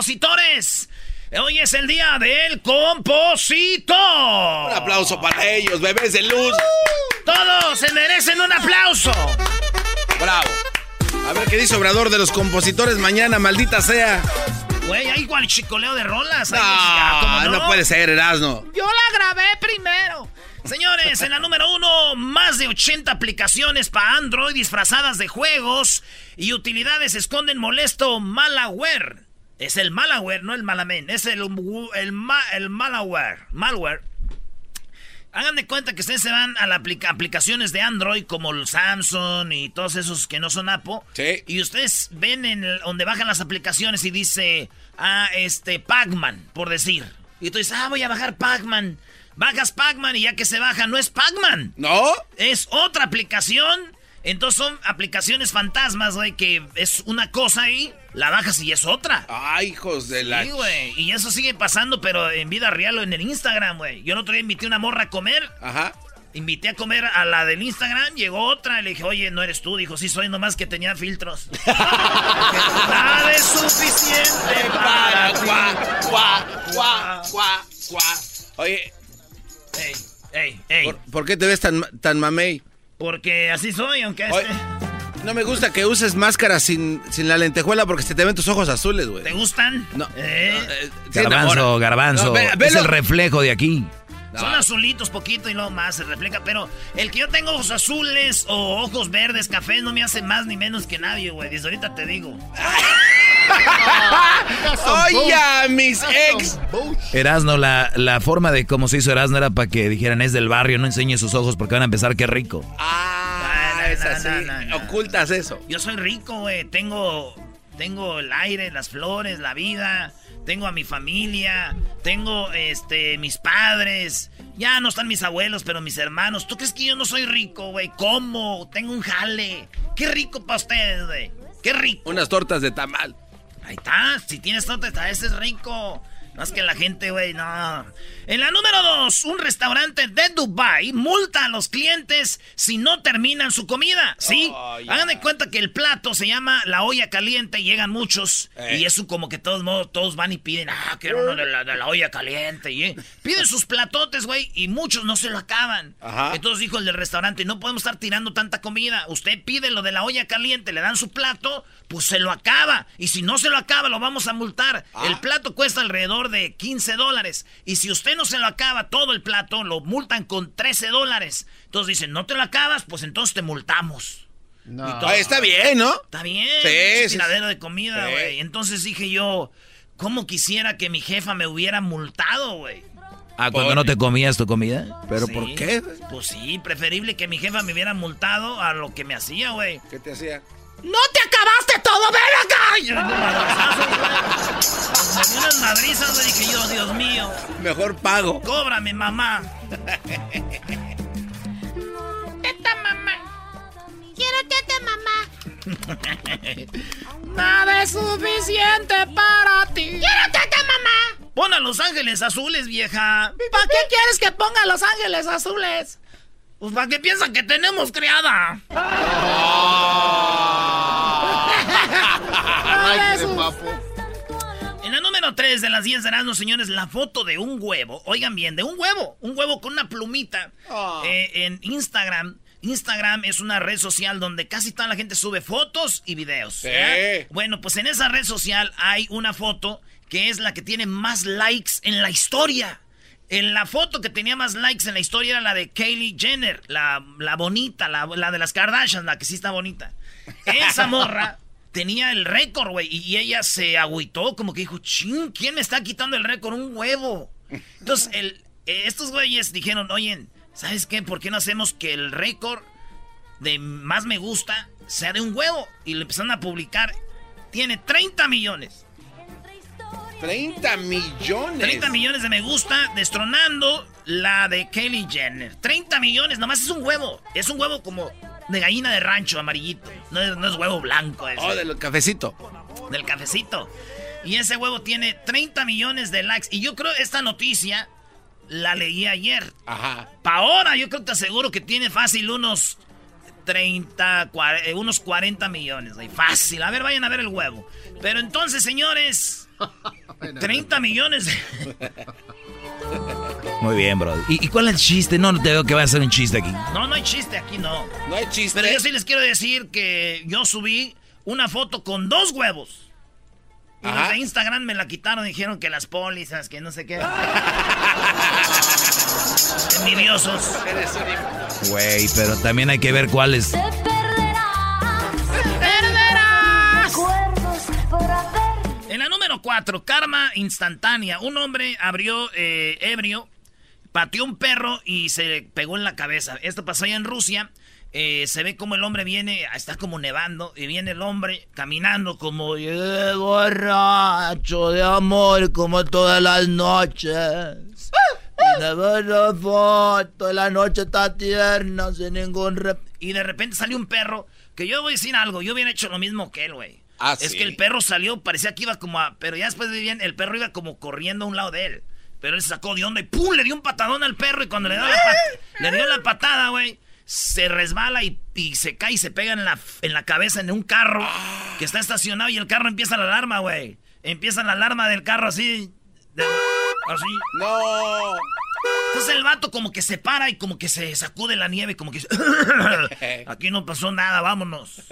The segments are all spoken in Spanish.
compositores. Hoy es el día del compositor. Un aplauso para ellos, bebés de luz. Todos se merecen un aplauso. Bravo. A ver qué dice Obrador de los compositores mañana, maldita sea. Güey, hay igual chicoleo de rolas. No, Ahí, ¿cómo no puede ser, Erasmo. Yo la grabé primero. Señores, en la número uno, más de 80 aplicaciones para Android disfrazadas de juegos y utilidades esconden molesto malware. Es el malware, no el malamen. Es el, el, ma- el malware. Malware. Hagan de cuenta que ustedes se van a las aplicaciones de Android como el Samsung y todos esos que no son Apple. Sí. Y ustedes ven en el- donde bajan las aplicaciones y dice, ah, este, Pac-Man, por decir. Y tú dices, ah, voy a bajar Pac-Man. Bajas Pac-Man y ya que se baja, no es Pac-Man. ¿No? Es otra aplicación. Entonces son aplicaciones fantasmas, güey, que es una cosa ahí, la bajas y es otra. Ay, hijos de la... Sí, güey. Y eso sigue pasando, pero en vida real o en el Instagram, güey. Yo el otro día invité a una morra a comer. Ajá. Invité a comer a la del Instagram, llegó otra, y le dije, oye, no eres tú. Dijo, sí, soy nomás que tenía filtros. Nada es suficiente para ti. Guá, guá, guá, guá, guá. Oye, Ey, ey, ey. ¿por, por qué te ves tan, tan mamey? Porque así soy, aunque Oye, este... no me gusta que uses máscara sin, sin la lentejuela porque se te ven tus ojos azules, güey. ¿Te gustan? No. ¿Eh? no, eh, Garbanzo, garbanzo. No, ve- es el reflejo de aquí. Son azulitos poquito y luego más se refleja, pero el que yo tengo ojos azules o ojos verdes, cafés, no me hace más ni menos que nadie, güey. Desde ahorita te digo. Oye, mis ex. Erasno, la, la forma de cómo se hizo Erasno era para que dijeran es del barrio, no enseñe sus ojos porque van a empezar qué rico. Ah, es así. Ocultas eso. Yo soy rico, güey. Tengo, tengo el aire, las flores, la vida. Tengo a mi familia. Tengo, este, mis padres. Ya no están mis abuelos, pero mis hermanos. ¿Tú crees que yo no soy rico, güey? ¿Cómo? Tengo un jale. Qué rico para ustedes, güey. Qué rico. Unas tortas de tamal. Ahí está. Si tienes torta, ese es rico. No es que la gente, güey, no. En la número dos, un restaurante de Dubai multa a los clientes si no terminan su comida. Sí. Oh. Hagan de cuenta que el plato se llama la olla caliente y llegan muchos. Eh. Y eso como que todos modos, todos van y piden, ah, quiero uno de la, de la olla caliente. Y, eh, piden sus platotes, güey, y muchos no se lo acaban. Ajá. Entonces dijo el del restaurante, no podemos estar tirando tanta comida. Usted pide lo de la olla caliente, le dan su plato, pues se lo acaba. Y si no se lo acaba, lo vamos a multar. Ah. El plato cuesta alrededor de 15 dólares. Y si usted no se lo acaba todo el plato, lo multan con 13 dólares. Entonces dicen, no te lo acabas, pues entonces te multamos. Y todo. Ah, está bien, ¿no? Está bien, Sí, sí, tiradero de comida, sí. güey. Entonces dije yo, ¿cómo quisiera que mi jefa me hubiera multado, güey? Ah, cuando no te comías tu comida. ¿Pero Sí. por qué? Pues sí, preferible que mi jefa me hubiera multado a lo que me hacía, güey. ¿Qué te hacía? ¡No te acabaste todo! ¡Ven acá! Me dio unas madrizas, güey. Dije yo, Dios mío, Mejor pago. cóbrame, mamá. Teta, mamá. Quiero teta, mamá. Nada es suficiente para ti. Quiero teta, mamá. Pon a Los Ángeles Azules, vieja. ¿Para qué quieres que ponga Los Ángeles Azules? Pues para que piensan que tenemos criada. Ay, qué papo. En la número 3 de las 10 de Erasmus, señores, la foto de un huevo. Oigan bien, de un huevo. Un huevo con una plumita. Eh, en Instagram. Instagram es una red social donde casi toda la gente sube fotos y videos. Sí. Bueno, pues en esa red social hay una foto que es la que tiene más likes en la historia. En la foto que tenía más likes en la historia era la de Kylie Jenner, la, la bonita, la, la de las Kardashians, la que sí está bonita. Esa morra tenía el récord, güey, y, ella se agüitó, como que dijo, ching, ¿quién me está quitando el récord? Un huevo. Entonces, el, eh, estos güeyes dijeron, oye, ¿sabes qué? ¿Por qué no hacemos que el récord de más me gusta sea de un huevo? Y le empezaron a publicar tiene 30 millones. 30 millones. 30 millones de me gusta, destronando la de Kelly Jenner. 30 millones, nomás es un huevo. Es un huevo como de gallina de rancho, amarillito. No es, huevo blanco. Ese. Oh, del cafecito. Del cafecito. Y ese huevo tiene 30 millones de likes. Y yo creo esta noticia la leí ayer. Ajá. Pa' ahora yo creo que te aseguro que tiene fácil unos 30, eh, unos 40 millones. Fácil. A ver, vayan a ver el huevo. Pero entonces, señores, 30 millones. Muy bien, bro. ¿Y, cuál es el chiste? No, no te veo que va a ser un chiste aquí. No, no hay chiste aquí, no. No hay chiste. Pero yo sí les quiero decir que yo subí una foto con dos huevos. Y los de Instagram me la quitaron, dijeron que las pólizas, que no sé qué. Envidiosos. Güey, pero también hay que ver cuáles. Número 4, karma instantánea. Un hombre abrió eh, ebrio, pateó un perro y se pegó en la cabeza. Esto pasó allá en Rusia. Eh, se ve como el hombre viene, está como nevando, y viene el hombre caminando como borracho de amor como todas las noches. Y de foto, la noche está tierna, sin ningún... y de repente salió un perro, que yo voy a decir algo, yo hubiera hecho lo mismo que él, güey. Ah, es que el perro salió, parecía que iba como a. Pero ya después de bien, el perro iba como corriendo a un lado de él. Pero él se sacó de onda y ¡pum! Le dio un patadón al perro. Y cuando le dio la, le dio la patada, güey, se resbala y, se cae y se pega en la, en la cabeza en un carro que está estacionado. Y el carro empieza la alarma, güey. Empieza la alarma del carro así. así. ¡No! Entonces el vato como que se para y como que se sacude la nieve, como que... Aquí no pasó nada, vámonos.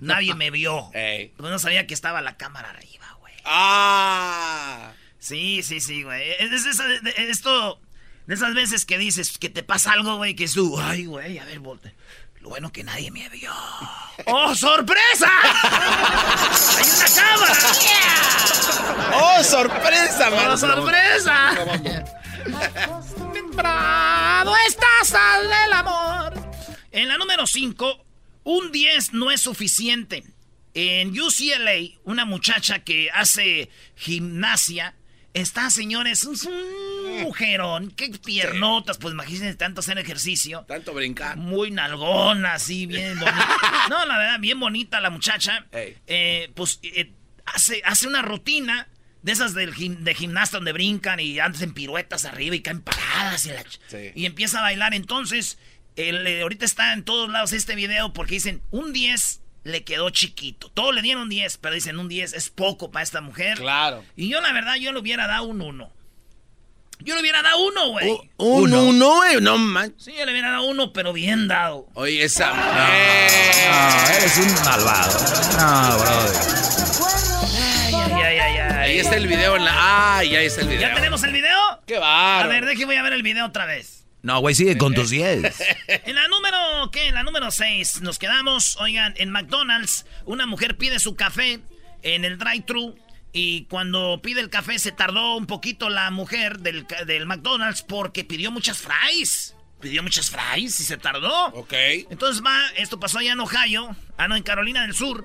Nadie me vio. Pero no sabía que estaba la cámara arriba, güey. ¡Ah! Sí, sí, sí, güey. Es, esto... De esas veces que dices que te pasa algo, güey, que tú... Ay, güey, a ver, volte. Lo bueno que nadie me vio. ¡Oh, sorpresa! ¡Hay una cámara! ¡Oh, sorpresa, ¡Oh, sorpresa! Bravo, estás al del amor. En la número 5, un 10 no es suficiente. En UCLA, una muchacha que hace gimnasia está, señores, un mujerón. Qué piernotas, pues imagínense tanto hacer ejercicio. Tanto brincar. Muy nalgona, así, bien bonita. no, la verdad, bien bonita la muchacha. Eh, pues eh, hace, hace una rutina de esas del de gimnasta donde brincan y hacen piruetas arriba y caen paradas y, la y empieza a bailar. Entonces, el, eh, ahorita está en todos lados este video porque dicen un 10 le quedó chiquito. Todos le dieron 10, pero dicen un 10 es poco para esta mujer. Claro. Y yo, la verdad, yo le hubiera dado un 1. Yo le hubiera dado uno, güey. ¿Un uno, güey? No man. Sí, yo le hubiera dado uno, pero bien dado. Oye, esa. No, eres un malvado. No, brother. Está el video en la. Ay, ahí está el video. ¿Ya tenemos el video? ¡Qué va. A ver, déjeme voy a ver el video otra vez. No, güey, sigue con tus 10. en la número, ¿qué? En la número 6 nos quedamos, oigan, en McDonald's, una mujer pide su café en el drive-thru y cuando pide el café se tardó un poquito la mujer del, del McDonald's porque pidió muchas fries. Pidió muchas fries y se tardó. Ok. Entonces va, esto pasó allá en Ohio, ah, no, en Carolina del Sur.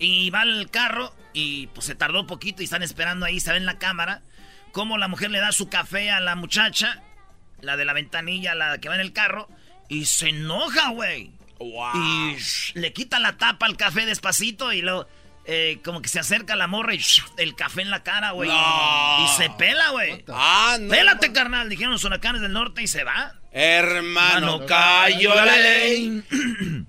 Y va el carro y pues se tardó poquito y están esperando ahí, se ve en la cámara, cómo la mujer le da su café a la muchacha, la de la ventanilla, la que va en el carro, y se enoja, güey. Y le quita la tapa al café despacito y luego eh, como que se acerca la morra y el café en la cara, güey. Y se pela, güey. Ah, no. Pélate, carnal, dijeron los huracanes del norte y se va. Hermano, cayó la ley.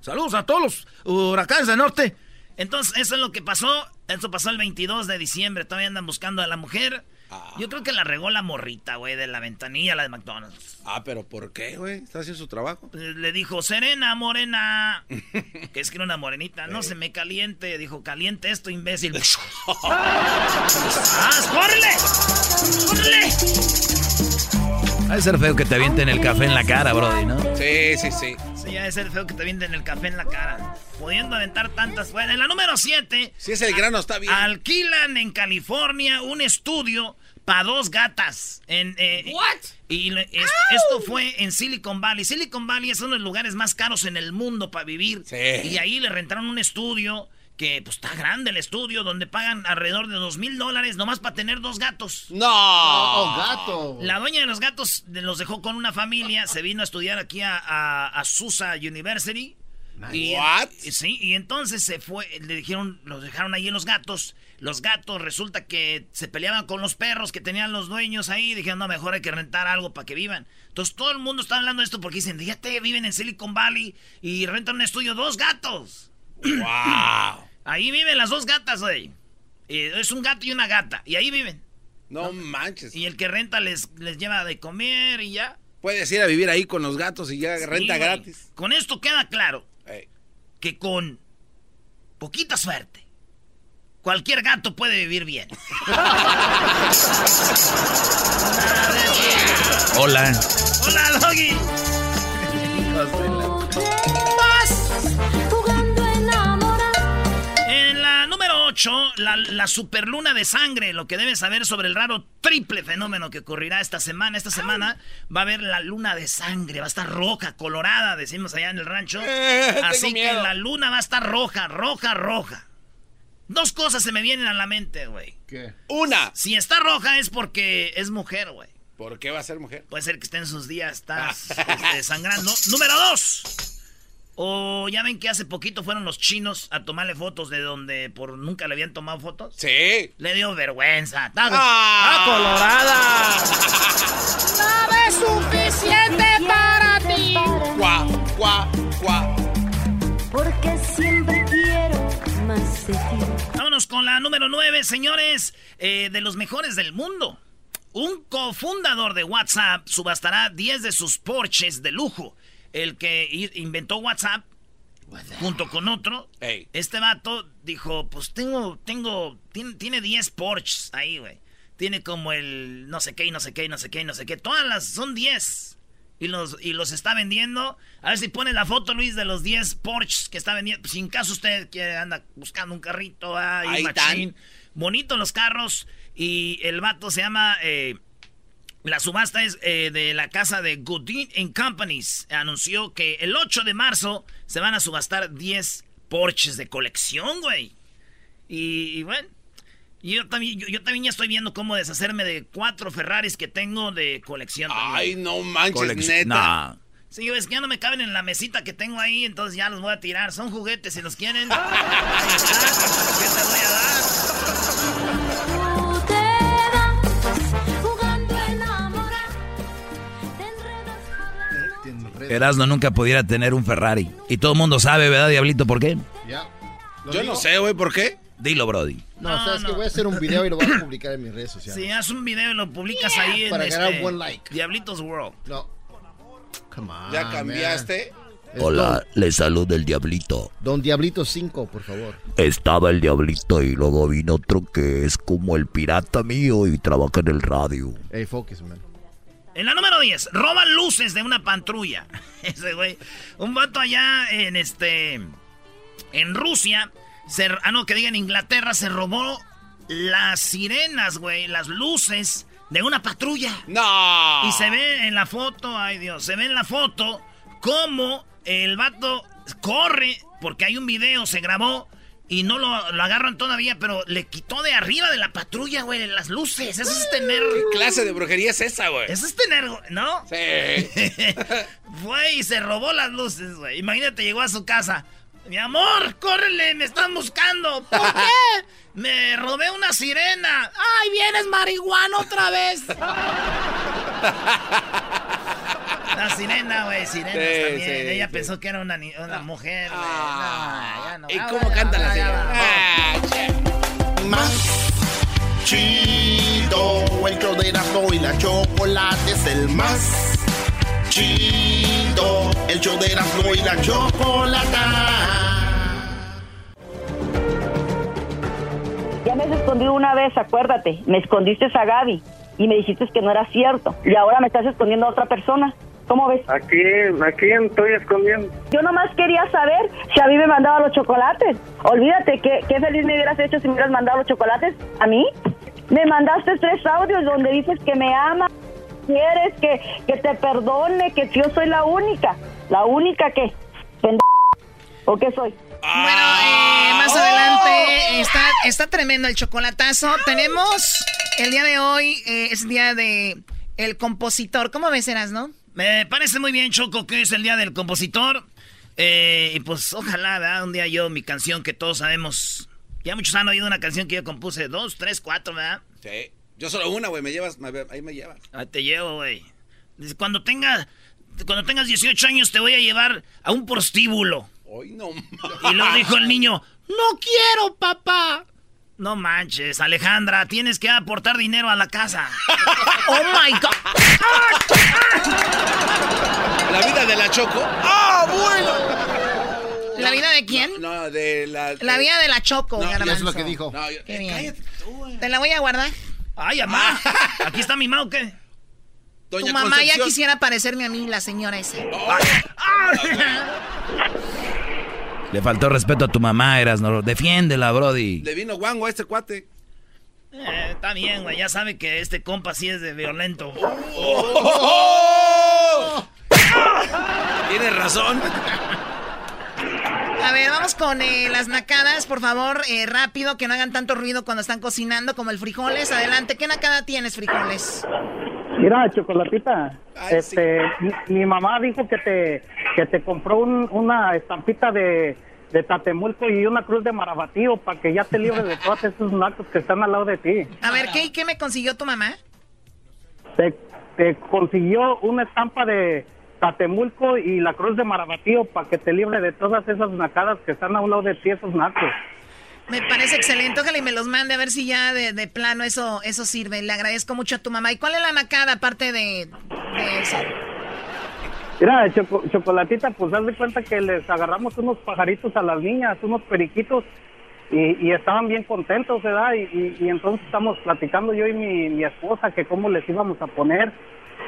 Saludos a todos los huracanes del norte. Entonces, eso es lo que pasó. Eso pasó el 22 de diciembre. Todavía andan buscando a la mujer. Ah. Yo creo que la regó la morrita, güey, de la ventanilla, la de McDonald's. Ah, pero ¿por qué, güey? ¿Está haciendo su trabajo? Pues, le dijo, Serena, morena. que es que era una morenita. No se me caliente. Dijo, caliente esto, imbécil. ¡Ah, córrele! ¡Córrele! Ha de ser feo que te avienten el café en la cara, Brody, ¿no? Sí, sí, sí. Sí, ha de ser feo que te avienten el café en la cara. Pudiendo aventar tantas. Bueno, en la número 7. Si es el grano, está bien. Alquilan en California un estudio para dos gatas. En, eh, ¿What? Y esto, fue en Silicon Valley. Silicon Valley es uno de los lugares más caros en el mundo para vivir. Sí. Y ahí le rentaron un estudio que pues está grande el estudio donde pagan alrededor de dos mil dólares nomás para tener dos gatos. No, oh, gato. La dueña de los gatos los dejó con una familia, se vino a estudiar aquí a, a, Susa University. Y, What? Sí, y entonces se fue, le dijeron, los dejaron ahí en los gatos. Los gatos resulta que se peleaban con los perros que tenían los dueños ahí. Dijeron, no, mejor hay que rentar algo para que vivan. Entonces todo el mundo está hablando de esto porque dicen, te viven en Silicon Valley y rentan un estudio dos gatos. ¡Wow! Ahí viven las dos gatas, güey. Es un gato y una gata. Y ahí viven. No, manches. Y el que renta les, les lleva de comer y ya. Puedes ir a vivir ahí con los gatos y ya renta gratis. Con esto queda claro que con poquita suerte, cualquier gato puede vivir bien. Hola. Hola, Doggy. La, la superluna de sangre, lo que debes saber sobre el raro triple fenómeno que ocurrirá esta semana. Esta semana va a haber la luna de sangre, va a estar roja, colorada, decimos allá en el rancho. Así que la luna va a estar roja, roja, roja. Dos cosas se me vienen a la mente, güey. ¿Qué? Una. Si está roja es porque es mujer, güey. ¿Por qué va a ser mujer? Puede ser que esté en sus días, está este, sangrando. Número dos. O ya ven que hace poquito fueron los chinos a tomarle fotos de donde por nunca le habían tomado fotos. Sí. Le dio vergüenza. Está, ¡Ah! colorada. Nada es suficiente para ti. Guau, guau, guau. Porque siempre quiero más de ti. Vámonos con la número 9, señores, eh, de los mejores del mundo. Un cofundador de WhatsApp subastará 10 de sus Porsches de lujo el que inventó WhatsApp, junto con otro, este vato dijo, pues tengo, tengo, tiene 10 Porsches ahí, güey. Tiene como el no sé qué y no sé qué y no sé qué y no sé qué. Todas las son 10. Y los, y los está vendiendo. A ver si pone la foto, Luis, de los 10 Porsches que está vendiendo. Sin caso usted que anda buscando un carrito, ahí machín. Bonito los carros. Y el vato se llama... Eh, la subasta es eh, de la casa de Goodin Companies. Anunció que el 8 de marzo se van a subastar 10 Porsches de colección, güey. Y, bueno, yo también, yo, también ya estoy viendo cómo deshacerme de cuatro Ferraris que tengo de colección. Ay, no manches, neta. Sí, es que ya no me caben en la mesita que tengo ahí, entonces ya los voy a tirar. Son juguetes, si los quieren. ¿Qué te voy a dar? Erasmo nunca pudiera tener un Ferrari. Y todo el mundo sabe, ¿verdad, Diablito, por qué? Ya. Yo no sé, güey, ¿por qué? Dilo, Brody. No, no sabes que voy a hacer un video y lo voy a publicar en mis redes sociales. Sí, haz un video y lo publicas ahí en Para ganar este un buen like. Diablitos World. No. Come on, ¿Ya cambiaste? Hola, le saluda el Diablito. Don Diablito 5, por favor. Estaba el Diablito y luego vino otro que es como el pirata mío y trabaja en el radio. Hey, focus, man. En la número 10, roban luces de una patrulla. Ese güey. Un vato allá en este. En Rusia. Se, ah, no, que diga en Inglaterra. Se robó las sirenas, güey. Las luces de una patrulla. No. Y se ve en la foto. Ay, Dios. Se ve en la foto. Cómo el vato corre. Porque hay un video. Se grabó y no lo, agarran todavía, pero le quitó de arriba de la patrulla, güey, las luces. Eso es tener. ¿Qué clase de brujería es esa, güey? Eso es tener, ¿no? Sí. Fue y se robó las luces, güey. Imagínate, llegó a su casa. Mi amor, córrele, me están buscando. ¿Por qué? Me robé una sirena. Ay, vienes marihuana otra vez. La sirena, güey, sirena también. Ella pensó que era una, una mujer, güey. Ah. ¿Y cómo canta la sirena? Ah, Más chido, el show de Erasmo y la chocolate es el más chido. El show de Erasmo y la chocolate. Ya me has escondido una vez, acuérdate. Me escondiste a Gaby y me dijiste que no era cierto. Y ahora me estás escondiendo a otra persona. ¿Cómo ves? Aquí, aquí estoy escondiendo. Yo nomás quería saber si a mí me mandaba los chocolates. Olvídate, qué, qué feliz me hubieras hecho si me hubieras mandado los chocolates. ¿A mí? Me mandaste tres audios donde dices que me amas, quieres que, que te perdone, que yo soy la única. ¿La única que ¿O qué soy? Bueno, eh, más más adelante. Está, está tremendo el chocolatazo. Tenemos el día de hoy, eh, es día de el compositor. ¿Cómo ves, Eras, no? Me parece muy bien, Choco, que es el día del compositor. Eh, y pues ojalá, ¿verdad? Un día yo, mi canción que todos sabemos. Ya muchos han oído una canción que yo compuse. Dos, tres, cuatro, ¿verdad? Sí. Yo solo una, güey. Me llevas, ahí me llevas. Ahí te llevo, güey. Cuando tenga, cuando tengas 18 años te voy a llevar a un prostíbulo. Hoy no Y lo dijo el niño, no quiero, papá. No manches, Alejandra, tienes que aportar dinero a la casa. oh my God. La vida de la Choco. ¡Ah, bueno! ¿La vida de quién? No, de la. La vida de la Choco, no, es lo que dijo. No, Qué bien. Cállate tú, Te la voy a guardar. Ay, mamá. Aquí está mi mamá, ¿o qué? Doña tu mamá ya quisiera parecerme a mí, la señora esa. Oh. Le faltó respeto a tu mamá, eras, no. Defiéndela, Brody. Le vino guango a este cuate. Eh, está bien, güey. Ya sabe que este compa sí es de violento. Tienes razón. A ver, vamos con eh, las nacadas, por favor, eh, rápido, que no hagan tanto ruido cuando están cocinando como el frijoles. Adelante, ¿qué nacada tienes, frijoles? Mira, chocolatita, este, mi, mamá dijo que te, que te compró una estampita de, de Tatemulco y una cruz de Marabatío para que ya te libres de todos esos nacos que están al lado de ti. A ver, ¿qué, qué me consiguió tu mamá? Te, te consiguió una estampa de Tatemulco y la cruz de Marabatío para que te libre de todas esas nacadas que están al lado de ti, esos nacos. Me parece excelente. Ojalá y me los mande a ver si ya de, plano eso, eso sirve. Le agradezco mucho a tu mamá. ¿Y cuál es la nacada aparte de, eso? Mira, Chocolatita, pues haz de cuenta que les agarramos unos pajaritos a las niñas, unos periquitos, y, estaban bien contentos, ¿verdad? Y, y, entonces estamos platicando yo y mi esposa que cómo les íbamos a poner.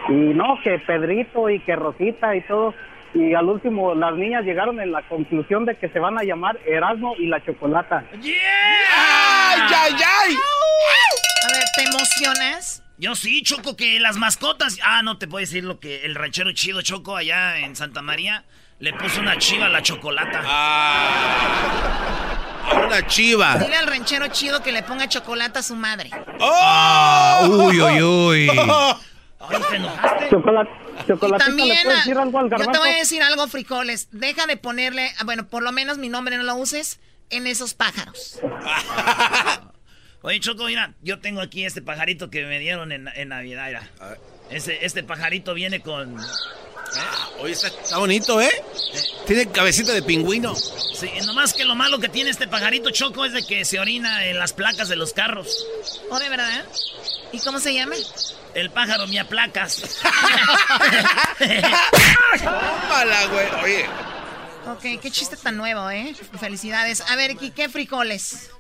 Y no, que Pedrito y que Rosita y todo y al último las niñas llegaron en la conclusión de que se van a llamar Erasmo y la Chocolata. ¡Yeah! ¡Ay, ay, ay! A ver, ¿te emocionas? Yo sí, Choco, que las mascotas... Ah, no te puedo decir lo que el ranchero chido Choco allá en Santa María le puso una chiva a la Chocolata. Ah, una chiva. Dile al ranchero chido que le ponga chocolate a su madre. ¡Oh! uy, uy, uy. Ay, ¿te enojaste? Chocolate. Chocolatita, también, ¿le decir algo al Yo te voy a decir algo, frijoles. Deja de ponerle, ah, bueno, por lo menos mi nombre no lo uses en esos pájaros. Oye, Choco, mira, yo tengo aquí este pajarito que me dieron en, en Navidad. Mira. Este, este pajarito viene con... ¿eh? Oye, está, bonito, ¿eh? Tiene cabecita de pingüino. Sí, nomás que lo malo que tiene este pajarito choco es de que se orina en las placas de los carros. ¿Oh, de verdad? ¿Y cómo se llama? El pájaro me placas. Mala, güey. Oye. Ok, qué chiste tan nuevo, ¿eh? Felicidades. A ver, ¿qué frijoles?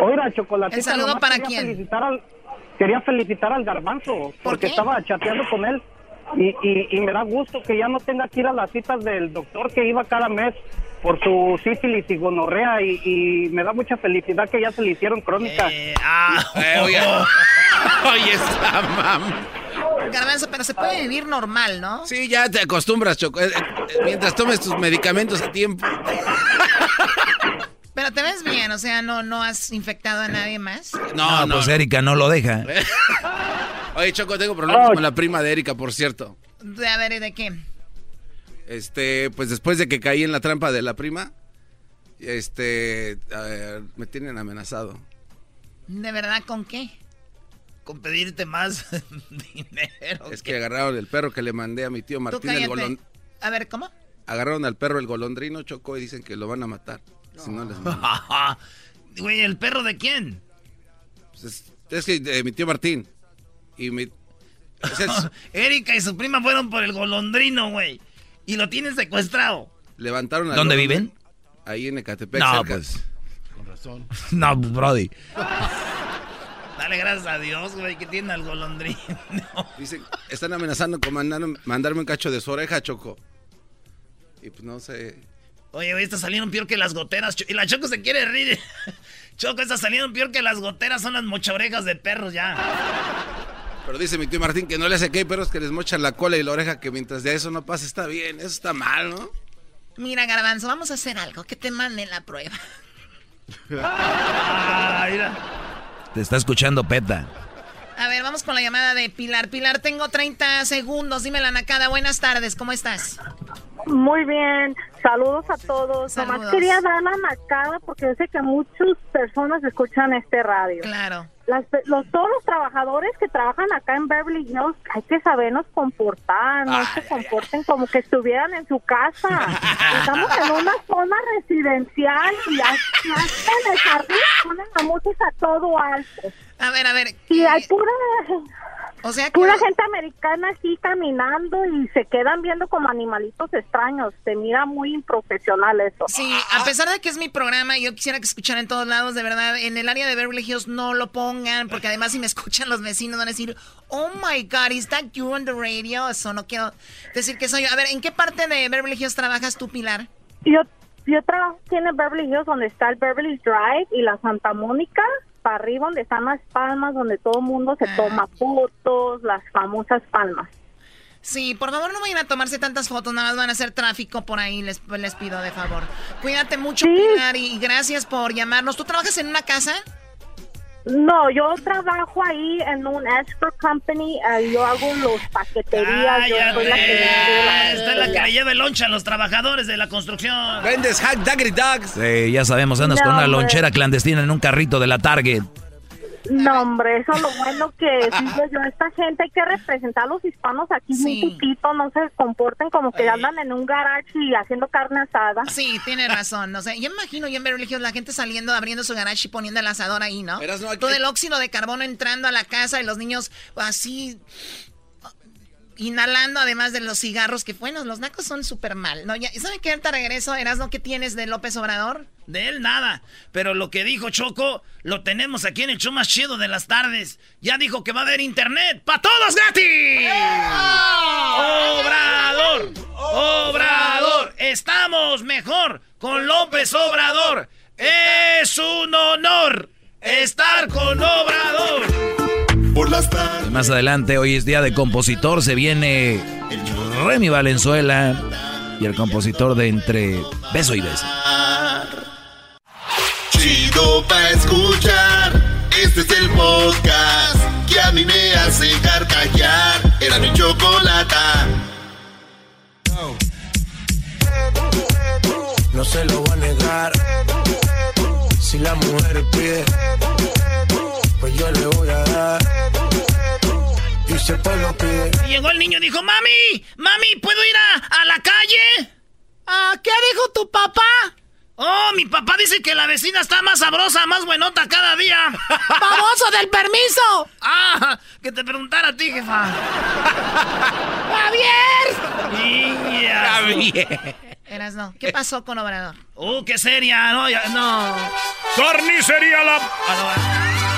Oiga, chocolate. ¿El saludo para quién? quería felicitar al garbanzo. porque estaba chateando con él. Y, y, me da gusto que ya no tenga que ir a las citas del doctor que iba cada mes por su sífilis y gonorrea y, me da mucha felicidad que ya se le hicieron crónica. Eh, ah, eh, oye, oye, esta mam. Garbanzo, pero se puede vivir normal, ¿no? Sí, ya te acostumbras, Choco. Eh, mientras tomes tus medicamentos a tiempo. Pero te ves bien, o sea, no, no has infectado a nadie más. No, no, pues Erika no lo deja. Oye, Choco, tengo problemas con la prima de Erika, por cierto. A ver, ¿de qué? Este, pues después de que caí en la trampa de la prima, este, me tienen amenazado. ¿De verdad con qué? Con pedirte más dinero. Es que agarraron el perro que le mandé a mi tío Martín el golondrino. A ver, ¿cómo? Agarraron al perro el golondrino, chocó y dicen que lo van a matar. Si no les Güey, ¿el perro de quién? Pues es, que de mi tío Martín. Y mi... Erika y su prima fueron por el golondrino, güey. Y lo tienen secuestrado. Levantaron ¿Dónde viven? Ahí en Ecatepec. No, pues. Con razón. no, Brody. Dale gracias a Dios, güey, que tiene al golondrino. Dicen, están amenazando con mandarme un cacho de su oreja, Choco. Y pues no sé. Oye, güey, está saliendo peor que las goteras. Y la Choco se quiere rir. Choco está saliendo peor que las goteras. Son las mochorejas de perros ya. Pero dice mi tío Martín que no le hace que hay perros que les mochan la cola y la oreja, que mientras de eso no pasa está bien. Eso está mal, ¿no? Mira, Garbanzo, vamos a hacer algo. Que te manden la prueba. Ah, Te está escuchando Peta. A ver, vamos con la llamada de Pilar. Pilar, tengo 30 segundos. Dime la nacada. Buenas tardes, ¿cómo estás? Muy bien, saludos a todos. Saludos. Nomás quería dar la nacada porque yo sé que muchas personas escuchan este radio. Claro. Las, los, todos los trabajadores que trabajan acá en Beverly Hills hay que sabernos comportar, no se comporten como que estuvieran en su casa. Estamos en una zona residencial y hasta en el jardín ponen la música todo alto. A ver, a ver. Y hay pura o sea, pura gente americana aquí caminando y se quedan viendo como animalitos extraños. Se mira muy improfesional eso. Sí, a pesar de que es mi programa, yo quisiera que escucharan en todos lados, de verdad. En el área de Beverly Hills no lo pongan, porque además si me escuchan los vecinos van a decir, oh my God, is that you on the radio? Eso no quiero decir que soy yo. A ver, ¿en qué parte de Beverly Hills trabajas tú, Pilar? Yo, yo trabajo aquí en el Beverly Hills, donde está el Beverly Drive y la Santa Mónica para arriba donde están las palmas, donde todo el mundo se ah. toma fotos, las famosas palmas. Sí, por favor no vayan a tomarse tantas fotos, nada más van a hacer tráfico por ahí, les, les pido de favor. Cuídate mucho, Pilar, y gracias por llamarnos. ¿Tú trabajas en una casa? No, yo trabajo ahí en un escrow company, eh, yo hago los paqueterías, yo soy la que... Esta es la que le lleva el loncha a los trabajadores de la construcción. Vendes hack daggery dogs. Sí, ya sabemos, andas con una lonchera clandestina en un carrito de la Target. No, hombre, eso es lo bueno que digo yo. Esta gente hay que representar a los hispanos aquí muy poquito, no se comporten como que andan en un garage y haciendo carne asada. Sí, tiene razón. No sé, yo imagino yo en Beverly la gente saliendo, abriendo su garage y poniendo el asador ahí, ¿no? Todo el óxido de carbono entrando a la casa y los niños así inhalando además de los cigarros, que bueno, los nacos son súper mal, ¿no? ¿Y saben qué? Ahorita regreso, no qué tienes de López Obrador? De él nada, pero lo que dijo Choco, lo tenemos aquí en el show más chido de las tardes. Ya dijo que va a haber internet para todos gratis. ¡Obrador! ¡Obrador! Estamos mejor con López Obrador. Es un honor estar con Obrador. Más adelante, hoy es día de compositor, se viene Remy Valenzuela y el compositor de Entre Beso y Beso. Chido pa' escuchar, este es el podcast que a mí me hace carcajear. Era mi chocolata. No se lo voy a negar. Si la mujer pide, pues yo le voy a dar y llegó el niño y dijo, mami, mami, ¿puedo ir a, la calle? Ah, ¿qué dijo tu papá? Oh, mi papá dice que la vecina está más sabrosa, más buenota cada día. ¡Famoso del permiso! Ah, que te preguntara a ti, jefa. ¡Javier! Javier. Eras no. ¿Qué pasó con Obrador? ¡Uh, qué seria! No, ya, no. Carnicería la... Ah,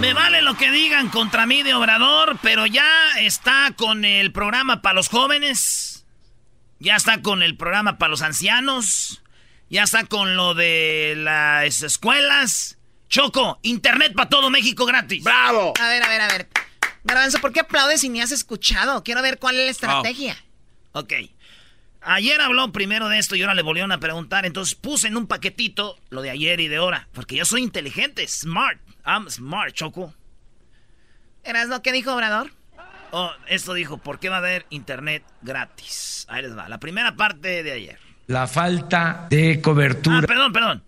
Me vale lo que digan contra mí de Obrador, pero ya está con el programa para los jóvenes. Ya está con el programa para los ancianos. Ya está con lo de las escuelas. Choco, internet para todo México gratis. ¡Bravo! A ver, a ver, a ver. Garbanzo, ¿por qué aplaudes si ni has escuchado? Quiero ver cuál es la estrategia. Ok. Ayer habló primero de esto y ahora le volvieron a preguntar. Entonces puse en un paquetito lo de ayer y de ahora. Porque yo soy inteligente, smart. I'm smart, Choco. ¿Eras lo que dijo Obrador? Oh, esto dijo, ¿por qué va a haber internet gratis? Ahí les va, la primera parte de ayer. La falta de cobertura. Ah, perdón, perdón.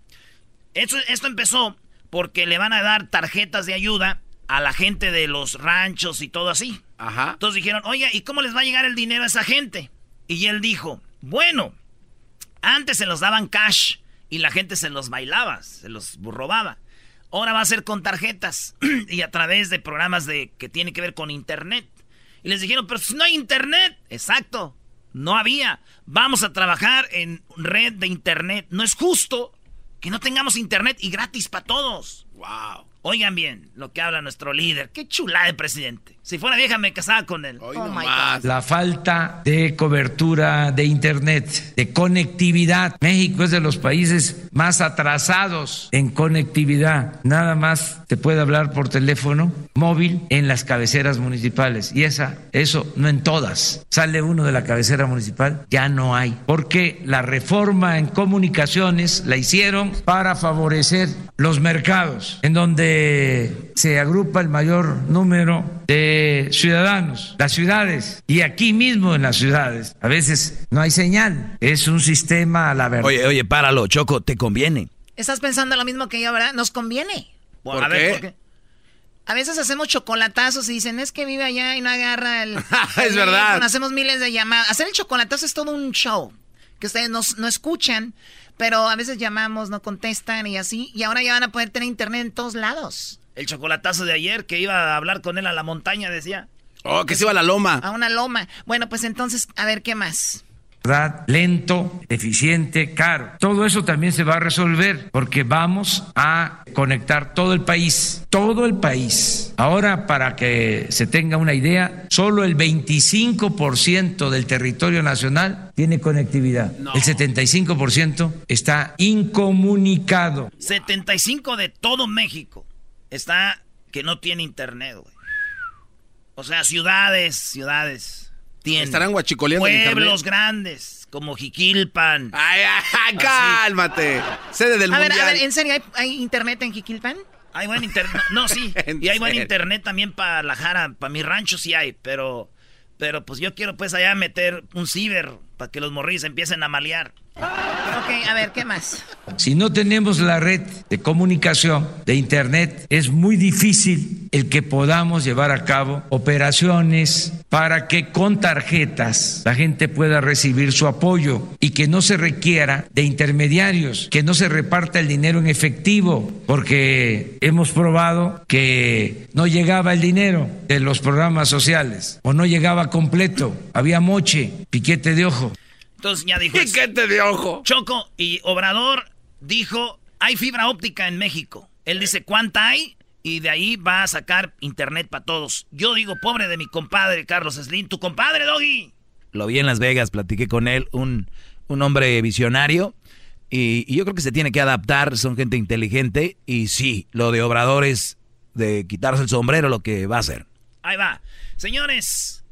Esto, esto empezó porque le van a dar tarjetas de ayuda a la gente de los ranchos y todo así. Ajá. Entonces dijeron, oye, ¿y cómo les va a llegar el dinero a esa gente? Y él dijo, bueno, antes se los daban cash y la gente se los bailaba, se los robaba. Ahora va a ser con tarjetas y a través de programas de que tiene que ver con internet. Y les dijeron, pero si no hay internet, exacto, no había. Vamos a trabajar en red de internet. No es justo que no tengamos internet y gratis para todos. Wow. Oigan bien lo que habla nuestro líder. Qué chula de presidente. Si fuera vieja me casaba con él. oh my God. La falta de cobertura de internet, de conectividad. México es de los países más atrasados en conectividad. Nada más te puede hablar por teléfono móvil en las cabeceras municipales. Y esa, eso no en todas. Sale uno de la cabecera municipal, ya no hay. Porque la reforma en comunicaciones la hicieron para favorecer los mercados, en donde se agrupa el mayor número de ciudadanos, las ciudades, y aquí mismo en las ciudades. A veces no hay señal, es un sistema a la verdad. Oye, oye, páralo, Choco, te conviene. Estás pensando lo mismo que yo, ¿verdad? Nos conviene. ¿Por, a ver, ¿por qué? A veces hacemos chocolatazos y dicen, es que vive allá y no agarra el... es verdad. Hacemos miles de llamadas. Hacer el chocolatazo es todo un show, que ustedes no, no escuchan, pero a veces llamamos, no contestan y así. Y ahora ya van a poder tener internet en todos lados. El chocolatazo de ayer que iba a hablar con él a la montaña, decía. Oh, que se iba a la loma. A una loma. Bueno, pues entonces, a ver, ¿qué más? lento, eficiente, caro. Todo eso también se va a resolver porque vamos a conectar todo el país, todo el país. Ahora, para que se tenga una idea, solo el 25% del territorio nacional tiene conectividad. No. El 75% está incomunicado. 75 de todo México está que no tiene internet, güey. O sea, ciudades, ciudades. Tienen. Estarán guachicoleando Pueblos grandes, como Jiquilpan. Ay, ay, cálmate. Sede del a mundial. Ver, a ver, ¿en serio hay, hay internet en Jiquilpan? Hay buen internet. No, sí. y hay buen internet también para la Jara. Para mi rancho sí hay, pero... Pero pues yo quiero pues allá meter un ciber para que los morrillos empiecen a malear. Ok, a ver, ¿qué más? Si no tenemos la red de comunicación, de Internet, es muy difícil el que podamos llevar a cabo operaciones para que con tarjetas la gente pueda recibir su apoyo y que no se requiera de intermediarios, que no se reparta el dinero en efectivo, porque hemos probado que no llegaba el dinero de los programas sociales o no llegaba completo, había moche, piquete de ojo. Entonces ya dijo. Piquete de ojo. Choco y Obrador dijo: hay fibra óptica en México. Él dice: ¿cuánta hay? Y de ahí va a sacar internet para todos. Yo digo, pobre de mi compadre Carlos Slim, tu compadre Doggy. Lo vi en Las Vegas, platiqué con él, un, un hombre visionario. Y, y, yo creo que se tiene que adaptar, son gente inteligente. Y sí, lo de Obrador es de quitarse el sombrero lo que va a hacer. Ahí va. Señores,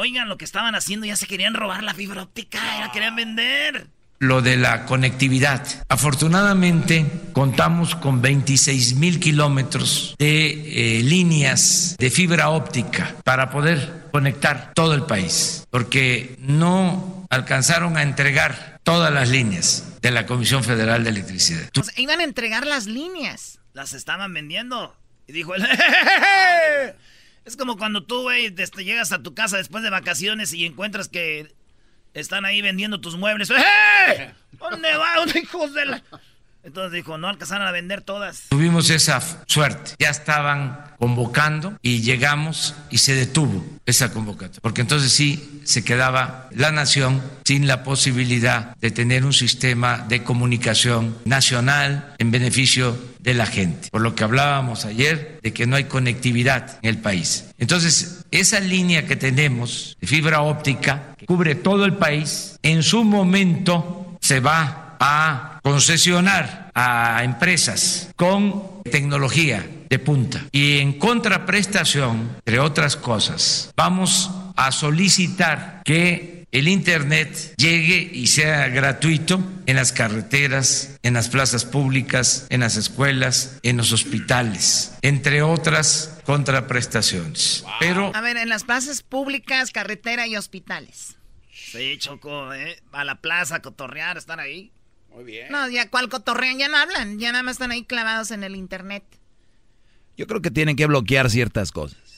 Oigan lo que estaban haciendo, ya se querían robar la fibra óptica, ya la querían vender. Lo de la conectividad. Afortunadamente contamos con 26 mil kilómetros de eh, líneas de fibra óptica para poder conectar todo el país, porque no alcanzaron a entregar todas las líneas de la Comisión Federal de Electricidad. Pues iban a entregar las líneas. Las estaban vendiendo. Y dijo él... Es como cuando tú, güey, este, llegas a tu casa después de vacaciones y encuentras que están ahí vendiendo tus muebles. ¡Eh! ¿Dónde va? ¿Dónde hijos de? Entonces dijo, no alcanzaron a vender todas. Tuvimos esa suerte. Ya estaban convocando y llegamos y se detuvo esa convocatoria. Porque entonces sí se quedaba la nación sin la posibilidad de tener un sistema de comunicación nacional en beneficio de la gente. Por lo que hablábamos ayer de que no hay conectividad en el país. Entonces, esa línea que tenemos de fibra óptica que cubre todo el país, en su momento se va a concesionar a empresas con tecnología de punta. Y en contraprestación, entre otras cosas, vamos a solicitar que el Internet llegue y sea gratuito en las carreteras, en las plazas públicas, en las escuelas, en los hospitales, entre otras contraprestaciones. Pero a ver, en las plazas públicas, carretera y hospitales. Sí, Choco, ¿eh? A la plaza, a cotorrear, están ahí. Muy bien. No, ya cuál cotorrean, ya no hablan, ya nada más están ahí clavados en el internet. Yo creo que tienen que bloquear ciertas cosas.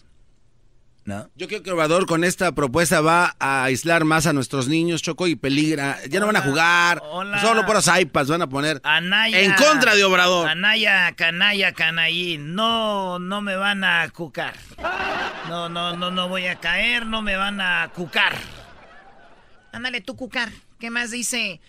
¿No? Yo creo que Obrador con esta propuesta va a aislar más a nuestros niños, Choco, y peligra. Ya no van a jugar. Hola. Solo por los iPads van a poner Anaya, en contra de Obrador. Anaya, canalla, canaí. No, no me van a cucar. No, no, no, no voy a caer, no me van a cucar. Ándale, tú cucar. ¿Qué más dice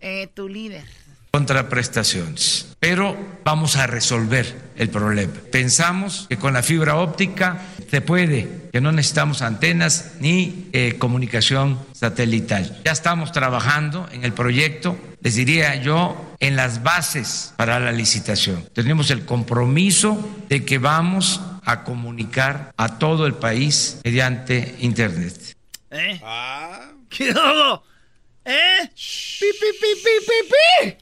eh, tu líder? Contraprestaciones. Pero vamos a resolver el problema. Pensamos que con la fibra óptica se puede, que no necesitamos antenas ni eh, comunicación satelital. Ya estamos trabajando en el proyecto, les diría yo, en las bases para la licitación. Tenemos el compromiso de que vamos a comunicar a todo el país mediante Internet. ¿Eh? ¿Qué hago? ¿Eh? ¡Pi, pi, pi, pi, pi, pi!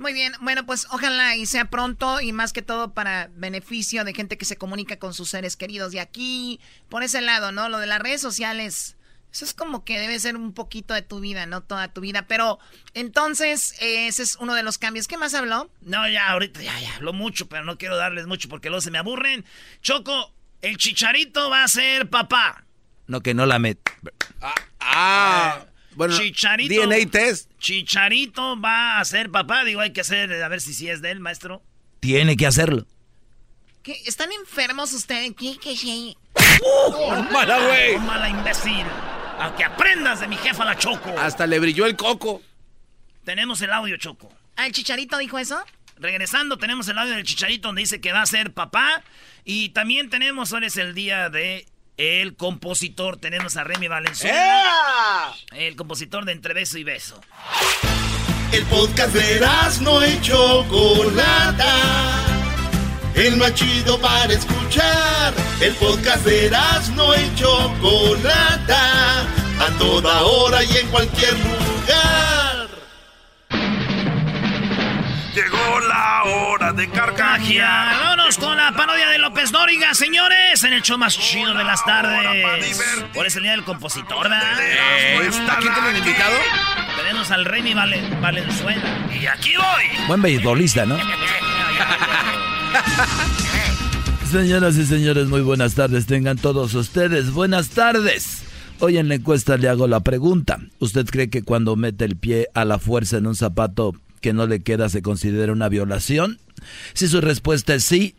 Muy bien, bueno, pues ojalá y sea pronto y más que todo para beneficio de gente que se comunica con sus seres queridos. Y aquí, por ese lado, ¿no? Lo de las redes sociales, eso es como que debe ser un poquito de tu vida, no toda tu vida. Pero entonces, eh, ese es uno de los cambios. ¿Qué más habló? No, ya, ahorita, ya, ya, habló mucho, pero no quiero darles mucho porque luego se me aburren. Choco, el chicharito va a ser papá. No, que no la met. Ah, ah. Bueno, Chicharito. DNA test. Chicharito va a ser papá. Digo, hay que hacer, a ver si sí es de él, maestro. Tiene que hacerlo. ¿Qué? ¿Están enfermos ustedes? ¿Qué? ¿Qué? qué? ¡Uh! ¡Mala, güey! ¡Mala, imbécil! A que aprendas de mi jefa la Choco. Hasta le brilló el coco. Tenemos el audio, Choco. ¿Ah, el Chicharito dijo eso? Regresando, tenemos el audio del Chicharito donde dice que va a ser papá. Y también tenemos, hoy es el día de el compositor. Tenemos a Remy Valenzuela. El compositor de Entre Beso y Beso. El podcast de no y Chocolata. El más chido para escuchar. El podcast de no y Chocolata. A toda hora y en cualquier lugar. Llegó la hora de carcajear. Vámonos con la parodia de López Dóriga, señores, en el show más chido de las tardes. Por ese día del compositor, ¿verdad? ¿A quién tienen invitado? Tenemos al Remy Valen- Valenzuela. Y aquí voy. Buen beisbolista, ¿no? Señoras y señores, muy buenas tardes. Tengan todos ustedes buenas tardes. Hoy en la encuesta le hago la pregunta. ¿Usted cree que cuando mete el pie a la fuerza en un zapato que no le queda se considera una violación? Si su respuesta es sí,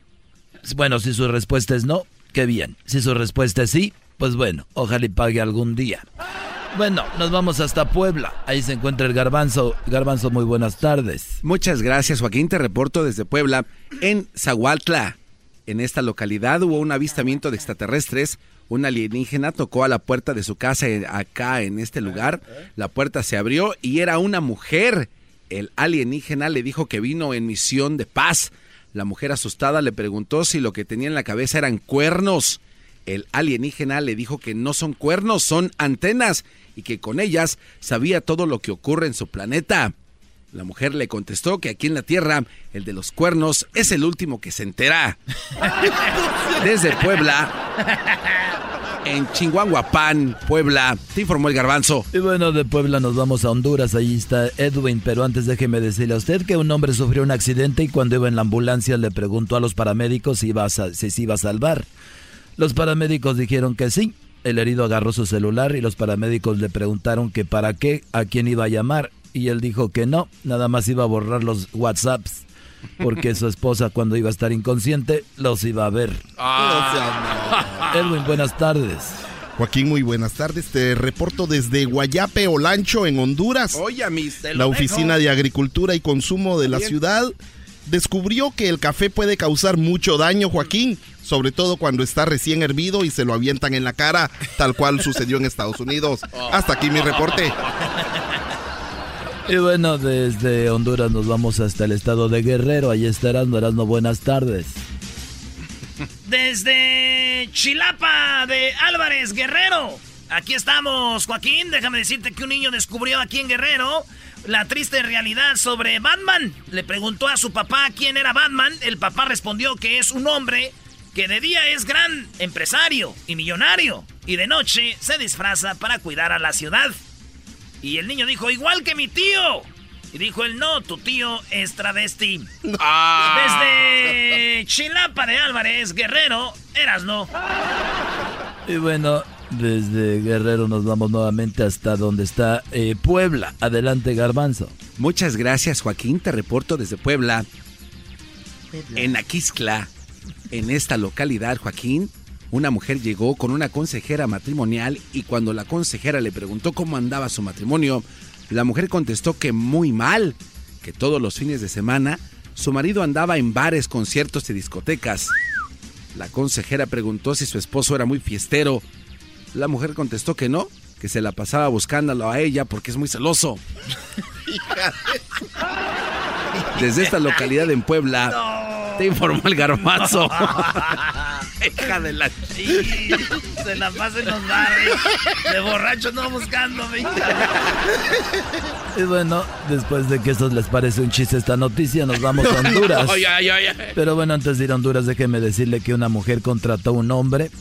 bueno, si su respuesta es no, qué bien. Si su respuesta es sí, pues bueno, ojalá y pague algún día. Bueno, nos vamos hasta Puebla. Ahí se encuentra el garbanzo. Garbanzo, muy buenas tardes. Muchas gracias, Joaquín. Te reporto desde Puebla, en Zahualtla. En esta localidad hubo un avistamiento de extraterrestres. Un alienígena tocó a la puerta de su casa eh, acá en este lugar. La puerta se abrió y era una mujer. El alienígena le dijo que vino en misión de paz. La mujer asustada le preguntó si lo que tenía en la cabeza eran cuernos. El alienígena le dijo que no son cuernos, son antenas y que con ellas sabía todo lo que ocurre en su planeta. La mujer le contestó que aquí en la Tierra el de los cuernos es el último que se entera. Desde Puebla, en Chinguanguapán, Puebla, te informó el garbanzo. Y bueno, de Puebla nos vamos a Honduras, allí está Edwin, pero antes déjeme decirle a usted que un hombre sufrió un accidente y cuando iba en la ambulancia le preguntó a los paramédicos si, iba a si se iba a salvar. Los paramédicos dijeron que sí. El herido agarró su celular y los paramédicos le preguntaron que para qué, a quién iba a llamar. Y él dijo que no, nada más iba a borrar los WhatsApps. Porque su esposa cuando iba a estar inconsciente los iba a ver. Edwin, buenas tardes. Joaquín, muy buenas tardes. Te reporto desde Guayape Olancho, en Honduras. Oye, mis. La Oficina de Agricultura y Consumo de la Bien. ciudad descubrió que el café puede causar mucho daño, Joaquín, sobre todo cuando está recién hervido y se lo avientan en la cara, tal cual sucedió en Estados Unidos. Hasta aquí mi reporte. Y bueno, desde Honduras nos vamos hasta el estado de Guerrero. Allí está. Erasmo, buenas tardes. Desde Chilapa de Álvarez Guerrero. Aquí estamos, Joaquín. Déjame decirte que un niño descubrió aquí en Guerrero la triste realidad sobre Batman. Le preguntó a su papá quién era Batman. El papá respondió que es un hombre que de día es gran empresario y millonario y de noche se disfraza para cuidar a la ciudad. Y el niño dijo, igual que mi tío. Y dijo él, no, tu tío es travesti. Desde Chilapa de Álvarez, Guerrero, eras no. Y bueno, desde Guerrero nos vamos nuevamente hasta donde está eh, Puebla. Adelante, Garbanzo. Muchas gracias, Joaquín. Te reporto desde Puebla, en Aquiscla. En esta localidad, Joaquín, una mujer llegó con una consejera matrimonial y cuando la consejera le preguntó cómo andaba su matrimonio, la mujer contestó que muy mal. que todos los fines de semana su marido andaba en bares, conciertos y discotecas. La consejera preguntó si su esposo era muy fiestero. La mujer contestó que no, que se la pasaba buscándolo a ella porque es muy celoso. Desde esta localidad en Puebla, te informó el garbazo. Hija de la Se la pasa en los bares. De borracho no buscándome. Y bueno, después de que esto les parece un chiste esta noticia, nos vamos a Honduras. Pero bueno, antes de ir a Honduras, déjeme decirle que una mujer contrató a un hombre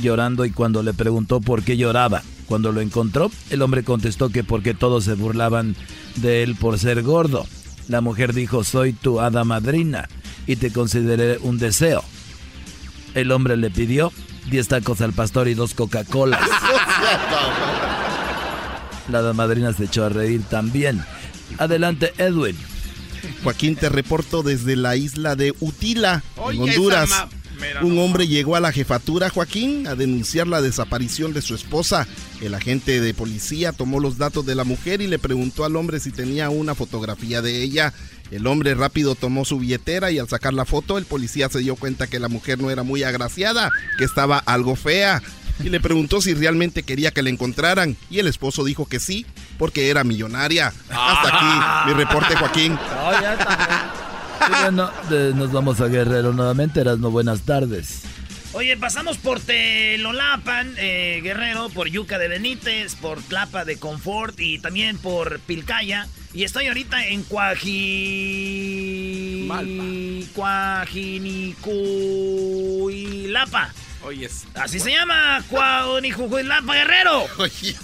llorando y cuando le preguntó por qué lloraba, cuando lo encontró, el hombre contestó que porque todos se burlaban de él por ser gordo. La mujer dijo, soy tu hada madrina y te consideré un deseo. El hombre le pidió 10 tacos al pastor y dos Coca-Colas. La madrina se echó a reír también. Adelante, Edwin. Joaquín, te reporto desde la isla de Utila, en Honduras. Un hombre llegó a la jefatura, Joaquín, a denunciar la desaparición de su esposa. El agente de policía tomó los datos de la mujer y le preguntó al hombre si tenía una fotografía de ella. El hombre rápido tomó su billetera y al sacar la foto, el policía se dio cuenta que la mujer no era muy agraciada, que estaba algo fea. Y le preguntó si realmente quería que la encontraran. Y el esposo dijo que sí, porque era millonaria. Hasta aquí mi reporte, Joaquín. Bueno, nos vamos a Guerrero nuevamente. Eras no buenas tardes. Oye, pasamos por Telolapan, eh, Guerrero, por Yuca de Benítez, por Tlapa de Confort y también por Pilcaya. Y estoy ahorita en Cuaji... Cuajinicuilapa. Oye, Así se llama Cuajinicuilapa, Guerrero. Oye.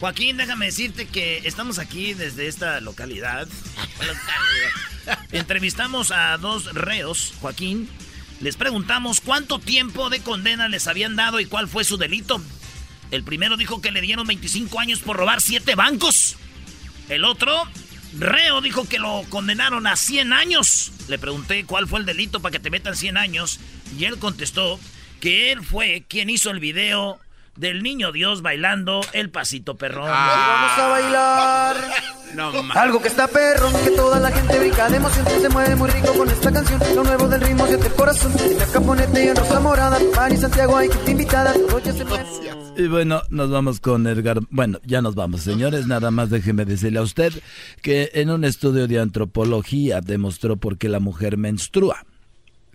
Joaquín, déjame decirte que estamos aquí desde esta localidad. Entrevistamos a dos reos, Joaquín, les preguntamos cuánto tiempo de condena les habían dado y cuál fue su delito. El primero dijo que le dieron 25 años por robar 7 bancos. El otro, reo, dijo que lo condenaron a 100 años. Le pregunté cuál fue el delito para que te metan 100 años. Y él contestó que él fue quien hizo el video del niño Dios bailando el pasito perrón. vamos a bailar. Algo que está perro, que toda la gente brinca de emoción. Se mueve muy rico con esta canción. Lo nuevo del ritmo siente el corazón. La caponete y en rosa morada. Mari Santiago, hay que invitada. Y bueno, nos vamos con Edgar. Bueno, ya nos vamos, señores. Nada más déjeme decirle a usted que en un estudio de antropología demostró por qué la mujer menstrua.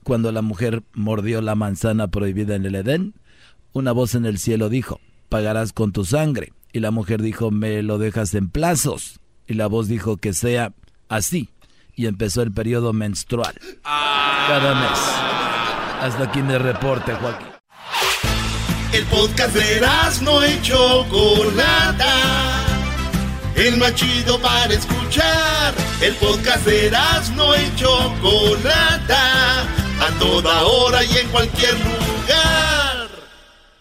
Cuando la mujer mordió la manzana prohibida en el Edén, una voz en el cielo dijo, pagarás con tu sangre. Y la mujer dijo, me lo dejas en plazos. Y la voz dijo que sea así. Y empezó el periodo menstrual. Cada mes. Hasta aquí mi reporte, Joaquín. El podcast de no hecho Chocolata. El machido para escuchar. El podcast de no hecho Chocolata. A toda hora y en cualquier lugar.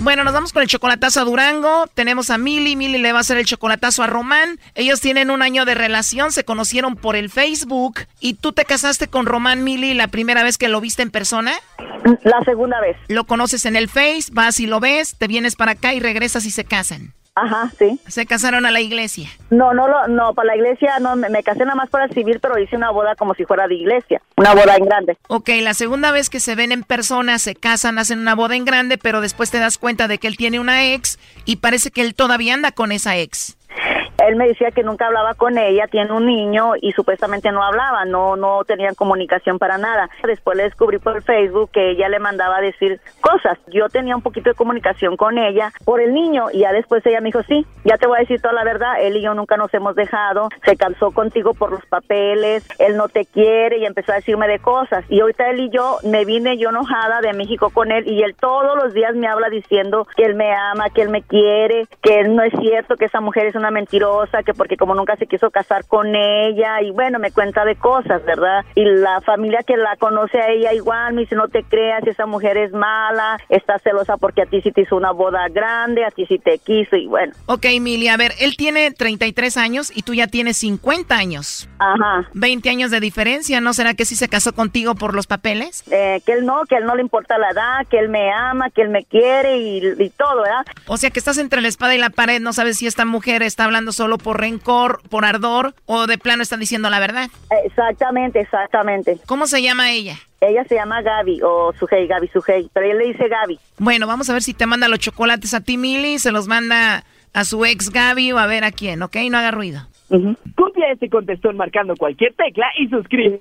Bueno, nos vamos con el chocolatazo a Durango. Tenemos a Mili. Mili le va a hacer el chocolatazo a Román. Ellos tienen un año de relación, se conocieron por el Facebook. ¿Y tú te casaste con Román Mili la primera vez que lo viste en persona? La segunda vez. Lo conoces en el Face, vas y lo ves, te vienes para acá y regresas y se casan. Ajá, sí. ¿Se casaron a la iglesia? No, no, no, no para la iglesia no, me, casé nada más para civil, pero hice una boda como si fuera de iglesia, una boda en grande. Ok, la segunda vez que se ven en persona, se casan, hacen una boda en grande, pero después te das cuenta de que él tiene una ex y parece que él todavía anda con esa ex él me decía que nunca hablaba con ella, tiene un niño y supuestamente no hablaba, no no tenían comunicación para nada. Después le descubrí por Facebook que ella le mandaba a decir cosas. Yo tenía un poquito de comunicación con ella por el niño y ya después ella me dijo, "Sí, ya te voy a decir toda la verdad, él y yo nunca nos hemos dejado, se cansó contigo por los papeles, él no te quiere" y empezó a decirme de cosas. Y ahorita él y yo me vine yo enojada de México con él y él todos los días me habla diciendo que él me ama, que él me quiere, que no es cierto, que esa mujer es una mentira que porque como nunca se quiso casar con ella, y bueno, me cuenta de cosas, ¿verdad? Y la familia que la conoce a ella igual me dice, no te creas, esa mujer es mala, está celosa porque a ti sí te hizo una boda grande, a ti sí te quiso, y bueno. Ok, Emilia, a ver, él tiene 33 años y tú ya tienes 50 años. Ajá. 20 años de diferencia, ¿no será que sí se casó contigo por los papeles? Eh, que él no, que él no le importa la edad, que él me ama, que él me quiere y, y todo, ¿verdad? O sea que estás entre la espada y la pared, no sabes si esta mujer está hablando solo por rencor, por ardor o de plano está diciendo la verdad. Exactamente, exactamente. ¿Cómo se llama ella? Ella se llama Gaby o Sujei, Gaby Sujei, pero él le dice Gaby. Bueno, vamos a ver si te manda los chocolates a ti, Mili, se los manda a su ex Gaby o a ver a quién, ¿ok? No haga ruido. Copia ese contestón marcando cualquier tecla y suscribe.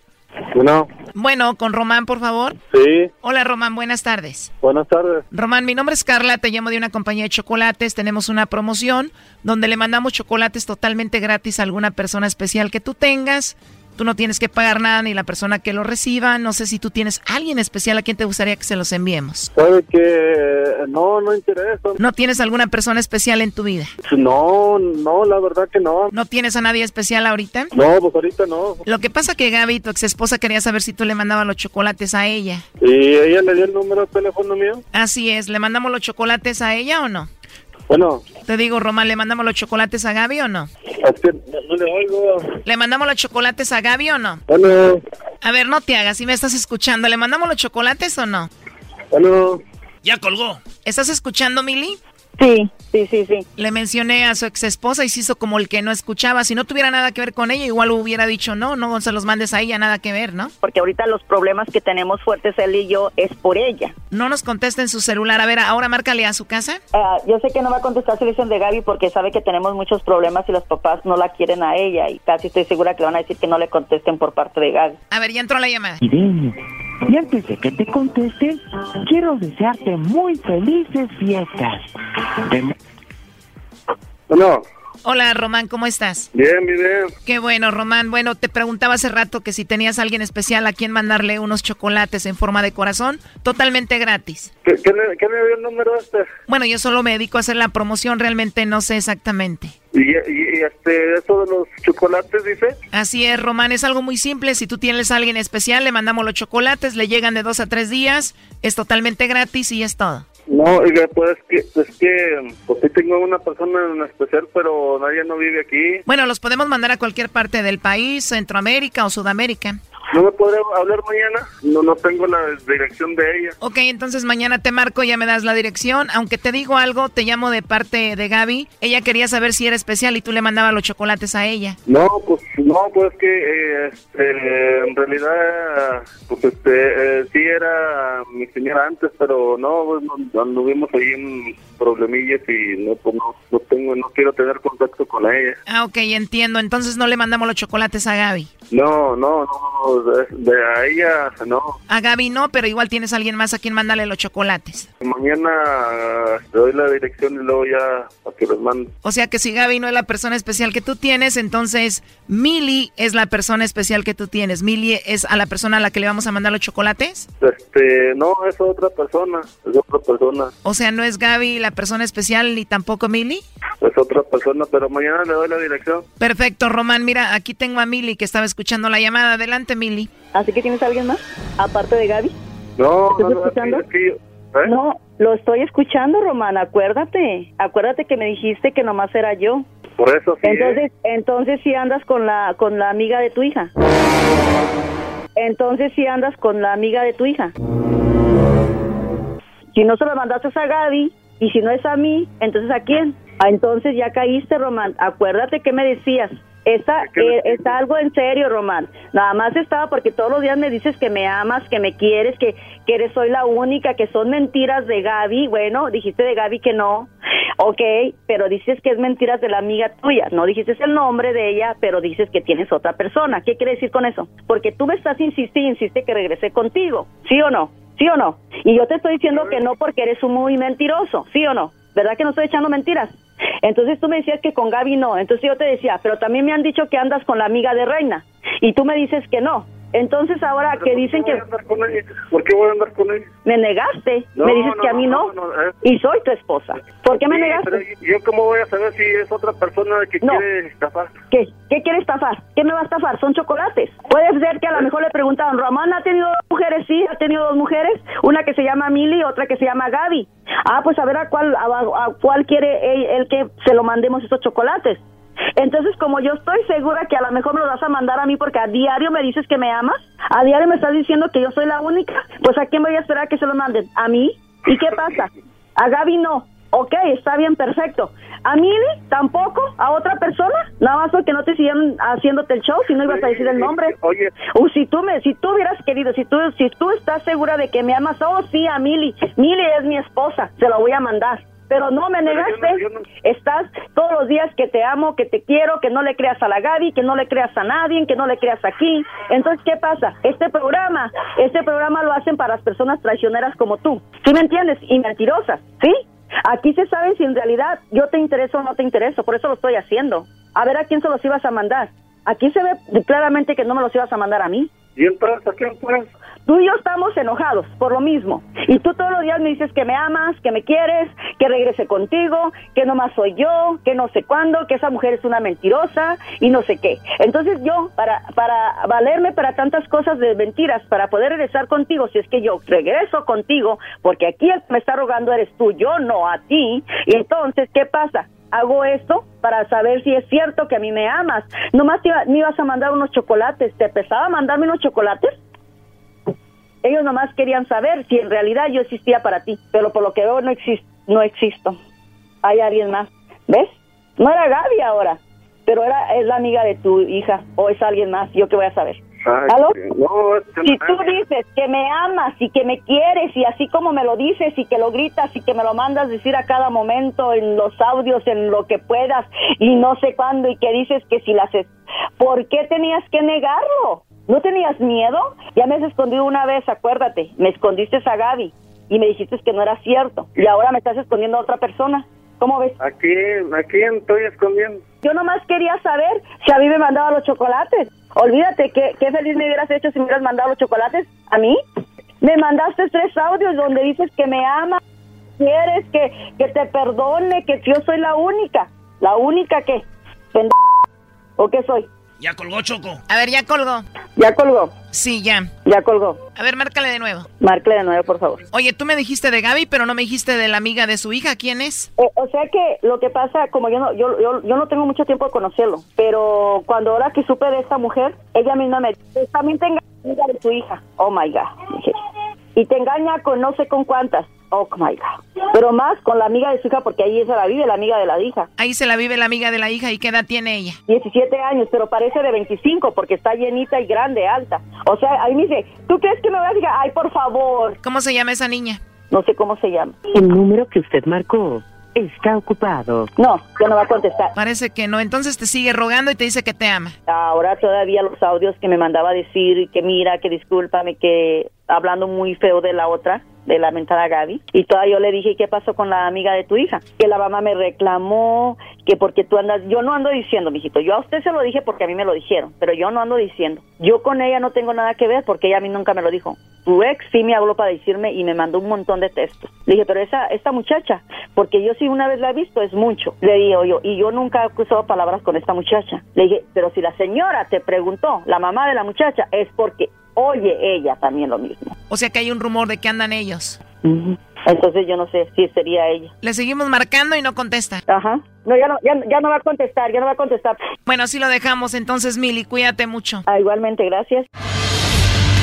Bueno, Bueno, con Román, por favor. sí, Hola, Román, buenas tardes. buenas tardes. Román, mi nombre es Carla, te llamo de una compañía de chocolates. Tenemos una promoción donde le mandamos chocolates totalmente gratis a alguna persona especial que tú tengas. Tú no tienes que pagar nada ni la persona que lo reciba. No sé si tú tienes alguien especial a quien te gustaría que se los enviemos. ¿Sabe que No, no interesa. ¿No tienes alguna persona especial en tu vida? No, no, la verdad que no. ¿No tienes a nadie especial ahorita? No, pues ahorita no. Lo que pasa que Gaby, tu ex esposa, quería saber si tú le mandabas los chocolates a ella. ¿Y ella le dio el número de teléfono mío? Así es, ¿le mandamos los chocolates a ella o no? Bueno, Te digo, Román, ¿le mandamos los chocolates a Gaby o no? es que no le oigo. ¿Le mandamos los chocolates a Gaby o no? Bueno, A ver, no te hagas, si me estás escuchando, ¿le mandamos los chocolates o no? bueno. Ya colgó. ¿Estás escuchando, Mili? Sí, sí, sí, sí. Le mencioné a su ex esposa y se hizo como el que no escuchaba. Si no tuviera nada que ver con ella, igual hubiera dicho no, no se los mandes a ella, nada que ver, ¿no? Porque ahorita los problemas que tenemos fuertes él y yo es por ella. No nos contesta en su celular. A ver, ahora márcale a su casa. Ah, yo sé que no va a contestar su elección de Gaby porque sabe que tenemos muchos problemas y los papás no la quieren a ella y casi estoy segura que le van a decir que no le contesten por parte de Gaby. A ver, ya entró la llamada. Y antes de que te conteste, quiero desearte muy felices fiestas. De- Hola, Román, ¿cómo estás? bien, bien. Qué bueno, Román. Bueno, te preguntaba hace rato que si tenías a alguien especial a quien mandarle unos chocolates en forma de corazón, totalmente gratis. ¿Qué, qué qué le dio el número este? Bueno, yo solo me dedico a hacer la promoción, realmente no sé exactamente. Y, y, y, este, eso de los chocolates, dice. Así es, Román, es algo muy simple. Si tú tienes a alguien especial, le mandamos los chocolates, le llegan de dos a tres días, es totalmente gratis y es todo. No, oiga, pues es que, es que, pues sí tengo una persona en especial, pero nadie no vive aquí. Bueno, los podemos mandar a cualquier parte del país, Centroamérica o Sudamérica. ¿No me podré hablar mañana? No, no tengo la dirección de ella. Ok, entonces mañana te marco, ya me das la dirección. Aunque te digo algo, te llamo de parte de Gaby. Ella quería saber si era especial y tú le mandabas los chocolates a ella. No, pues no, pues es que eh, este, en realidad, pues este, eh, sí era mi señora antes, pero no, pues, no, anduvimos ahí en problemillas y no, pues no, no tengo, no quiero tener contacto con ella. Ah, ok, entiendo. Entonces no le mandamos los chocolates a Gaby. No, no, no, de, de a ella no. A Gaby no, pero igual tienes a alguien más a quien mandarle los chocolates. Mañana eh, te doy la dirección y luego ya para que los mande. O sea que si Gaby no es la persona especial que tú tienes, entonces Mili es la persona especial que tú tienes. Mili es a la persona a la que le vamos a mandar los chocolates. Este, no, es otra persona, es otra persona, O sea, no es Gaby la persona especial ni tampoco Mili. es otra persona, pero mañana le doy la dirección. Perfecto, Román. Mira, aquí tengo a Mili que estaba escuchando la llamada. Adelante, Mili. ¿Así que tienes a alguien más? Aparte de Gaby. No, ¿Estás no, ¿eh? No, lo estoy escuchando, Román, acuérdate. Acuérdate que me dijiste que nomás era yo. Por eso sí. ¿eh? Entonces, entonces sí andas con la con la amiga de tu hija. Entonces sí andas con la amiga de tu hija. Si no se lo mandaste a Gaby y si no es a mí, entonces a quién? Ah, entonces ya caíste, Román. Acuérdate que me decías. Está, eh, está algo en serio, Román. Nada más estaba porque todos los días me dices que me amas, que me quieres, que, que eres soy la única, que son mentiras de Gaby. Bueno, dijiste de Gaby que no. Ok, pero dices que es mentiras de la amiga tuya. No dijiste el nombre de ella, pero dices que tienes otra persona. ¿Qué quiere decir con eso? Porque tú me estás insistiendo, insiste que regresé contigo. ¿Sí o no? ¿Sí o no? Y yo te estoy diciendo que no porque eres un muy mentiroso. ¿Sí o no? ¿Verdad que no estoy echando mentiras? Entonces tú me decías que con Gaby no. Entonces yo te decía, pero también me han dicho que andas con la amiga de Reina. Y tú me dices que no. Entonces ahora que dicen que... ¿Por qué voy a andar con él? Me negaste. No, me dices no, que a mí no. eh. Y soy tu esposa. ¿Por qué me Sí, negaste? yo cómo voy a saber si es otra persona que quiere estafar. ¿Qué? ¿Qué quiere estafar? ¿Qué me va a estafar? Son chocolates. Puede ser que a lo mejor le preguntaron, Román ha tenido dos mujeres, sí, ha tenido dos mujeres, una que se llama Mili y otra que se llama Gaby. Ah, pues a ver a cuál, a, a cuál quiere él, él que se lo mandemos estos chocolates. Entonces, como yo estoy segura que a lo mejor me lo vas a mandar a mí porque a diario me dices que me amas, a diario me estás diciendo que yo soy la única, pues ¿a quién voy a esperar que se lo manden? ¿A mí? ¿Y qué pasa? A Gaby no. Ok, está bien, perfecto. ¿A Mili? ¿Tampoco? ¿A otra persona? Nada más porque no te siguen haciéndote el show, si no ibas a decir el nombre. Oye. Uh, si tú me, si tú hubieras querido, si tú, si tú estás segura de que me amas, oh sí, a Mili. Mili es mi esposa, se lo voy a mandar. Pero no me negaste. Estás todos los días que te amo, que te quiero, que no le creas a la Gaby, que no le creas a nadie, que no le creas aquí. Entonces, ¿qué pasa? Este programa, este programa lo hacen para las personas traicioneras como tú. ¿Sí me entiendes? Y mentirosas, ¿sí? Aquí se sabe si en realidad yo te intereso o no te intereso, por eso lo estoy haciendo. A ver a quién se los ibas a mandar. Aquí se ve claramente que no me los ibas a mandar a mí. ¿Y entonces a quién pues? Tú y yo estamos enojados por lo mismo. Y tú todos los días me dices que me amas, que me quieres, que regrese contigo, que nomás soy yo, que no sé cuándo, que esa mujer es una mentirosa y no sé qué. Entonces yo, para, para valerme para tantas cosas de mentiras, para poder regresar contigo, si es que yo regreso contigo, porque aquí el que me está rogando eres tú, yo no a ti. Y entonces, ¿qué pasa? Hago esto para saber si es cierto que a mí me amas. Nomás te iba- me ibas a mandar unos chocolates. ¿Te pesaba mandarme unos chocolates? Ellos nomás querían saber si en realidad yo existía para ti, pero por lo que veo no, exis- no existo. Hay alguien más. ¿Ves? No era Gaby ahora, pero era es la amiga de tu hija o es alguien más. ¿Yo qué voy a saber? Ay, ¿Aló? No, es que Si tú dices que me amas y que me quieres y así como me lo dices y que lo gritas y que me lo mandas decir a cada momento en los audios, en lo que puedas y no sé cuándo y que dices que si las... es- ¿Por qué tenías que negarlo? ¿No tenías miedo? Ya me has escondido una vez, acuérdate. Me escondiste a Gaby y me dijiste que no era cierto y ahora me estás escondiendo a otra persona. ¿Cómo ves? ¿A quién? ¿A quién estoy escondiendo? Yo nomás quería saber si a mí me mandaba los chocolates. Olvídate, que qué feliz me hubieras hecho si me hubieras mandado chocolates. ¿A mí? Me mandaste tres audios donde dices que me amas, quieres que, que te perdone, que yo soy la única. ¿La única qué? ¿O qué soy? Ya colgó Choco. A ver, ya colgó. ¿Ya colgó? Sí, ya. Ya colgó. A ver, márcale de nuevo. Marcle de nuevo, por favor. Oye, tú me dijiste de Gaby, pero no me dijiste de la amiga de su hija. ¿Quién es? Eh, o sea que lo que pasa, como yo no, yo, yo, yo no tengo mucho tiempo de conocerlo, pero cuando ahora que supe de esta mujer, ella misma me dice, también te engaña de tu hija. Oh my God. dije. Y te engaña con no sé con cuántas. Oh my God. Pero más con la amiga de su hija, porque ahí se la vive la amiga de la hija. Ahí se la vive la amiga de la hija. ¿Y qué edad tiene ella? 17 años, pero parece de 25 porque está llenita y grande, alta. O sea, ahí me dice, ¿tú crees que me vas a decir, ay, por favor? ¿Cómo se llama esa niña? No sé cómo se llama. El número que usted marcó está ocupado. No, ya no va a contestar. Parece que no. Entonces te sigue rogando y te dice que te ama. Ahora todavía los audios que me mandaba decir que mira, que discúlpame, que hablando muy feo de la otra, de la mentada Gaby. Y todavía yo le dije, ¿qué pasó con la amiga de tu hija? Que la mamá me reclamó, que porque tú andas, yo no ando diciendo, mijito, yo a usted se lo dije porque a mí me lo dijeron, pero yo no ando diciendo. Yo con ella no tengo nada que ver porque ella a mí nunca me lo dijo. Tu ex sí me habló para decirme y me mandó un montón de textos. Le dije, pero esa, esta muchacha, porque yo sí una vez la he visto, es mucho. Le digo yo, y yo nunca he usado palabras con esta muchacha. Le dije, pero si la señora te preguntó, la mamá de la muchacha, es porque oye ella también lo mismo. O sea que hay un rumor de que andan ellos. Entonces yo no sé si sería ella. Le seguimos marcando y no contesta. Ajá. No, ya no, ya, ya no va a contestar, ya no va a contestar. Bueno, así lo dejamos entonces, Mili. Cuídate mucho. Ah, igualmente, gracias.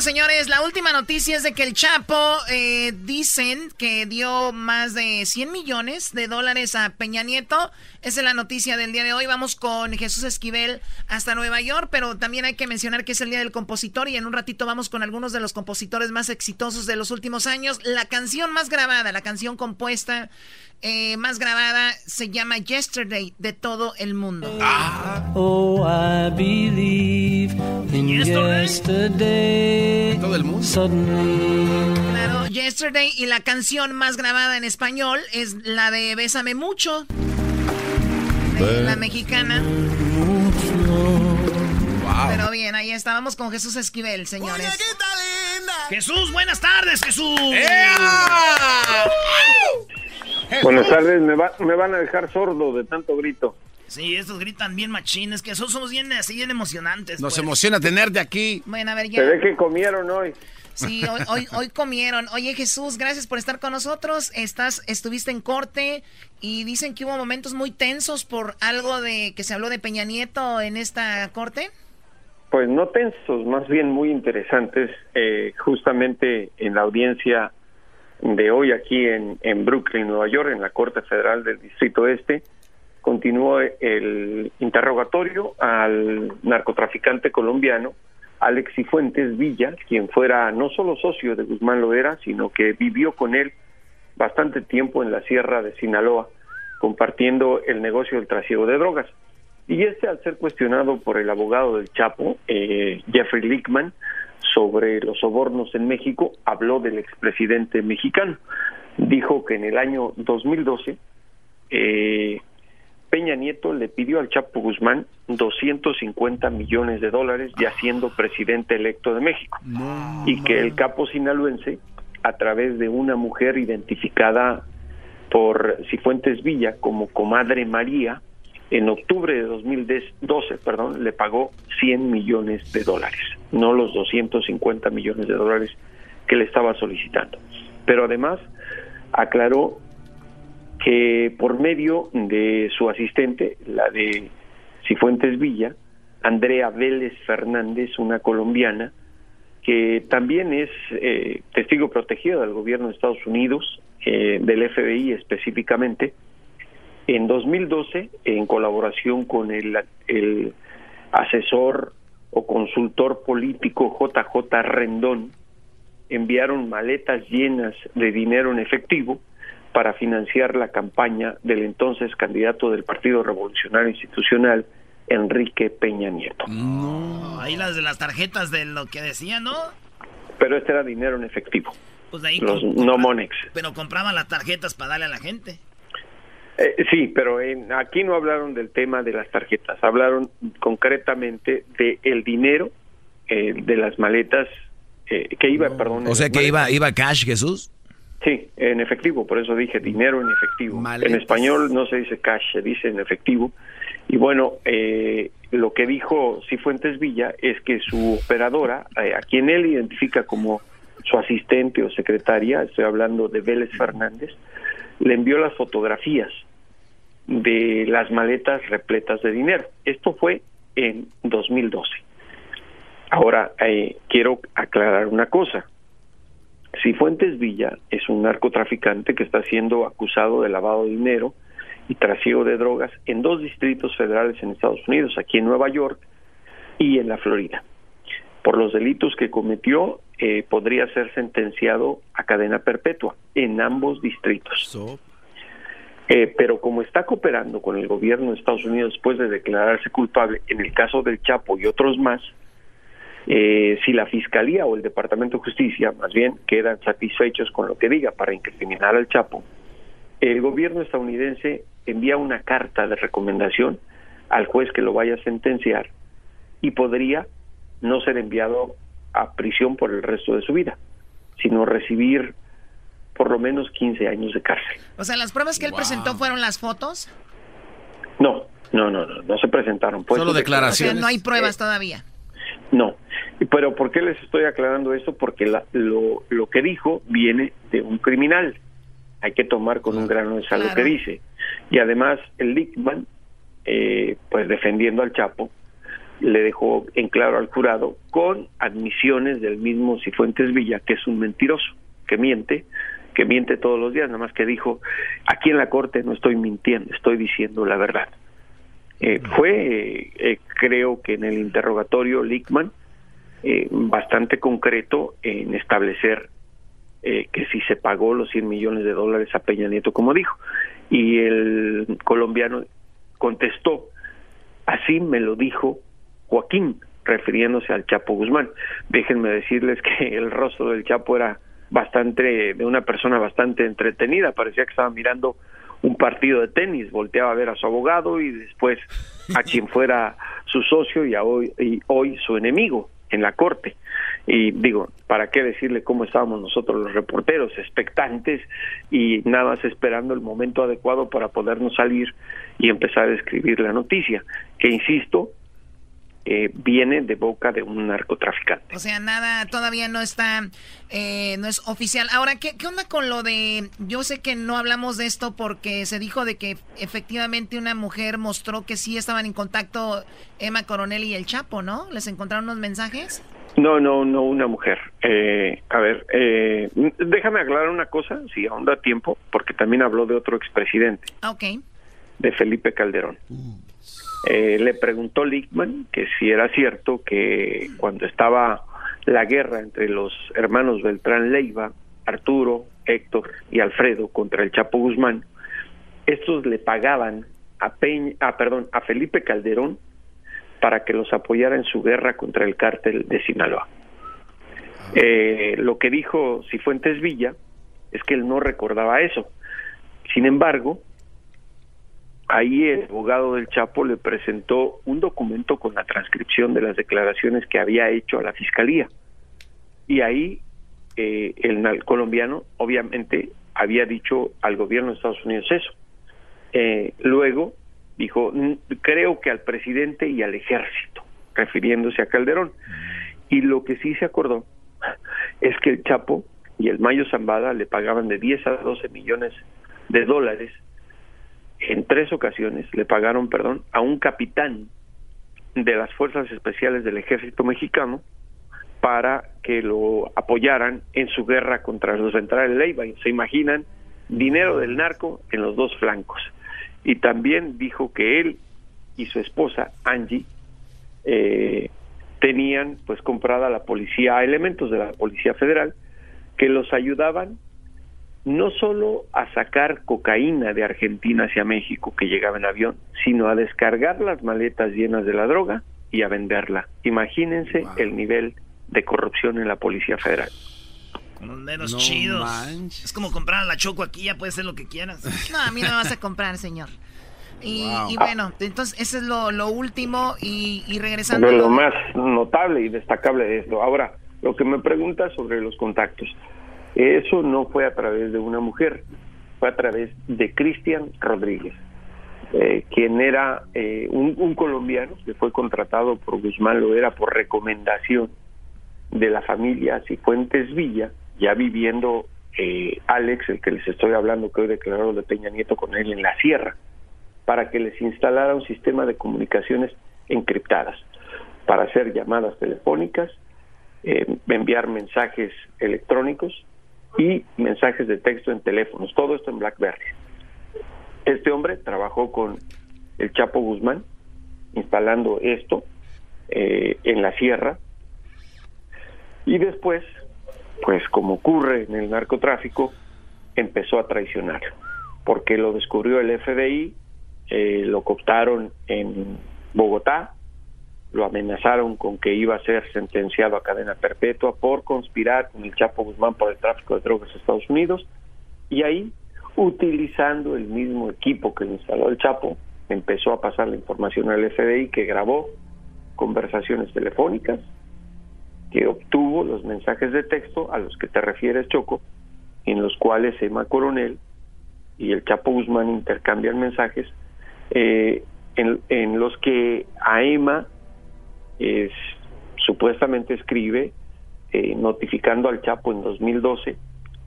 Señores, la última noticia es de que el Chapo eh, dicen que dio más de 100 millones de dólares a Peña Nieto. Esa es la noticia del día de hoy. Vamos con Jesús Esquivel hasta Nueva York, pero también hay que mencionar que es el día del compositor y en un ratito vamos con algunos de los compositores más exitosos de los últimos años. La canción más grabada, la canción compuesta eh, más grabada se llama Yesterday de todo el mundo. Oh, I believe in yesterday. Todo el mundo. Claro, Yesterday y la canción más grabada en español es la de Bésame mucho. De la mexicana. Pero bien, ahí estábamos con Jesús Esquivel, señores. Jesús, buenas tardes, Jesús. Buenas tardes, me, me van a dejar sordo de tanto grito. Sí, estos gritan bien machines, que esos somos bien así, bien emocionantes. Nos pues. emociona tenerte aquí. Bueno, a ver, ya. Se ve que comieron hoy. Sí, hoy, hoy, hoy, comieron. Oye, Jesús, gracias por estar con nosotros. Estás, estuviste en corte y dicen que hubo momentos muy tensos por algo de que se habló de Peña Nieto en esta corte. Pues no tensos, más bien muy interesantes. Eh, justamente en la audiencia de hoy aquí en, en Brooklyn, Nueva York, en la Corte Federal del Distrito Este, continuó el interrogatorio al narcotraficante colombiano Alex Cifuentes Villa, quien fuera no solo socio de Guzmán Loera, sino que vivió con él bastante tiempo en la sierra de Sinaloa, compartiendo el negocio del trasiego de drogas. Y este, al ser cuestionado por el abogado del Chapo, eh, Jeffrey Lickman, sobre los sobornos en México, habló del expresidente mexicano. Dijo que en el año 2012 eh, Peña Nieto le pidió al Chapo Guzmán 250 millones de dólares ya siendo presidente electo de México y que el capo sinaloense a través de una mujer identificada por Cifuentes Villa como comadre María en octubre de 2012, perdón, le pagó 100 millones de dólares, no los 250 millones de dólares que le estaba solicitando. Pero además aclaró que por medio de su asistente, la de Cifuentes Villa, Andrea Vélez Fernández, una colombiana, que también es eh, testigo protegido del gobierno de Estados Unidos, eh, del FBI específicamente, en 2012, en colaboración con el, el asesor o consultor político JJ Rendón, enviaron maletas llenas de dinero en efectivo para financiar la campaña del entonces candidato del Partido Revolucionario Institucional, Enrique Peña Nieto. No, ahí las de las tarjetas de lo que decía, ¿no? Pero este era dinero en efectivo. Pues de ahí los no Monex. Pero compraban las tarjetas para darle a la gente. Eh, sí, pero en, aquí no hablaron del tema de las tarjetas, hablaron concretamente de el dinero eh, de las maletas eh, que iba, perdón. O sea que iba iba cash, Jesús. Sí, en efectivo, por eso dije dinero en efectivo. En español no se dice cash, se dice en efectivo. Y bueno, eh, lo que dijo Cifuentes Villa es que su operadora, eh, a quien él identifica como su asistente o secretaria, estoy hablando de Vélez Fernández, le envió las fotografías de las maletas repletas de dinero. Esto fue en 2012. Ahora, eh, quiero aclarar una cosa. Cifuentes Villa es un narcotraficante que está siendo acusado de lavado de dinero y trasiego de drogas en dos distritos federales en Estados Unidos, aquí en Nueva York y en la Florida. Por los delitos que cometió, eh, podría ser sentenciado a cadena perpetua en ambos distritos. Eh, pero como está cooperando con el gobierno de Estados Unidos después de declararse culpable en el caso del Chapo y otros más, eh, si la Fiscalía o el Departamento de Justicia más bien quedan satisfechos con lo que diga para incriminar al Chapo, el gobierno estadounidense envía una carta de recomendación al juez que lo vaya a sentenciar y podría no ser enviado a prisión por el resto de su vida, sino recibir por lo menos 15 años de cárcel. O sea, las pruebas que él presentó fueron las fotos? No, no, no, no, no se presentaron. Solo declaraciones. no hay pruebas eh, todavía. No, pero ¿por qué les estoy aclarando esto? Porque lo, lo que dijo viene de un criminal. Hay que tomar con un grano de sal lo que dice. Y además el Lickman, eh, pues defendiendo al Chapo, le dejó en claro al jurado con admisiones del mismo Cifuentes Villa, que es un mentiroso, que miente, que miente todos los días, nada más que dijo, aquí en la corte no estoy mintiendo, estoy diciendo la verdad. Eh, fue, eh, creo que en el interrogatorio Lickman, eh, bastante concreto en establecer que si se pagó los 100 millones de dólares a Peña Nieto, como dijo. Y el colombiano contestó, así me lo dijo Joaquín, refiriéndose al Chapo Guzmán. Déjenme decirles que el rostro del Chapo era bastante, de una persona bastante entretenida, parecía que estaba mirando un partido de tenis, volteaba a ver a su abogado y después a quien fuera su socio y, a hoy, y hoy su enemigo en la corte. Y digo, ¿para qué decirle cómo estábamos nosotros los reporteros, expectantes y nada más esperando el momento adecuado para podernos salir y empezar a escribir la noticia? Que insisto, eh, viene de boca de un narcotraficante. O sea, nada, todavía no está, eh, no es oficial. Ahora, ¿qué, ¿qué onda con lo de, yo sé que no hablamos de esto porque se dijo de que efectivamente una mujer mostró que sí estaban en contacto Emma Coronel y el Chapo, ¿no? ¿Les encontraron unos mensajes? No, no, no, una mujer. Eh, a ver, eh, déjame aclarar una cosa, si aún da tiempo, porque también habló de otro expresidente. Ok. De Felipe Calderón. Eh, le preguntó Lickman que si era cierto que cuando estaba la guerra entre los hermanos Beltrán Leiva, Arturo, Héctor y Alfredo contra el Chapo Guzmán, estos le pagaban a Peña, ah, perdón, a Felipe Calderón para que los apoyara en su guerra contra el cártel de Sinaloa. Eh, lo que dijo Cifuentes Villa es que él no recordaba eso. Sin embargo, ahí el abogado del Chapo le presentó un documento con la transcripción de las declaraciones que había hecho a la fiscalía. Y ahí eh, el colombiano obviamente había dicho al gobierno de Estados Unidos eso. Eh, luego dijo, creo que al presidente y al ejército, refiriéndose a Calderón. Y lo que sí se acordó es que el Chapo y el Mayo Zambada le pagaban de 10 a 12 millones de dólares en tres ocasiones le pagaron, perdón, a un capitán de las fuerzas especiales del ejército mexicano para que lo apoyaran en su guerra contra los centrales Leiva. Se imaginan dinero del narco en los dos flancos. Y también dijo que él y su esposa Angie eh, tenían pues comprada la policía, elementos de la policía federal que los ayudaban no solo a sacar cocaína de Argentina hacia México que llegaba en avión, sino a descargar las maletas llenas de la droga y a venderla. Imagínense el nivel de corrupción en la Policía Federal. Con los dedos chidos. Es como comprar a la Choco aquí, ya puedes hacer lo que quieras. No, a mí no me vas a comprar, señor. Y, bueno, entonces eso es lo, último y, y regresando... lo más notable y destacable de esto. Ahora, lo que me pregunta sobre los contactos. Eso no fue a través de una mujer, fue a través de Cristian Rodríguez, eh, quien era eh, un, colombiano que fue contratado por Guzmán, lo era por recomendación de la familia Cifuentes Villa, ya viviendo eh, Alex, el que les estoy hablando, que hoy declaró de Peña Nieto con él en la sierra, para que les instalara un sistema de comunicaciones encriptadas, para hacer llamadas telefónicas, enviar mensajes electrónicos y mensajes de texto en teléfonos, todo esto en BlackBerry. Este hombre trabajó con el Chapo Guzmán instalando esto eh, en la sierra y después, pues como ocurre en el narcotráfico, empezó a traicionar porque lo descubrió el FBI, eh, lo cooptaron en Bogotá, lo amenazaron con que iba a ser sentenciado a cadena perpetua por conspirar con el Chapo Guzmán por el tráfico de drogas a Estados Unidos y ahí, utilizando el mismo equipo que instaló el Chapo, empezó a pasar la información al FBI que grabó conversaciones telefónicas, que obtuvo los mensajes de texto a los que te refieres, Choco, en los cuales Emma Coronel y el Chapo Guzmán intercambian mensajes eh, en, en los que a Emma es, supuestamente escribe eh, notificando al Chapo en 2012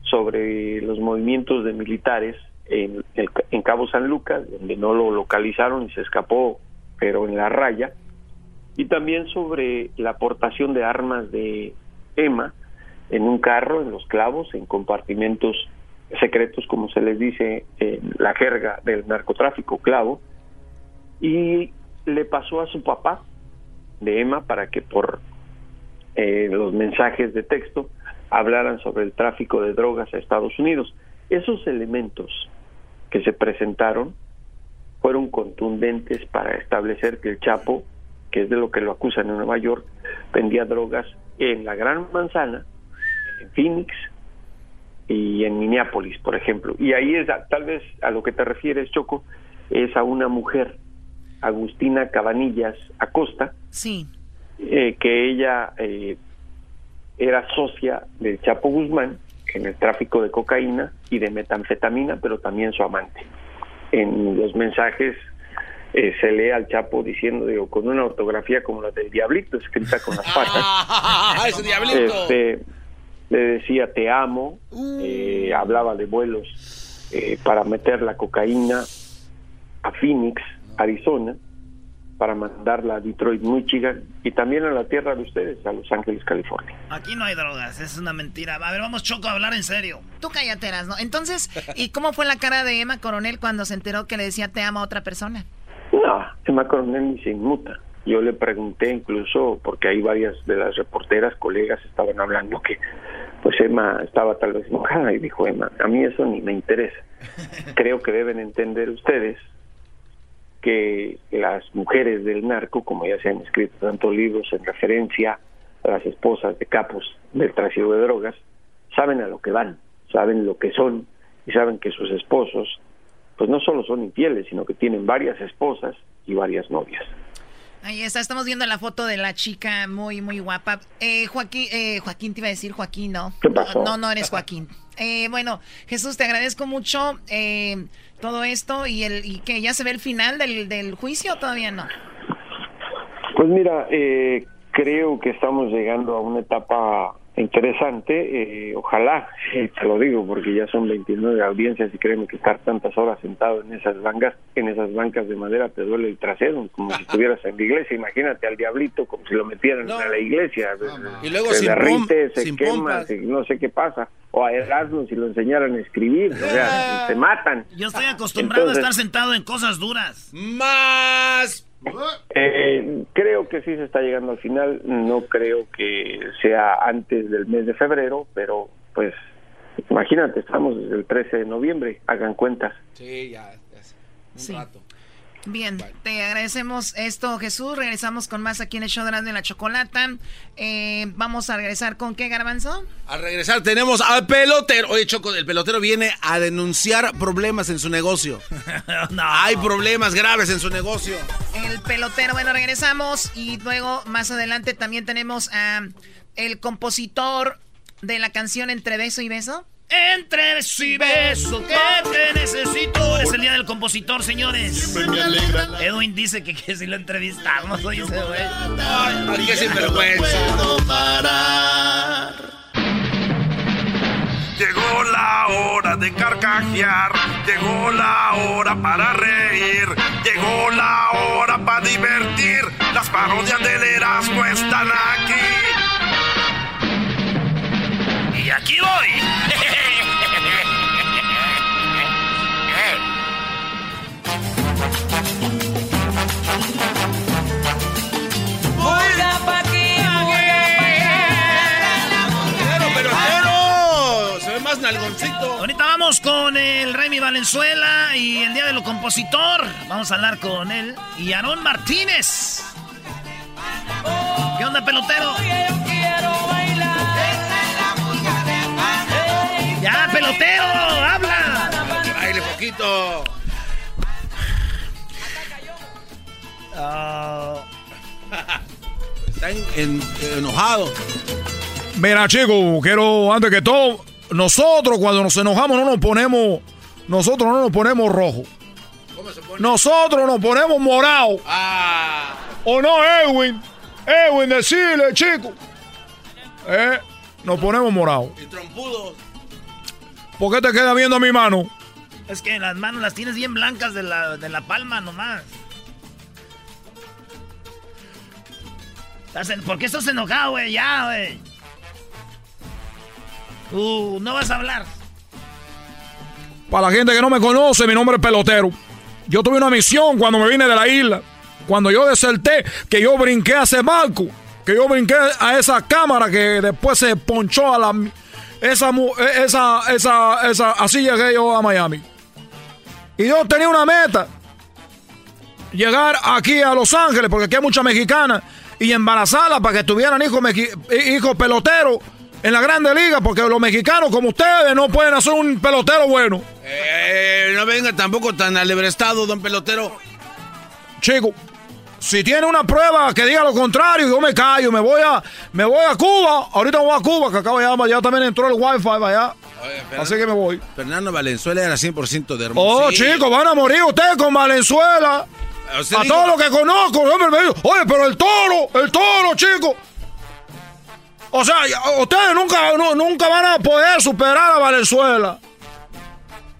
sobre los movimientos de militares en, en Cabo San Lucas, donde no lo localizaron y se escapó, pero en la raya, y también sobre la aportación de armas de Emma en un carro, en los clavos, en compartimentos secretos, como se les dice en la jerga del narcotráfico, clavo, y le pasó a su papá de Emma para que por eh, los mensajes de texto hablaran sobre el tráfico de drogas a Estados Unidos. Esos elementos que se presentaron fueron contundentes para establecer que el Chapo, que es de lo que lo acusan en Nueva York, vendía drogas en la Gran Manzana, en Phoenix y en Minneapolis, por ejemplo. Y ahí es, tal vez a lo que te refieres, Choco, es a una mujer, Agustina Cabanillas Acosta, sí. Eh, que ella eh, era socia del Chapo Guzmán en el tráfico de cocaína y de metanfetamina, pero también su amante. En los mensajes eh, se lee al Chapo diciendo, digo, con una ortografía como la del Diablito, escrita con las patas. ¡Ese Diablito! Este, le decía te amo, eh, hablaba de vuelos eh, para meter la cocaína a Phoenix, Arizona, para mandarla a Detroit, Michigan y también a la tierra de ustedes, a Los Ángeles, California. Aquí no hay drogas, es una mentira. A ver, vamos Choco a hablar en serio. Tú cállateras, ¿no? Entonces, ¿y cómo fue la cara de Emma Coronel cuando se enteró que le decía te amo a otra persona? No, Emma Coronel ni se inmuta. Yo le pregunté incluso, porque hay varias de las reporteras, colegas, estaban hablando que pues Emma estaba tal vez enojada y dijo Emma, a mí eso ni me interesa. Creo que deben entender ustedes que las mujeres del narco, como ya se han escrito tantos libros en referencia a las esposas de capos del tráfico de drogas, saben a lo que van, saben lo que son y saben que sus esposos pues no solo son infieles, sino que tienen varias esposas y varias novias. Ahí está, estamos viendo la foto de la chica muy, muy guapa. Eh, Joaquín, eh, Joaquín te iba a decir Joaquín, ¿no? No, no eres Joaquín. Eh, bueno, Jesús, te agradezco mucho eh, todo esto y el y que ya se ve el final del, del juicio, todavía no. Pues mira, eh, creo que estamos llegando a una etapa interesante, eh, ojalá, te lo digo, porque ya son 29 audiencias y créeme que estar tantas horas sentado en esas bancas, en esas bancas de madera te duele el trasero, como si estuvieras en la iglesia, imagínate al diablito como si lo metieran en la iglesia, y luego se sin derrite, pom- se sin quema, pompas. se- no sé qué pasa, o a Erasmus si lo enseñaran a escribir, o sea, se matan. Yo estoy acostumbrado Entonces- a estar sentado en cosas duras. Más. Eh, creo que sí se está llegando al final. No creo que sea antes del mes de febrero, pero pues imagínate, estamos desde el 13 de noviembre. Hagan cuentas. Sí, ya. ya. Un Sí. rato. Bien, te agradecemos esto, Jesús. Regresamos con más aquí en el show de la Chocolata. Eh, vamos a regresar con qué, Garbanzo? Al regresar tenemos al pelotero. Oye, Choco, el pelotero viene a denunciar problemas en su negocio. Hay problemas graves en su negocio. El pelotero. Bueno, regresamos y luego más adelante también tenemos a el compositor de la canción Entre Beso y Beso. Entre beso y beso que te necesito. Es el día del compositor, señores. Edwin dice que, que si lo entrevistamos, oye ese güey. Ay, qué sinvergüenza. Llegó la hora de carcajear, llegó la hora para reír, llegó la hora para divertir. Las parodias del Erasmo están aquí. Y aquí voy. Oiga, pa' aquí, Pero pelotero. Se ve más nalgoncito. Ahorita vamos con el Remy Valenzuela y el día del compositor. Vamos a hablar con él y Aarón Martínez. ¿Qué onda, pelotero? Ya, pelotero, habla. Baile poquito. Está en- en- enojado. Mira, chicos, quiero, antes que todo, nosotros cuando nos enojamos no nos ponemos, nosotros no nos ponemos rojo. Nosotros nos ponemos morado. Ah. ¿O no, Edwin? Edwin, decirle, chico. Eh, nos ponemos morado. Y trompudo. ¿Por qué te queda viendo mi mano? Es que las manos las tienes bien blancas de la, de la palma nomás. ¿Por qué estás enojado, güey? Ya, güey. Uh, no vas a hablar. Para la gente que no me conoce, mi nombre es Pelotero. Yo tuve una misión cuando me vine de la isla. Cuando yo deserté, que yo brinqué a ese barco. Que yo brinqué a esa cámara que después se ponchó a la... Esa, e, esa, esa, esa, así llegué yo a Miami. Y yo tenía una meta. Llegar aquí a Los Ángeles, porque aquí hay muchas mexicanas. Y embarazarlas para que tuvieran hijos, hijos peloteros en la Grande Liga, porque los mexicanos como ustedes no pueden hacer un pelotero bueno. Eh, no venga tampoco tan alebrestado, don pelotero. Chico, si tiene una prueba que diga lo contrario, yo me callo, me voy a, me voy a Cuba. Ahorita voy a Cuba, que acá ya, ya también entró el wifi allá. Así que me voy. Fernando Valenzuela era 100% de hermoso. Oh, chicos, van a morir ustedes con Valenzuela. A todos los que conozco, hombre, me oye, pero el toro, el toro, chicos. O sea, ustedes nunca, nunca van a poder superar a Valenzuela.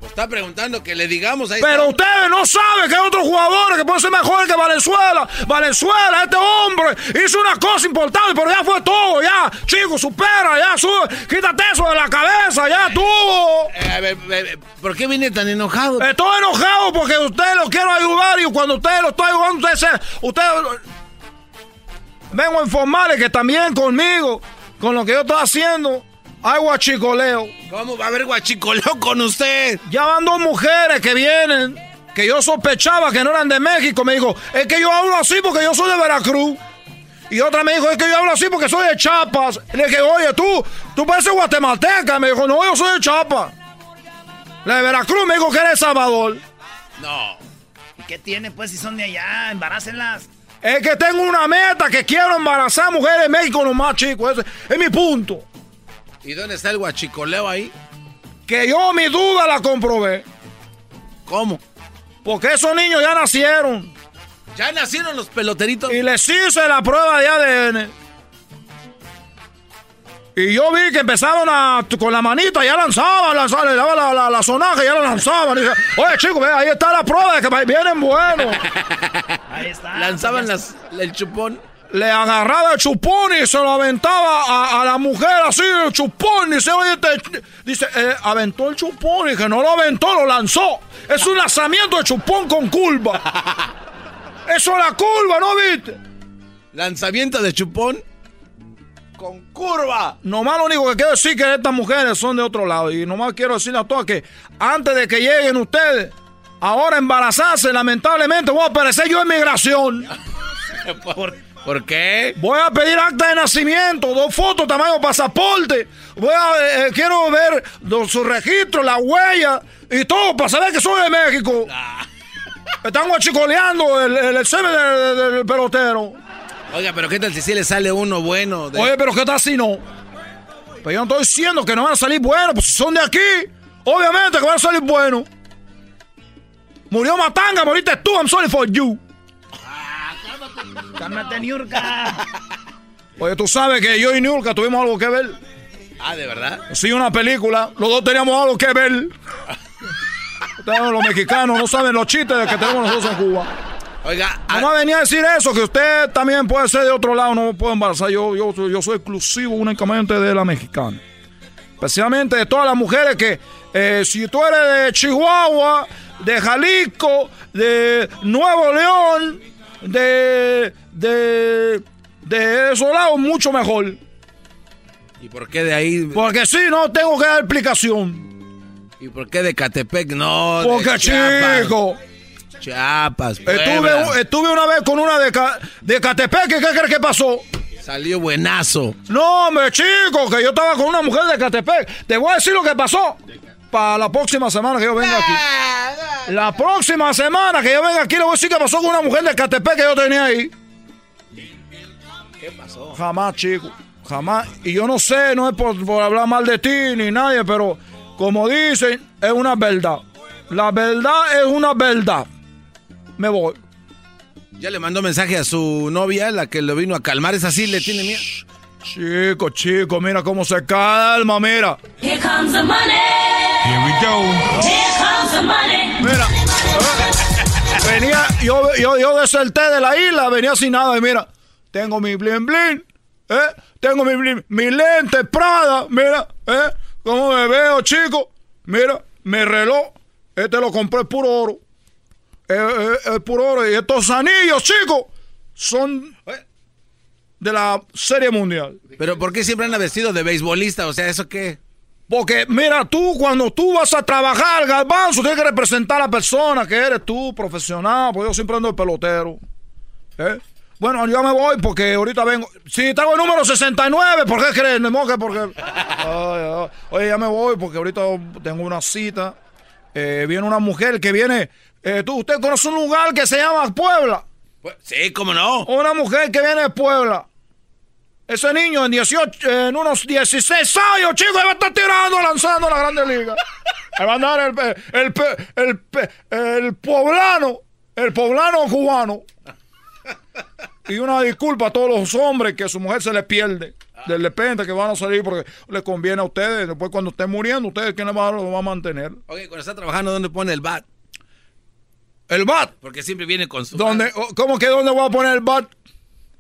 Pues está preguntando que le digamos ahí. Pero ustedes no saben que hay otros jugadores que pueden ser mejores que Valenzuela. Valenzuela, este hombre, hizo una cosa importante, pero ya fue todo, ya. Chicos, supera, ya, sube. Quítate eso de la cabeza, ya tuvo. Eh, ¿Por qué viene tan enojado? Estoy enojado porque ustedes lo quiero ayudar y cuando ustedes lo estoy ayudando, ustedes, ustedes vengo a informarles que también conmigo con lo que yo estoy haciendo, hay guachicoleo. ¿Cómo va a haber guachicoleo con usted? Ya van dos mujeres que vienen, que yo sospechaba que no eran de México. Me dijo, es que yo hablo así porque yo soy de Veracruz. Y otra me dijo, es que yo hablo así porque soy de Chiapas. le dije, oye, tú, tú pareces guatemalteca. Me dijo, no, yo soy de Chiapas. La de Veracruz me dijo que eres Salvador. No. ¿Y qué tiene, pues, si son de allá? Embarácenlas. Es que tengo una meta que quiero embarazar mujeres en México más chicos. Ese es mi punto. ¿Y dónde está el guachicoleo ahí? Que yo mi duda la comprobé. ¿Cómo? Porque esos niños ya nacieron. Ya nacieron los peloteritos. Y les hice la prueba de ADN. Y yo vi que empezaron a, con la manita, ya lanzaban, lanzaban, le daban la, la, la sonaja, ya la lanzaban. Y dije, oye, chicos, ahí está la prueba de que vienen buenos. Ahí está. Lanzaban las, el chupón. Le agarraba el chupón y se lo aventaba a, la mujer así, el chupón. Dice, oye, dice, eh, aventó el chupón. Y que no lo aventó, lo lanzó. Es un lanzamiento de chupón con curva. Eso es la curva, ¿no viste? Lanzamiento de chupón con curva. Nomás lo único que quiero decir que estas mujeres son de otro lado. Y nomás quiero decirle a todas que antes de que lleguen ustedes, ahora embarazarse, lamentablemente voy a aparecer yo en migración. ¿Por, qué? Voy a pedir acta de nacimiento, dos fotos, tamaño pasaporte. Voy a, eh, eh, quiero ver su registro, la huella y todo para saber que soy de México. Ah. Están guachicoleando el, el, del pelotero. Oiga, pero ¿qué tal si sí le sale uno bueno? Oye, pero ¿qué tal si no? Pero yo no estoy diciendo que no van a salir buenos, pues si son de aquí, obviamente que van a salir buenos. Murió Matanga, moriste tú, I'm sorry for you. Ah, cálmate. Niurka. Oye, tú sabes que yo y Niurka tuvimos algo que ver. Ah, ¿de verdad? Sí, una película. Los dos teníamos algo que ver. los mexicanos no saben los chistes que tenemos nosotros en Cuba. Oiga, no venía a decir eso, que usted también puede ser de otro lado, no puedo embarazar. Yo, yo, yo soy exclusivo únicamente de la mexicana. Especialmente de todas las mujeres que, eh, si tú eres de Chihuahua, de Jalisco, de Nuevo León, de, de, de esos lados, mucho mejor. ¿Y por qué de ahí? Porque sí, no tengo que dar explicación. ¿Y por qué de Catepec no? Porque chico. Chiapas, estuve, estuve, una vez con una de, de Catepeque, ¿qué crees que pasó? Salió buenazo. No, hombre, chico, que yo estaba con una mujer de Catepec. Te voy a decir lo que pasó. Para la próxima semana que yo venga aquí. La próxima semana que yo venga aquí, le voy a decir qué pasó con una mujer de Catepec que yo tenía ahí. ¿Qué pasó? Jamás, chico. Jamás. Y yo no sé, no es por, por hablar mal de ti ni nadie, pero como dicen, es una verdad. La verdad es una verdad me voy. Ya le mandó mensaje a su novia, la que lo vino a calmar. Es así, le tiene miedo. Chico, chico, mira cómo se calma, mira. Here comes the money. Here we go. Here comes. Mira. Venía, yo, yo, yo deserté de la isla, venía sin nada y mira. tengo mi blin blin, ¿eh? Tengo mi, blin- mi lente Prada, mira, ¿eh? ¿Cómo me veo, chico? Mira, mi reloj, este lo compré puro oro. Eh, eh, es puro oro. Y estos anillos, chicos, son de la Serie Mundial. Pero ¿por qué siempre anda vestido de beisbolista? O sea, ¿eso qué? Porque, mira, tú cuando tú vas a trabajar, Garbanzo, tienes que representar a la persona que eres tú, profesional, porque yo siempre ando de pelotero. ¿Eh? Bueno, yo me voy porque ahorita vengo. Si traigo el número 69, ¿por qué crees? No, que porque. Ay, ay. Oye, ya me voy porque ahorita tengo una cita. Eh, viene una mujer que viene. eh, tú, usted conoce un lugar que se llama Puebla. Sí, ¿cómo no? Una mujer que viene de Puebla. Ese niño en 18, en unos 16 años, chicos, va a estar tirando, lanzando la Grande Liga. Ahí va a andar el, el, el, pe- el poblano, el poblano cubano. Y una disculpa a todos los hombres que su mujer se le pierde. De repente que van a salir porque les conviene a ustedes. Después cuando estén muriendo, ustedes quién les va, a- va a mantener. Oye, cuando está trabajando, ¿dónde pone el bat? El bat. Porque siempre viene con su... ¿Dónde, ¿Cómo que dónde voy a poner el bat?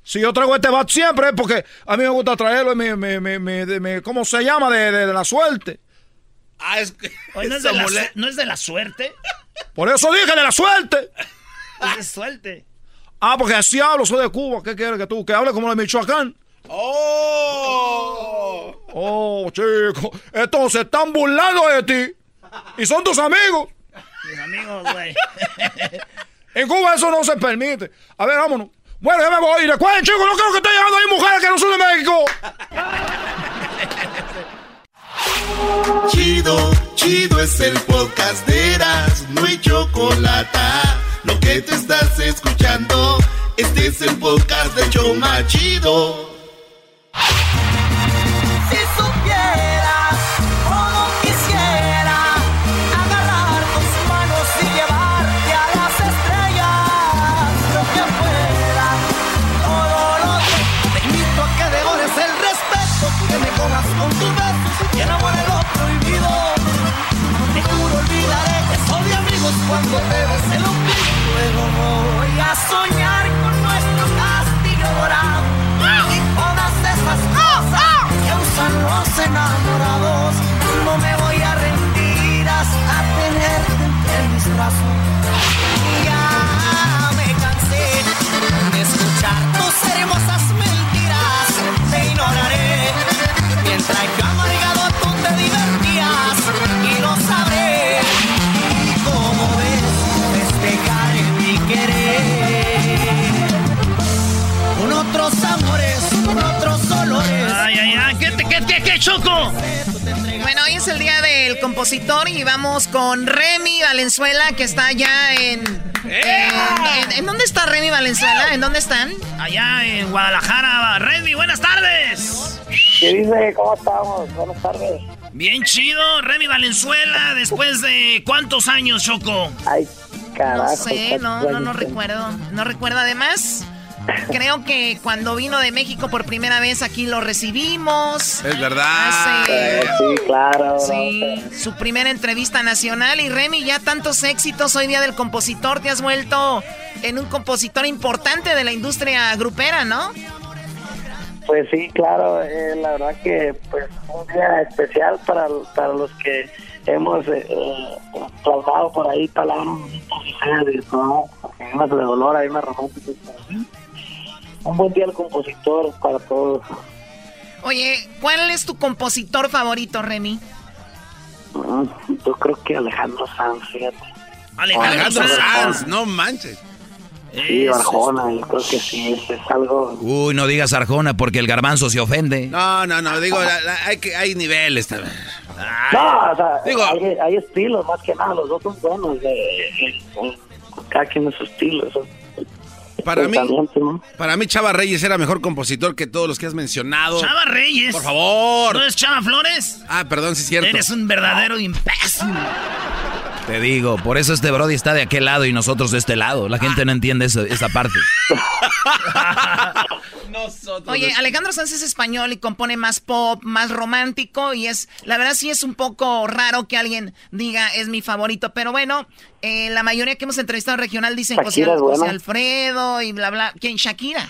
Si yo traigo este bat siempre es porque a mí me gusta traerlo, me, me, me, de- ¿cómo se llama? De, de- de la suerte. Ah, es que... Oye, ¿no, es de la, su- ¿no es de la suerte? Por eso dije de la suerte. Es de suerte. Ah, porque así hablo, soy de Cuba. ¿Qué quieres que tú? Que hable como de Michoacán. ¡Oh! Oh, chico. Entonces están burlando de ti. Y son tus amigos. Mis amigos, güey. En Cuba eso no se permite. A ver, vámonos. Bueno, ya me voy. Recuerden, chicos, no creo que estén llegando ahí mujeres que no son de México. Chido, chido es el podcast de Eras, no hay chocolate. Lo que te estás escuchando, este es el podcast de Choma Chido. Choco? Bueno, hoy es el día del compositor y vamos con Remy Valenzuela, que está allá en... en, en- ¿en dónde está Remy Valenzuela? ¿En dónde están? Allá en Guadalajara. Remy, buenas tardes. ¿Qué dice? ¿Cómo estamos? Buenas tardes. Bien chido, Remy Valenzuela, después de cuántos años, Choco. Ay, carajo. No sé, no, no, no recuerdo. No recuerdo. Además, creo que cuando vino de México por primera vez aquí lo recibimos. Es verdad. Hace- Eh, sí, claro. Sí, su primera entrevista nacional y Remy, ya tantos éxitos hoy día del compositor, te has vuelto en un compositor importante de la industria grupera, ¿no? Pues sí, claro. eh, la verdad que pues un día especial para, para los que hemos eh, eh, por ahí palabras de dolor, unas románticas. Un buen día al compositor para todos. Oye, ¿cuál es tu compositor favorito, Remy? Mm, Yo creo que Alejandro Sanz, fíjate. Alejandro Sanz, no manches. Sí, Arjona, yo creo que sí, es, algo... Uy, no digas Arjona porque el garbanzo se ofende. No, no, no, digo, la- la- hay, que, hay niveles también. No, o sea, Digo- hay, hay estilos, más que nada, los dos son buenos, de- cada quien es su estilo. eso- Para mí, para mí Chava Reyes era mejor compositor que todos los que has mencionado. Chava Reyes. Por favor. ¿No es Chava Flores? Ah, perdón, sí es cierto. Eres un verdadero imbécil. Te digo, por eso este Brody está de aquel lado y nosotros de este lado. La gente no entiende eso- esa parte. Oye, Alejandro Sanz es español y compone más pop, más romántico y es, la verdad sí es un poco raro que alguien diga es mi favorito, pero bueno, eh, la mayoría que hemos entrevistado regional dicen José, José. Alfredo y bla bla. ¿Quién? Shakira.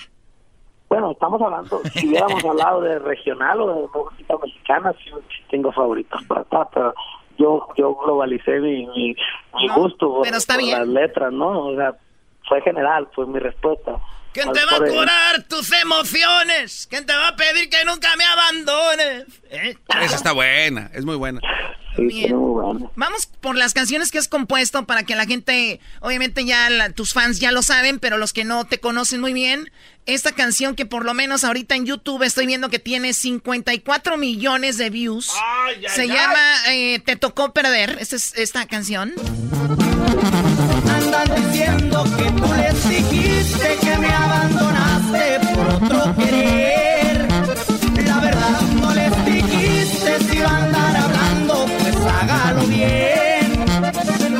Bueno, estamos hablando, si hubiéramos hablado de regional o de música mexicana, sí, tengo favoritos para pero yo yo globalicé mi, mi, mi gusto por, las letras, ¿no? O sea, fue general, fue mi respuesta. ¿Quién te va a curar tus emociones? ¿Quién te va a pedir que nunca me abandones? ¿Eh? Esa está buena, es muy buena. Bien. Vamos por las canciones que has compuesto para que la gente, obviamente ya la- tus fans ya lo saben, pero los que no te conocen muy bien, esta canción que por lo menos ahorita en YouTube estoy viendo que tiene 54 millones de views, se ay, llama eh, Te tocó perder, esta es esta canción. Andan diciendo que tú les dijiste que me abandonaste por otro querer. La verdad no les dijiste si va a andar hablando, pues hágalo bien.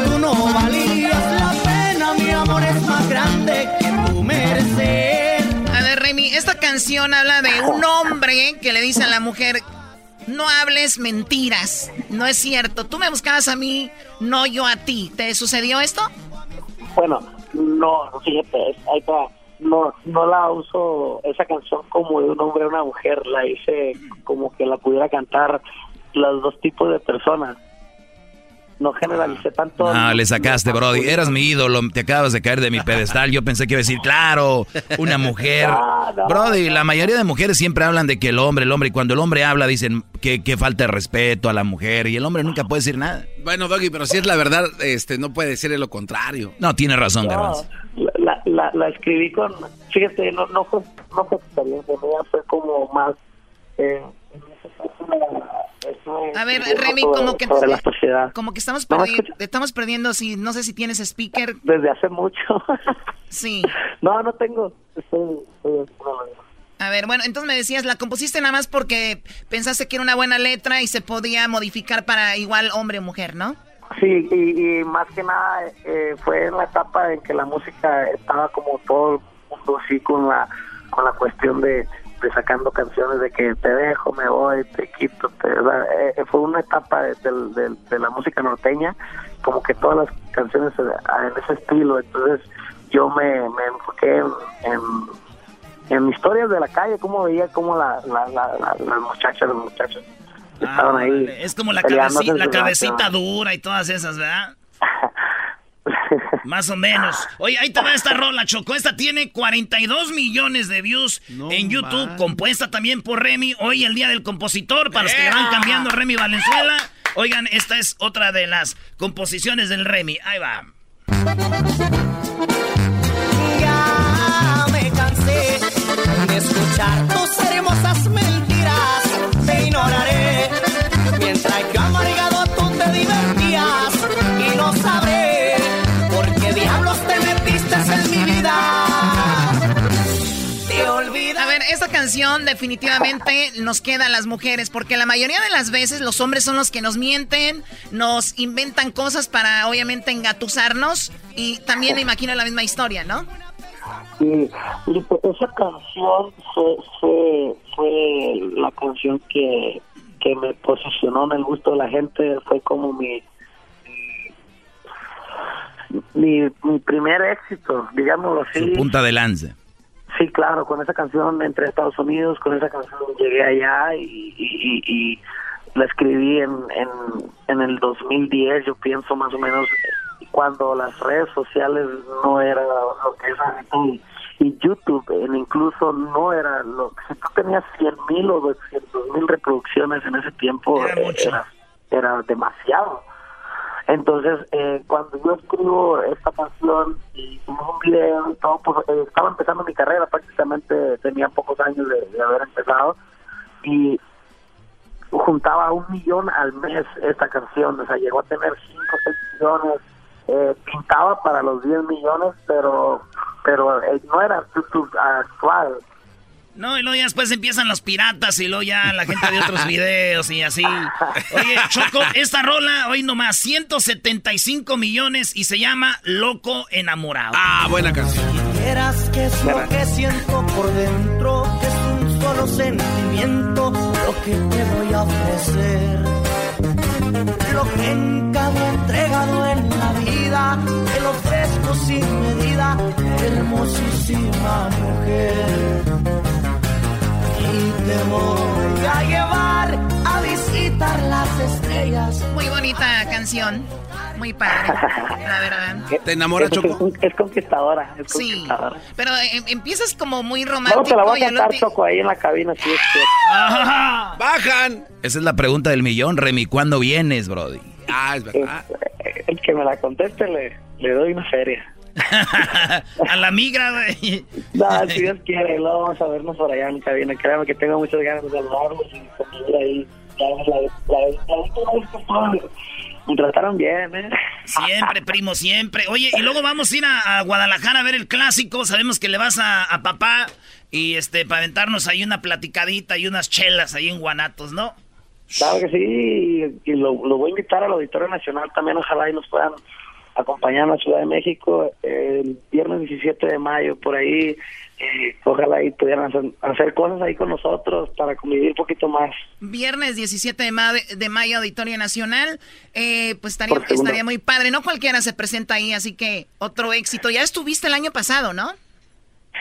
Tú no valías la pena, mi amor es más grande que tu merecer. A ver, Remy, esta canción habla de un hombre que le dice a la mujer, no hables mentiras, no es cierto, tú me buscabas a mí, no yo a ti. ¿Te sucedió esto? Bueno, no, fíjate, ahí está. No, no la uso esa canción como de un hombre a una mujer, la hice como que la pudiera cantar los dos tipos de personas. No generalicé tanto. Ah, le sacaste, Brody. Eras mi ídolo. Te acabas de caer de mi pedestal. Yo pensé que iba a decir, claro, una mujer. Brody, la mayoría de mujeres siempre hablan de que el hombre, el hombre, y cuando el hombre habla dicen que, que falta de respeto a la mujer y el hombre nunca puede decir nada. Bueno, Doggy, pero si es la verdad, este, no puede decir lo contrario. No, tiene razón, No, Garbanzo. la, la, la escribí con, fíjate, no, no fue, no fue experiencia fue como más, eh, A ver, Remy, como que, sobre la sociedad. como que estamos, No me perdi- estamos perdiendo, si, no sé si tienes speaker. Desde hace mucho. Sí. no, no tengo. Estoy- estoy- A ver, bueno, entonces me decías, la compusiste nada más porque pensaste que era una buena letra y se podía modificar para igual hombre o mujer, ¿no? Sí, y, y más que nada eh, fue en la etapa en que la música estaba como todo el mundo así con la con la cuestión de, sacando canciones de que te dejo, me voy, te quito, te, sea, eh, fue una etapa de, la música norteña, como que todas las canciones eh, en ese estilo, entonces yo me, me enfoqué en, en, en historias de la calle, cómo veía cómo la, la, la, la- las muchachas, los muchachos estaban ahí. Ah, Es como la, cabeci- la cabecita dura y todas esas, ¿verdad? Más o menos. Oye, ahí te va esta rola, Choco. Esta tiene 42 millones de views en YouTube, man. compuesta también por Remy. Hoy el día del compositor, para los que le van cambiando Remy Valenzuela. Oigan, esta es otra de las composiciones del Remy. Ahí va. Ya me cansé de escuchar tus esta canción definitivamente nos queda a las mujeres, porque la mayoría de las veces los hombres son los que nos mienten, nos inventan cosas para obviamente engatusarnos y también me imagino la misma historia, ¿no? Sí, y pues esa canción fue, fue, fue la canción que, que me posicionó en el gusto de la gente, fue como mi, mi, mi primer éxito, digámoslo así. Su punta de lanza. Sí, claro, con esa canción entré a Estados Unidos, con esa canción llegué allá y, y, y- y la escribí en, en, en el 2010, yo pienso más o menos, cuando las redes sociales no era lo que es y, y YouTube en incluso no era lo si tú tenías 100 mil o 200 mil reproducciones en ese tiempo eh, era, era demasiado. Entonces, eh, cuando yo escribo esta canción y un video y todo, pues eh, estaba empezando mi carrera, prácticamente tenía pocos años de, de haber empezado y juntaba un millón al mes esta canción, o sea, llegó a tener 5 o 6 millones, eh, pintaba para los 10 millones, pero pero eh, no era YouTube actual. No, y luego ya después empiezan los piratas y luego ya la gente de otros videos y así. Oye, Choco, esta rola hoy nomás 175 millones y se llama Loco Enamorado. Ah, buena canción. Vieras que es lo que siento por dentro, que es un solo sentimiento lo que te voy a ofrecer. Lo que nunca había entregado en la vida, te lo ofrezco sin medida, hermosísima mujer. Y te voy a llevar a visitar las estrellas. Muy bonita canción. Muy padre, la verdad. ¿Te enamora, es, Choco? Es, es conquistadora, es Sí, pero eh, empiezas como muy No, romántico. te la voy a cantar, Choco, ahí en la cabina, si es que... ¡Bajan! Esa es la pregunta del millón, Remy. ¿Cuándo vienes, Brody? Ah, es verdad. El que me la conteste le, le doy una feria. A la migra, güey. No, si Dios quiere, luego vamos a vernos por allá en cabina. Créame que tengo muchas ganas de saludarlos y convivir ahí. Me trataron bien, ¿eh? Siempre, primo, siempre. Oye, y luego vamos a ir a, a Guadalajara a ver el clásico. Sabemos que le vas a, a papá y este para aventarnos ahí una platicadita y unas chelas ahí en Guanatos, ¿no? Claro que sí, y lo, lo voy a invitar al Auditorio Nacional también, ojalá y nos puedan acompañar a Ciudad de México el viernes 17 de mayo, por ahí, eh, ojalá y pudieran hacer, hacer cosas ahí con nosotros para convivir un poquito más. Viernes 17 de, ma- de mayo, Auditorio Nacional. Eh, pues estaría, estaría muy padre. No cualquiera se presenta ahí, así que otro éxito. Ya estuviste el año pasado, ¿no?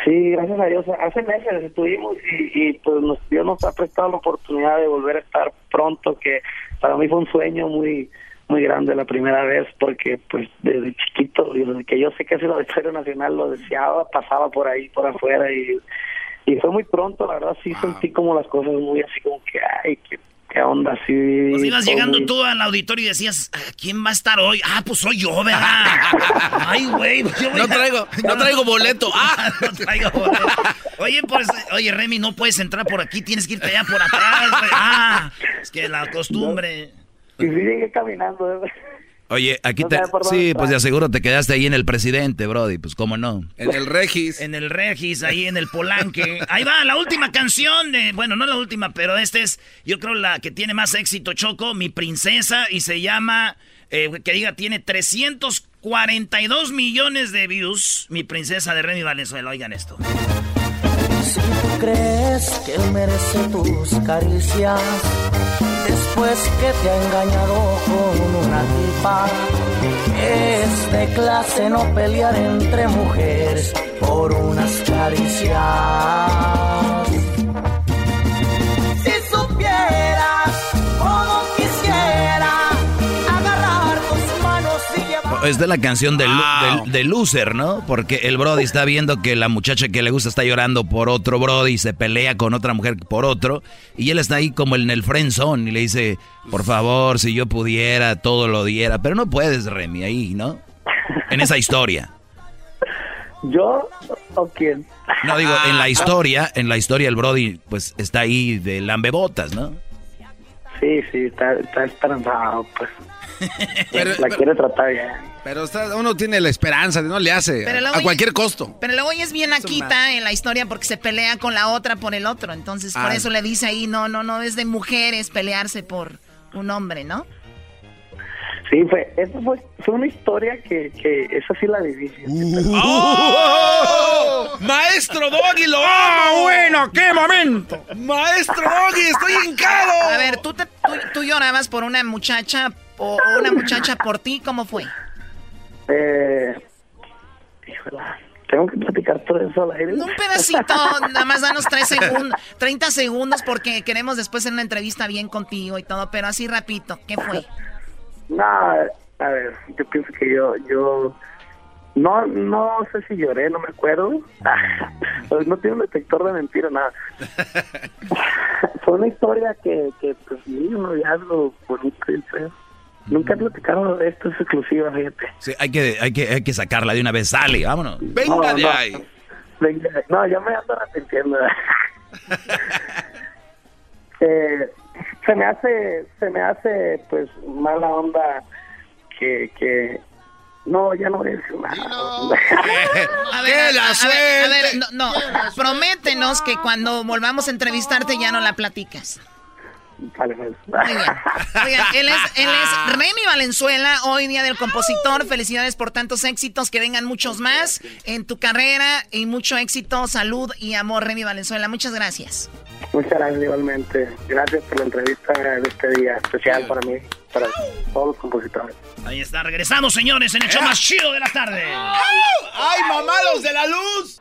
Sí, gracias a Dios. Hace meses estuvimos y, y, pues nos, Dios nos ha prestado la oportunidad de volver a estar pronto, que para mí fue un sueño muy muy grande la primera vez porque pues desde chiquito, desde que yo sé que es el Auditorio Nacional lo deseaba, pasaba por ahí, por afuera y, y fue muy pronto, la verdad sí sentí como las cosas muy así como que, ay, qué, qué onda, sí. Pues ibas llegando muy- tú al auditorio y decías, "Ah, ¿quién va a estar hoy? Ah, pues soy yo, ¿verdad? Ay, güey. pues No a- traigo, no traigo boleto. ¡Ah! no traigo boleto. Oye, pues, oye, Remy, no puedes entrar por aquí, tienes que irte allá por atrás, güey. Ah, es que la costumbre. Sí llegué caminando. ¿eh? Oye, aquí No te... Sí, entrar. pues de aseguro te quedaste ahí en el presidente, Brody. Pues cómo no. En el Regis. En el Regis, ahí en el Polanque. Ahí va, la última canción. de- bueno, no la última, pero esta es, yo creo, la que tiene más éxito, Choco, Mi Princesa, y se llama, eh, que diga, tiene 342 millones de views. Mi Princesa de Remy Valenzuela, oigan esto. Si tú crees que él merece tus caricias, después que te ha engañado con una tipa, es de clase no pelear entre mujeres por unas caricias. Es de la canción de, de Loser, ¿no? Porque el Brody está viendo que la muchacha que le gusta está llorando por otro Brody y se pelea con otra mujer por otro. Y él está ahí como en el friend zone y le dice, por favor, si yo pudiera, todo lo diera. Pero no puedes, Remy, ahí, ¿no? En esa historia. ¿Yo o quién? No, digo, en la historia, en la historia el Brody pues está ahí de lambebotas, ¿no? Sí, sí, está, está esperanzado, pues. Pero- la pero- quiere tratar bien. Pero está- uno tiene la esperanza, no le hace. Pero a ya- cualquier costo. Pero luego ella es bien aquita en la historia porque se pelea con la otra por el otro. Entonces, por Ah. eso le dice ahí, no, no, no es de mujeres pelearse por un hombre, ¿no? Sí, fue, eso fue, fue una historia que, que esa sí la viví. ¡Oh! ¡Maestro Doggy, lo ¡Ah, amo! bueno! ¡Qué momento! ¡Maestro Doggy, estoy hincado! A ver, ¿tú, te, tú, tú llorabas por una muchacha o una muchacha por ti? ¿Cómo fue? Eh, híjola, tengo que platicar todo eso al aire. Un pedacito, nada más danos tres segundos, 30 segundos porque queremos después hacer una entrevista bien contigo y todo, pero así rapidito, ¿qué fue? No, a ver, yo pienso que yo, yo, no, no sé si lloré, no me acuerdo. Pues no tiene un detector de mentira, nada. Fue una historia que, que pues, sí, un noviazgo bonito y feo. Nunca he platicado de esto, es exclusiva, fíjate. Sí, hay que, hay que, hay que sacarla de una vez. Sale, vámonos. Venga No, de no. ahí. Venga, No, ya me ando arrepintiendo. eh, se me hace, se me hace, pues, mala onda que, que, no, ya no voy a decir nada. A ¡Que ver, la a- a ver, a ver, suelte! no, no, prométenos que cuando volvamos a entrevistarte ya no la platicas. Muy bien. Oigan, él es, él es Remy Valenzuela, hoy día del compositor. Felicidades por tantos éxitos, que vengan muchos más en tu carrera y mucho éxito, salud y amor, Remy Valenzuela. Muchas gracias. Muchas gracias igualmente. Gracias por la entrevista de este día especial para mí, para todos los compositores. Ahí está, regresamos, señores, en el show más chido de la tarde. ¡Ay, mamados de la luz!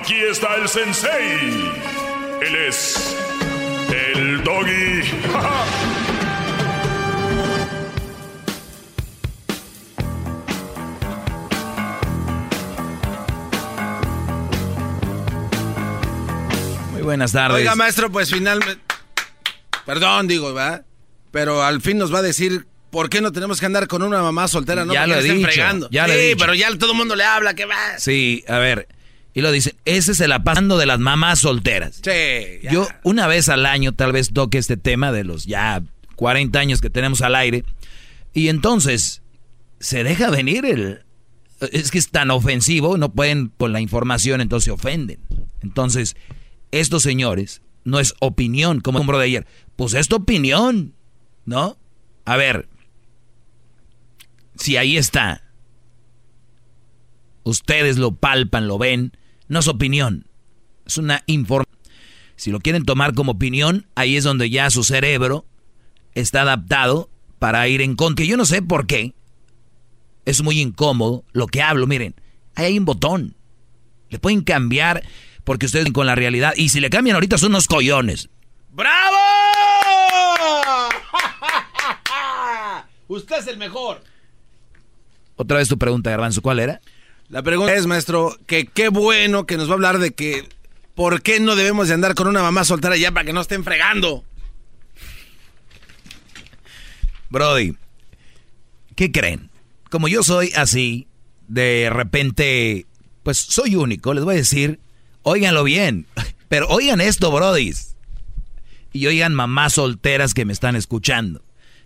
Aquí está el sensei. Él es el doggy. Muy buenas tardes. Oiga, maestro, pues finalmente. Perdón, digo, ¿verdad? Pero al fin nos va a decir por qué no tenemos que andar con una mamá soltera, ¿no? Ya lo he dicho, fregando. ya lo he sí, dicho. pero ya todo el mundo le habla, ¿qué va? Sí, a ver. Y lo dicen, ese es el apasando de las mamás solteras. Sí, ya. Yo una vez al año tal vez toque este tema de los ya 40 años que tenemos al aire. Y entonces, se deja venir el... Es que es tan ofensivo, no pueden con la información, entonces se ofenden. Entonces, estos señores, no es opinión, como el hombro de ayer. Pues es tu opinión, ¿no? A ver, si ahí está, ustedes lo palpan, lo ven, no es opinión, es una información. Si lo quieren tomar como opinión, ahí es donde ya su cerebro está adaptado para ir en contra. Yo no sé por qué. Es muy incómodo lo que hablo. Miren, ahí hay un botón. Le pueden cambiar porque ustedes con la realidad. Y si le cambian ahorita son unos collones. ¡Bravo! Usted es el mejor. Otra vez tu pregunta, Garbanzo, ¿cuál era? La pregunta es, maestro, que qué bueno que nos va a hablar de que por qué no debemos de andar con una mamá soltera ya para que no estén fregando. Brody, ¿qué creen? Como yo soy así, de repente, pues soy único, les voy a decir, óiganlo bien, pero oigan esto, brodis. Y oigan mamás solteras que me están escuchando,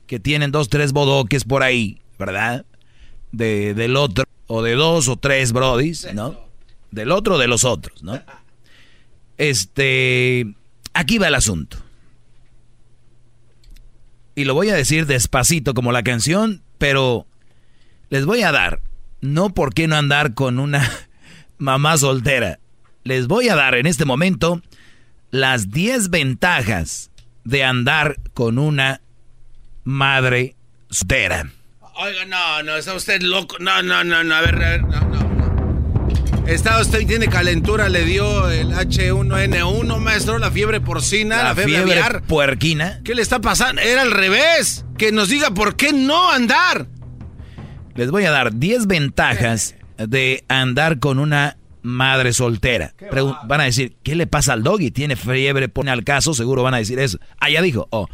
que tienen dos, tres bodoques por ahí, ¿verdad? De, del otro, o de dos o tres brodis, ¿no? Del otro o de los otros, ¿no? Este, aquí va el asunto. Y lo voy a decir despacito como la canción, pero les voy a dar, no por qué no andar con una mamá soltera. Les voy a dar en este momento las 10 ventajas de andar con una madre soltera. Oiga, no, no, está usted loco. No, no, no, no, a ver, a ver, no, no, no. Está usted, tiene calentura, le dio el H1N1, maestro, la fiebre porcina, la, La fiebre, fiebre aviar. puerquina. ¿Qué le está pasando? Era al revés. Que nos diga por qué no andar. Les voy a dar 10 ventajas de andar con una madre soltera. Van a decir, ¿qué le pasa al doggy? ¿Tiene fiebre? Pone al caso, seguro van a decir eso. Ah, ya dijo. Oh.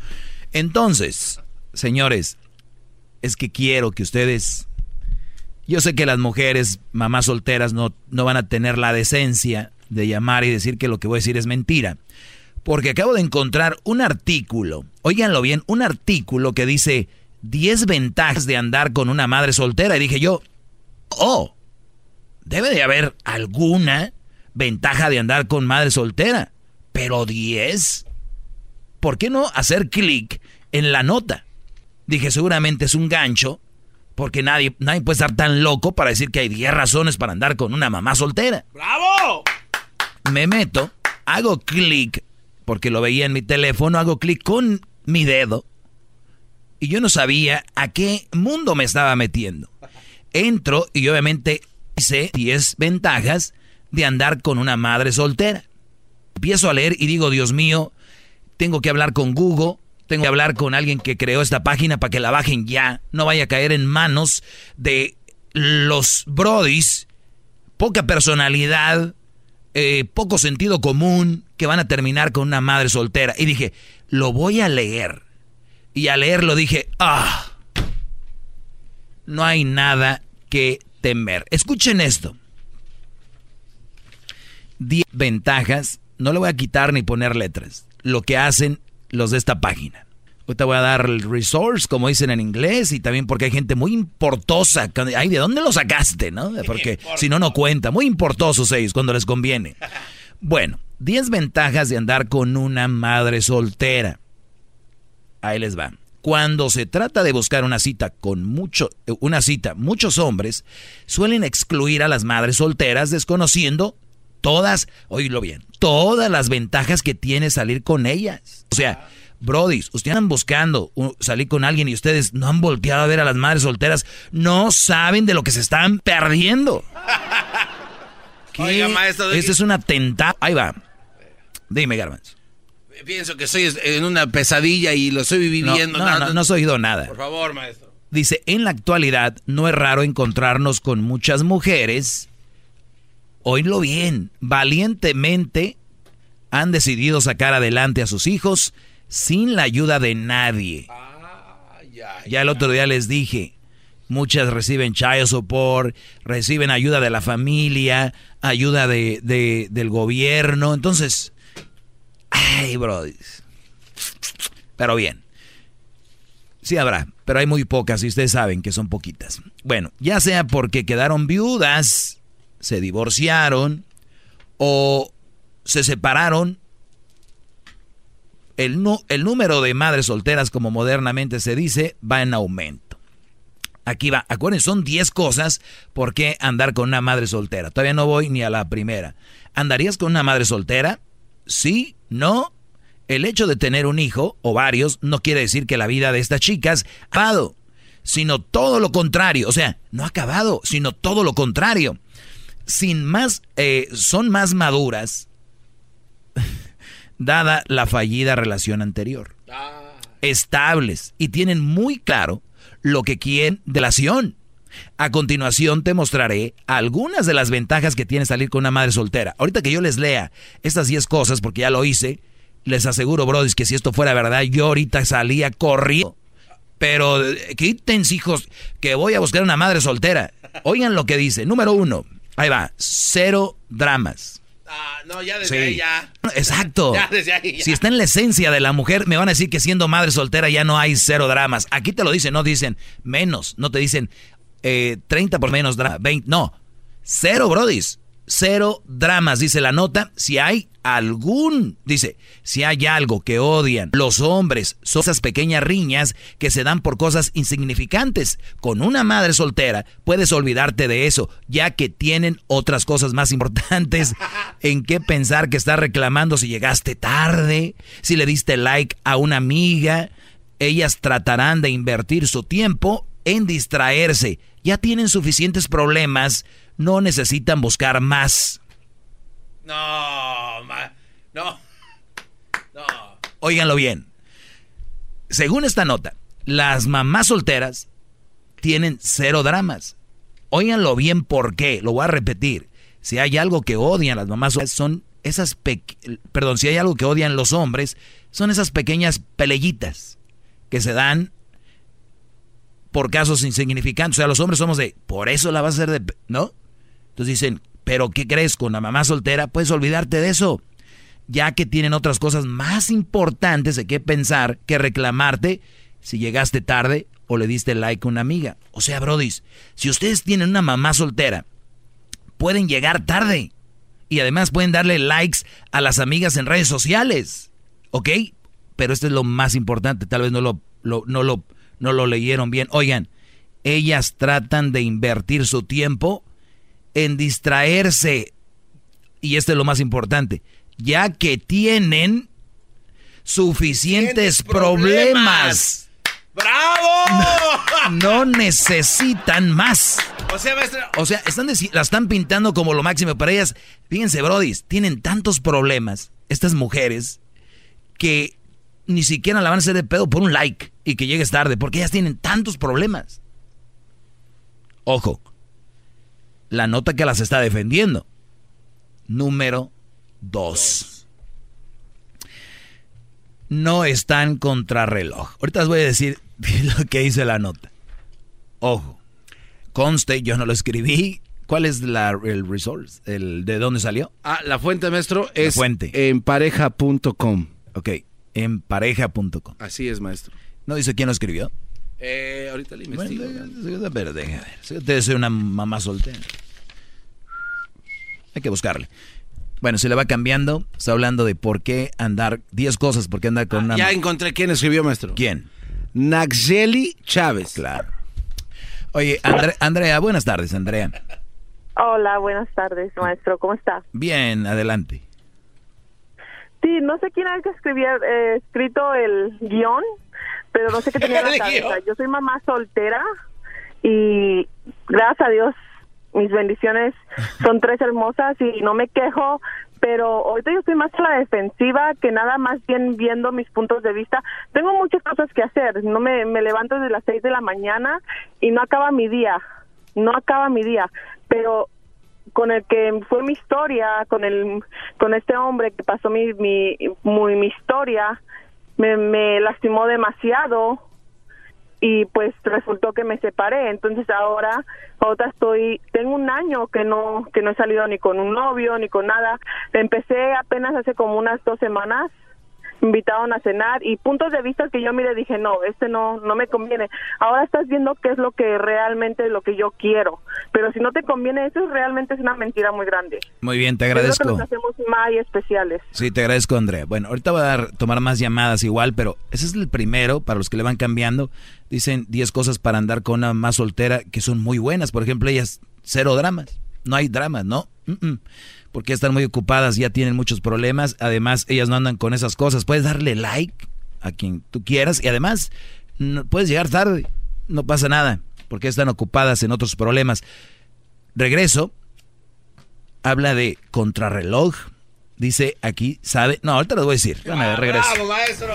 Entonces, señores, es que quiero que ustedes... Yo sé que las mujeres, mamás solteras, no, no van a tener la decencia de llamar y decir que lo que voy a decir es mentira. Porque acabo de encontrar un artículo, óiganlo bien, un artículo que dice 10 ventajas de andar con una madre soltera. Y dije yo, oh, debe de haber alguna ventaja de andar con madre soltera. Pero 10, ¿por qué no hacer clic en la nota? Dije, seguramente es un gancho, porque nadie, nadie puede estar tan loco para decir que hay 10 razones para andar con una mamá soltera. ¡Bravo! Me meto, hago clic, porque lo veía en mi teléfono, hago clic con mi dedo, y yo no sabía a qué mundo me estaba metiendo. Entro y obviamente hice 10 ventajas de andar con una madre soltera. Empiezo a leer y digo, Dios mío, tengo que hablar con Google, tengo que hablar con alguien que creó esta página para que la bajen ya, no vaya a caer en manos de los brodis, poca personalidad, eh, poco sentido común, que van a terminar con una madre soltera. Y dije, lo voy a leer. Y al leerlo dije, ah, no hay nada que temer. Escuchen esto. 10 ventajas, no le voy a quitar ni poner letras, lo que hacen los de esta página. Ahorita voy a dar el resource, como dicen en inglés, y también porque hay gente muy importosa. Ay, ¿de dónde lo sacaste, no? Porque si no, no cuenta. Muy importosos ellos cuando les conviene. Bueno, 10 ventajas de andar con una madre soltera. Ahí les va. Cuando se trata de buscar una cita con mucho, una cita, muchos hombres suelen excluir a las madres solteras desconociendo todas, oílo bien, todas las ventajas que tiene salir con ellas. O sea, Brody, ustedes están buscando salir con alguien y ustedes no han volteado a ver a las madres solteras, no saben de lo que se están perdiendo. ¿Qué? maestro. Este es un atentado. Ahí va. Dime, Garbanzo. Pienso que estoy en una pesadilla y lo estoy viviendo. No, no, no, no, has oído nada. Por favor, maestro. Dice, en la actualidad no es raro encontrarnos con muchas mujeres, oílo bien, valientemente han decidido sacar adelante a sus hijos sin la ayuda de nadie. ya el otro día les dije, muchas reciben child support, reciben ayuda de la familia, ayuda de, del gobierno, entonces Ay, bro. Pero bien. Sí habrá, pero hay muy pocas y ustedes saben que son poquitas. Bueno, ya sea porque quedaron viudas, se divorciaron o se separaron, el, el número de madres solteras, como modernamente se dice, va en aumento. Aquí va, acuérdense, son 10 cosas por qué andar con una madre soltera. Todavía no voy ni a la primera. ¿Andarías con una madre soltera? Sí, no. El hecho de tener un hijo o varios no quiere decir que la vida de estas chicas ha acabado, sino todo lo contrario. O sea, no ha acabado, sino todo lo contrario. Sin más, eh, son más maduras, dada la fallida relación anterior. Estables y tienen muy claro lo que quieren de la acción. A continuación te mostraré algunas de las ventajas que tiene salir con una madre soltera. Ahorita que yo les lea estas 10 cosas, porque ya lo hice, les aseguro, brodis, que si esto fuera verdad, yo ahorita salía corriendo. Pero eh, quítense, hijos, que voy a buscar una madre soltera. Oigan lo que dice. Número uno, ahí va, cero dramas. Ah, no, ya desde ahí ya. Exacto. Ya desde ahí Si está en la esencia de la mujer, me van a decir que siendo madre soltera ya no hay cero dramas. Aquí te lo dicen, no dicen menos, no te dicen, eh, 30 por menos drama, 20, no, cero, brodis, cero dramas, dice la nota, si hay algún, dice, si hay algo que odian los hombres, son esas pequeñas riñas que se dan por cosas insignificantes. Con una madre soltera puedes olvidarte de eso, ya que tienen otras cosas más importantes en qué pensar que estás reclamando si llegaste tarde, si le diste like a una amiga. Ellas tratarán de invertir su tiempo en distraerse ya tienen suficientes problemas, no necesitan buscar más. No, no, no. Óiganlo bien. Según esta nota, las mamás solteras tienen cero dramas. Óiganlo bien por qué, lo voy a repetir. Si hay algo que odian las mamás solteras, son esas perdón, si hay algo que odian los hombres, son esas pequeñas pelellitas que se dan por casos insignificantes. O sea, los hombres somos de, por eso la vas a hacer de... ¿No? Entonces dicen, pero ¿qué crees? Con la mamá soltera puedes olvidarte de eso. Ya que tienen otras cosas más importantes de qué pensar que reclamarte si llegaste tarde o le diste like a una amiga. O sea, brodis, si ustedes tienen una mamá soltera, pueden llegar tarde. Y además pueden darle likes a las amigas en redes sociales. ¿Ok? Pero esto es lo más importante. Tal vez no lo, no lo no lo leyeron bien. Oigan, ellas tratan de invertir su tiempo en distraerse. Y esto es lo más importante, ya que tienen suficientes problemas. ¡Bravo! No, necesitan más. O sea, maestro. O sea, están la están pintando como lo máximo para ellas. Fíjense, brodis, tienen tantos problemas, estas mujeres, que ni siquiera la van a hacer de pedo por un like y que llegues tarde, porque ellas tienen tantos problemas. Ojo, la nota que las está defendiendo. Número dos. No están reloj. Ahorita les voy a decir lo que dice la nota. Ojo, conste, yo no lo escribí. ¿Cuál es la, el resource? El, ¿De dónde salió? Ah, la fuente, maestro, es en pareja.com. Ok, en pareja.com. Así es, maestro. ¿No dice quién lo escribió? Eh, ahorita le investigo. Bueno, pero déjame ver. Debe ser una mamá soltera. Hay que buscarle. Bueno, se le va cambiando. Está hablando de por qué andar, 10 cosas, por qué andar con una... Ya encontré quién escribió, maestro. ¿Quién? Naxeli Chávez. Claro. Oye, Andre- Andrea, buenas tardes, Andrea. Hola, buenas tardes, maestro. ¿Cómo está? Bien, adelante. Sí, no sé quién era el que escribía, eh, escrito el guion, pero no sé qué tenía en la cabeza. Yo soy mamá soltera y gracias a Dios mis bendiciones son tres hermosas y no me quejo, pero ahorita yo estoy más a la defensiva que nada más bien viendo mis puntos de vista. Tengo muchas cosas que hacer, no me, me levanto desde las seis de la mañana y no acaba mi día, no acaba mi día, pero con el que fue mi historia, con el con este hombre que pasó mi mi muy, mi historia, me, me lastimó demasiado y pues resultó que me separé. Entonces ahora ahora estoy tengo un año que no que no he salido ni con un novio ni con nada. Empecé apenas hace como unas dos semanas invitaron a cenar y puntos de vista que yo mire dije no este no no me conviene ahora estás viendo qué es lo que realmente lo que yo quiero pero si no te conviene eso realmente es una mentira muy grande Muy bien, te creo que agradezco. nos hacemos muy especiales Sí, te agradezco, Andrea. Bueno, ahorita voy a dar- tomar más llamadas igual, pero ese es el primero, para los que le van cambiando. Dicen 10 cosas para andar con una más soltera que son muy buenas. Por ejemplo, ellas, cero dramas. No hay dramas, ¿no? Mm-mm. Porque están muy ocupadas, ya tienen muchos problemas. Además, ellas no andan con esas cosas. Puedes darle like a quien tú quieras y además no- puedes llegar tarde. No pasa nada, porque están ocupadas en otros problemas. Regreso. Habla de contrarreloj. Dice aquí, ¿sabe? No, ahorita lo voy a decir. Déjame, regreso. maestro!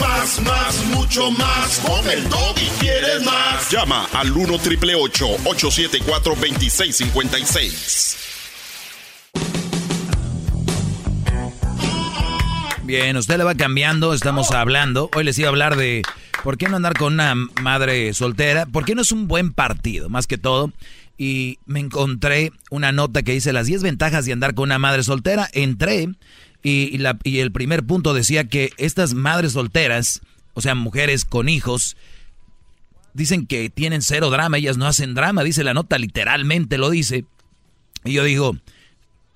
Más, más, mucho más. Con el y quieres más. Llama al 1 triple 874 2656. Bien, usted le va cambiando, estamos hablando. Hoy les iba a hablar de por qué no andar con una madre soltera, por qué no es un buen partido, más que todo. Y me encontré una nota que dice las 10 ventajas de andar con una madre soltera. Entré y, y la- y el primer punto decía que estas madres solteras, o sea, mujeres con hijos, dicen que tienen cero drama, ellas no hacen drama, dice la nota, literalmente lo dice. Y yo digo,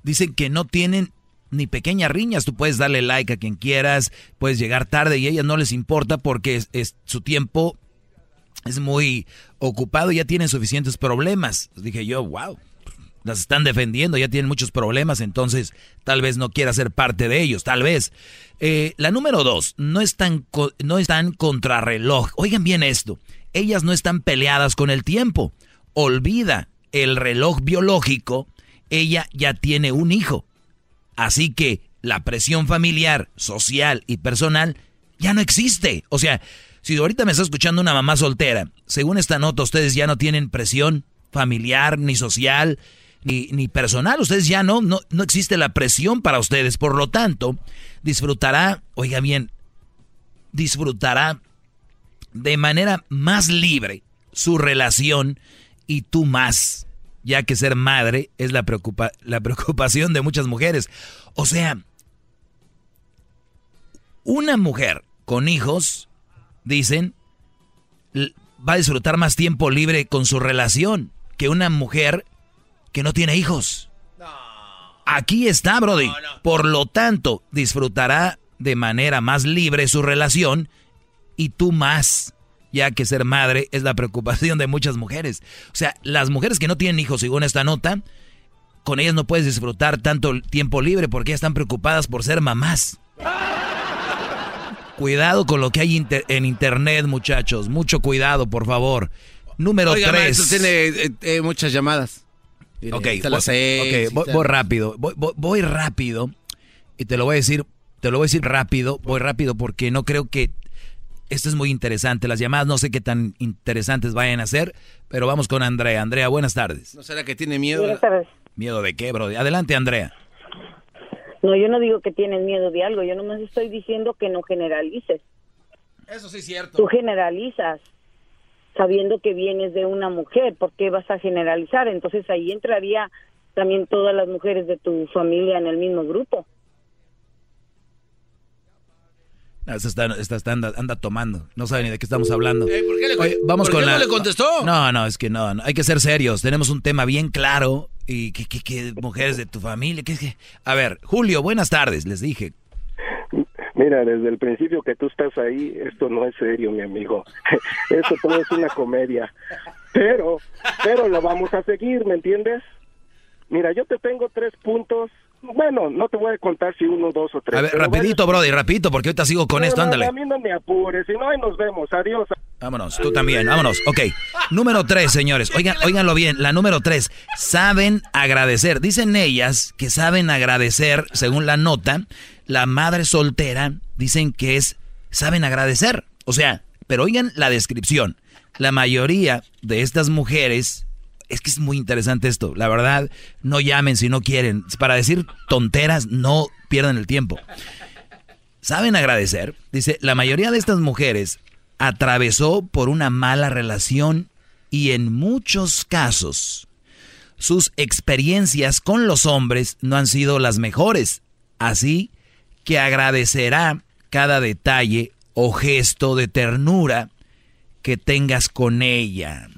dicen que no tienen ni pequeñas riñas, tú puedes darle like a quien quieras, puedes llegar tarde y a ellas no les importa porque es, su tiempo es muy ocupado y ya tienen suficientes problemas. Dije yo, wow, las están defendiendo, ya tienen muchos problemas, entonces tal vez no quiera ser parte de ellos, tal vez. Eh, la número dos, no están, no están contrarreloj. Oigan bien esto, ellas no están peleadas con el tiempo. Olvida el reloj biológico, ella ya tiene un hijo. Así que la presión familiar, social y personal ya no existe. O sea, si ahorita me está escuchando una mamá soltera, según esta nota ustedes ya no tienen presión familiar, ni social, ni, ni personal. Ustedes ya no, no, no existe la presión para ustedes. Por lo tanto, disfrutará, oiga bien, disfrutará de manera más libre su relación y tú más, ya que ser madre es la, preocupa- la preocupación de muchas mujeres. O sea, una mujer con hijos, dicen, va a disfrutar más tiempo libre con su relación que una mujer que no tiene hijos. Aquí está, Brody. Por lo tanto, disfrutará de manera más libre su relación y tú más, ya que ser madre es la preocupación de muchas mujeres. O sea, las mujeres que no tienen hijos, según esta nota, con ellas no puedes disfrutar tanto tiempo libre porque ellas están preocupadas por ser mamás. Cuidado con lo que hay inter- en internet, muchachos. Mucho cuidado, por favor. Número Oiga, 3. maestro, tiene eh, eh, muchas llamadas. Mire, Ok, voy, las seis, ok, voy- rápido, voy, voy- voy rápido y te lo voy a decir, te lo voy a decir rápido, voy rápido porque no creo que esto es muy interesante. Las llamadas no sé qué tan interesantes vayan a ser, pero vamos con Andrea. Andrea, buenas tardes. ¿No será que tiene miedo? Buenas tardes. ¿Miedo de qué, bro? Adelante, Andrea. No, yo no digo que tienes miedo de algo, yo nomás estoy diciendo que no generalices. Eso sí es cierto. Tú generalizas sabiendo que vienes de una mujer, ¿por qué vas a generalizar? Entonces ahí entraría también todas las mujeres de tu familia en el mismo grupo. Esta, está, esta está- anda, anda tomando, no sabe ni de qué estamos hablando. ¿por qué le- Oye, vamos por con qué la... no le contestó? No, no, es que no, no, hay que ser serios. Tenemos un tema bien claro ¿Y qué, qué, qué mujeres de tu familia? ¿Qué, qué? A ver, Julio, buenas tardes, les dije. Mira, desde el principio que tú estás ahí, esto no es serio, mi amigo. Esto todo es una comedia. Pero, pero lo vamos a seguir, ¿me entiendes? Mira, yo te tengo tres puntos. Bueno, no te voy a contar si uno, dos o tres. A ver, rapidito, Brody, rapidito, porque ahorita sigo con bueno, esto, no, ándale. A mí no me apures, si no, ahí nos vemos. Adiós. Vámonos, tú también, vámonos. Ok, número tres, señores. Oigan, óiganlo bien, la número tres. Saben agradecer. Dicen ellas que saben agradecer, según la nota, la madre soltera, dicen que es, saben agradecer. O sea, pero oigan la descripción. La mayoría de estas mujeres, es que es muy interesante esto, la verdad, no llamen si no quieren. Para decir tonteras, no pierdan el tiempo. ¿Saben agradecer? Dice, la mayoría de estas mujeres atravesó por una mala relación y en muchos casos sus experiencias con los hombres no han sido las mejores. Así que agradecerá cada detalle o gesto de ternura que tengas con ella.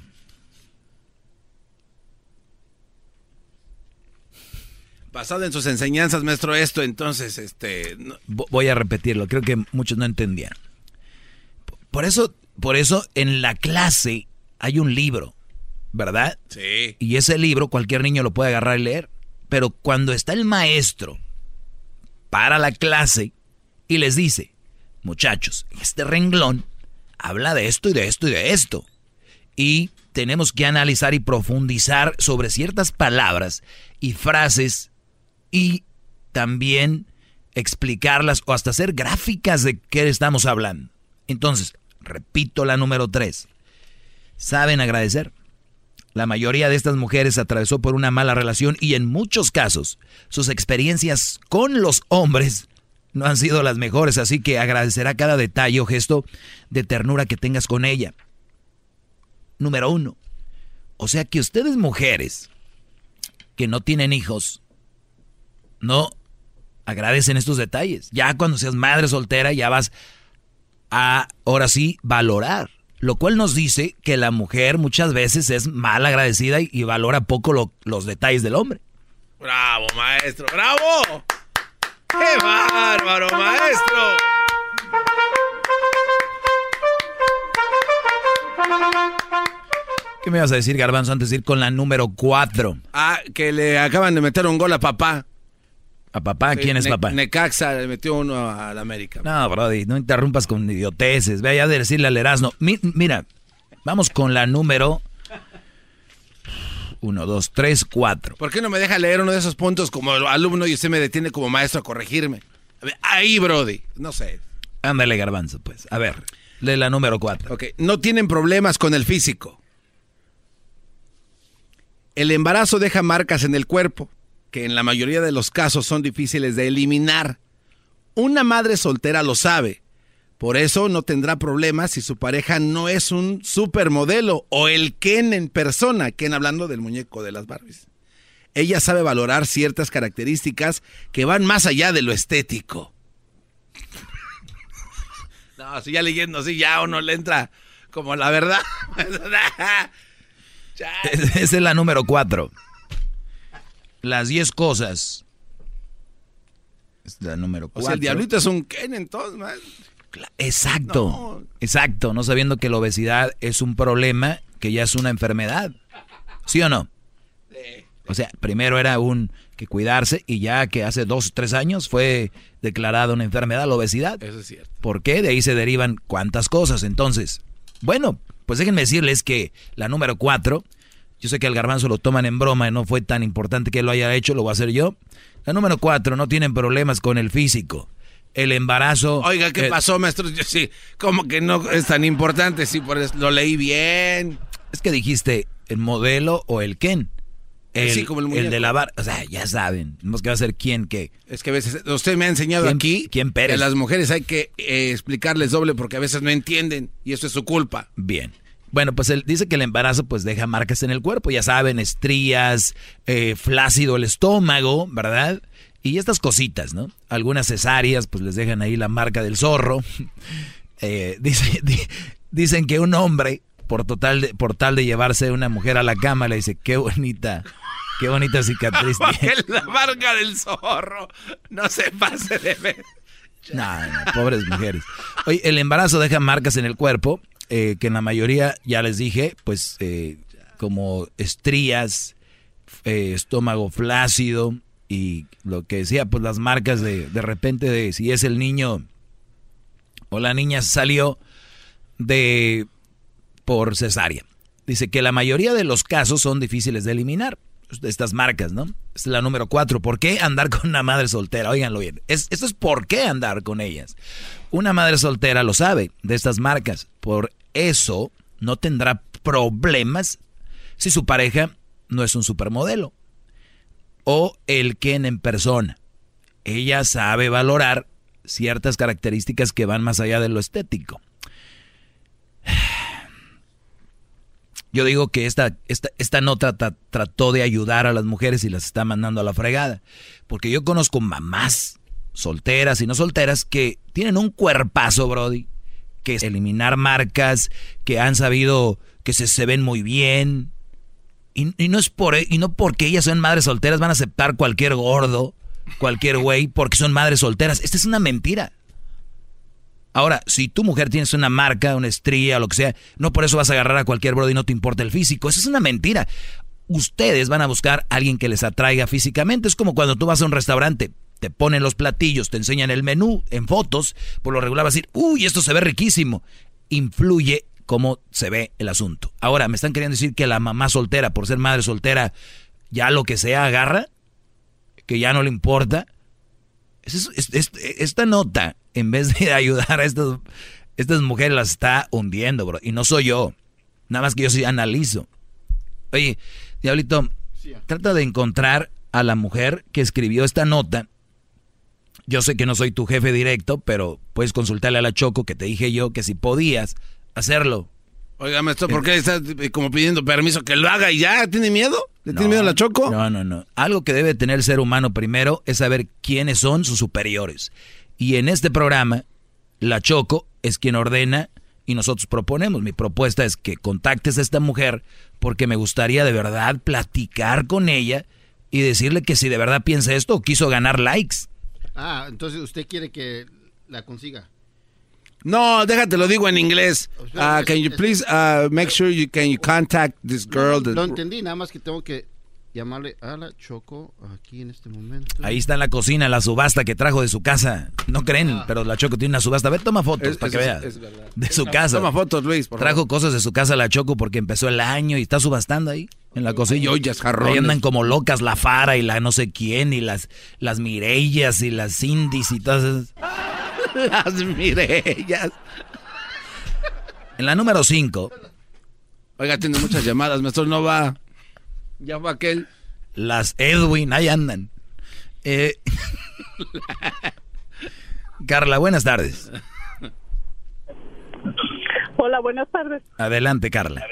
Basado en sus enseñanzas, maestro, esto, entonces, este... no- Voy a repetirlo, creo que muchos no entendieron. Por eso, por eso en la clase hay un libro, ¿verdad? Sí. Y ese libro cualquier niño lo puede agarrar y leer. Pero cuando está el maestro para la clase y les dice, muchachos, este renglón habla de esto y de esto y de esto. Y tenemos que analizar y profundizar sobre ciertas palabras y frases y también explicarlas o hasta hacer gráficas de qué estamos hablando. Entonces, repito la número tres. ¿Saben agradecer? La mayoría de estas mujeres atravesó por una mala relación y en muchos casos sus experiencias con los hombres no han sido las mejores, así que agradecerá cada detalle o gesto de ternura que tengas con ella. Número uno. O sea que ustedes mujeres que no tienen hijos, no agradecen estos detalles. Ya cuando seas madre soltera ya vas a, ahora sí, valorar. Lo cual nos dice que la mujer muchas veces es mal agradecida y, y valora poco lo- los detalles del hombre. Bravo, maestro, bravo. ¡Qué bárbaro, maestro! ¿Qué me vas a decir, Garbanzo, antes de ir con la número cuatro? Ah, que le acaban de meter un gol a papá. ¿A papá? ¿Quién es Ne- papá? Necaxa le metió uno al América. No, Brody, no interrumpas con idioteces. Ve allá de decirle al Erasmo. Mi- mira, vamos con la número... Uno, dos, tres, cuatro. ¿Por qué no me deja leer uno de esos puntos como alumno y usted me detiene como maestro a corregirme? A ver, ahí, Brody. No sé. Ándale, Garbanzo, pues. A ver, lee la número cuatro. Ok, no tienen problemas con el físico. El embarazo deja marcas en el cuerpo, que en la mayoría de los casos son difíciles de eliminar. Una madre soltera lo sabe. Por eso no tendrá problemas si su pareja no es un supermodelo o el Ken en persona, Ken hablando del muñeco de las Barbies. Ella sabe valorar ciertas características que van más allá de lo estético. No, si ya leyendo así ya uno le entra como la verdad. Esa es la número cuatro. Las diez cosas. Es la número O cuatro. sea, el diablito es un Ken entonces, man. Exacto, exacto, no sabiendo que la obesidad es un problema, que ya es una enfermedad. ¿Sí o no? O sea, primero era un que cuidarse y ya que hace dos o tres años fue declarada una enfermedad la obesidad. Eso es cierto. ¿Por qué? De ahí se derivan cuántas cosas. Entonces, bueno, pues déjenme decirles que la número cuatro, yo sé que al garbanzo lo toman en broma y no fue tan importante que lo haya hecho, lo voy a hacer yo. La número cuatro, no tienen problemas con el físico. El embarazo. Oiga, ¿qué eh, pasó, maestro? Yo sí, como que no es tan importante, sí, por eso lo leí bien. Es que dijiste el modelo o el quién. El, Sí, como el el de lavar. O sea, ya saben. Tenemos que va a ser quién qué. Es que a veces, usted me ha enseñado ¿Quién- aquí quién que Pérez? a las mujeres hay que eh, explicarles doble porque a veces no entienden y eso es su culpa. Bien. Bueno, pues él dice que el embarazo pues deja marcas en el cuerpo, ya saben, estrías, eh, flácido el estómago, ¿verdad? Y estas cositas, ¿no? Algunas cesáreas pues les dejan ahí la marca del zorro. Eh, dice- di- dicen que un hombre, por, total de, por tal de llevarse una mujer a la cama, le dice, qué bonita Qué bonita cicatriz. la marca del zorro. No se pase de ver. No, no, pobres mujeres. Oye, el embarazo deja marcas en el cuerpo, eh, que en la mayoría, ya les dije, pues eh, como estrías, eh, estómago flácido y lo que decía, pues las marcas de, de repente de si es el niño o la niña salió de por cesárea. Dice que la mayoría de los casos son difíciles de eliminar. Estas marcas, ¿no? Es la número cuatro. ¿Por qué andar con una madre soltera? Óiganlo bien. Es, esto es por qué andar con ellas. Una madre soltera lo sabe de estas marcas. Por eso no tendrá problemas si su pareja no es un supermodelo. O el Ken en persona. Ella sabe valorar ciertas características que van más allá de lo estético. Yo digo que esta, esta, esta nota trató de ayudar a las mujeres y las está mandando a la fregada. Porque yo conozco mamás solteras y no solteras que tienen un cuerpazo, Brody, que es eliminar marcas, que han sabido que se, se ven muy bien. Y, no es por, y no porque ellas son madres solteras van a aceptar cualquier gordo, cualquier güey, porque son madres solteras. Esta es una mentira. Ahora, si tu mujer tienes una marca, una estría, lo que sea, no por eso vas a agarrar a cualquier brody y no te importa el físico. Eso es una mentira. Ustedes van a buscar a alguien que les atraiga físicamente. Es como cuando tú vas a un restaurante, te ponen los platillos, te enseñan el menú en fotos, por lo regular vas a decir, uy, esto se ve riquísimo. Influye cómo se ve el asunto. Ahora, ¿me están queriendo decir que la mamá soltera, por ser madre soltera, ya lo que sea agarra? ¿Que ya no le importa? esta nota, en vez de ayudar a estas, estas mujeres, las está hundiendo, bro. Y no soy yo. Nada más que yo sí analizo. Oye, Diablito, trata de encontrar a la mujer que escribió esta nota. Yo sé que no soy tu jefe directo, pero puedes consultarle a la Choco que te dije yo que si podías hacerlo. Oiga, maestro, ¿por qué está como pidiendo permiso que lo haga y ya? ¿Tiene miedo? ¿Le tiene miedo a la Choco? No, no, no. Algo que debe tener el ser humano primero es saber quiénes son sus superiores. Y en este programa, la Choco es quien ordena y nosotros proponemos. Mi propuesta es que contactes a esta mujer porque me gustaría de verdad platicar con ella y decirle que si de verdad piensa esto o quiso ganar likes. Ah, entonces usted quiere que la consiga. No, déjate lo digo en inglés. Uh, can you please uh, make sure you can you contact this girl? No, lo entendí, nada más que tengo que llamarle a la Choco aquí en este momento. Ahí está en la cocina la subasta que trajo de su casa. No creen, ah. pero la Choco tiene una subasta. A ver, toma fotos es, para es, que veas. De su casa. Toma fotos, Luis. Por trajo favor. cosas de su casa la Choco porque empezó el año y está subastando ahí. En la cocina. Ollas, jarrones. Ahí andan como locas la Fara y la no sé quién y las, las Mirellas y las Cindis y todas esas. las Mirellas. En la número 5. Oiga, tiene muchas llamadas, maestro, no va. Ya fue aquel. Las Edwin, ahí andan. Eh, Carla, buenas tardes. Hola, buenas tardes. Adelante, Carla.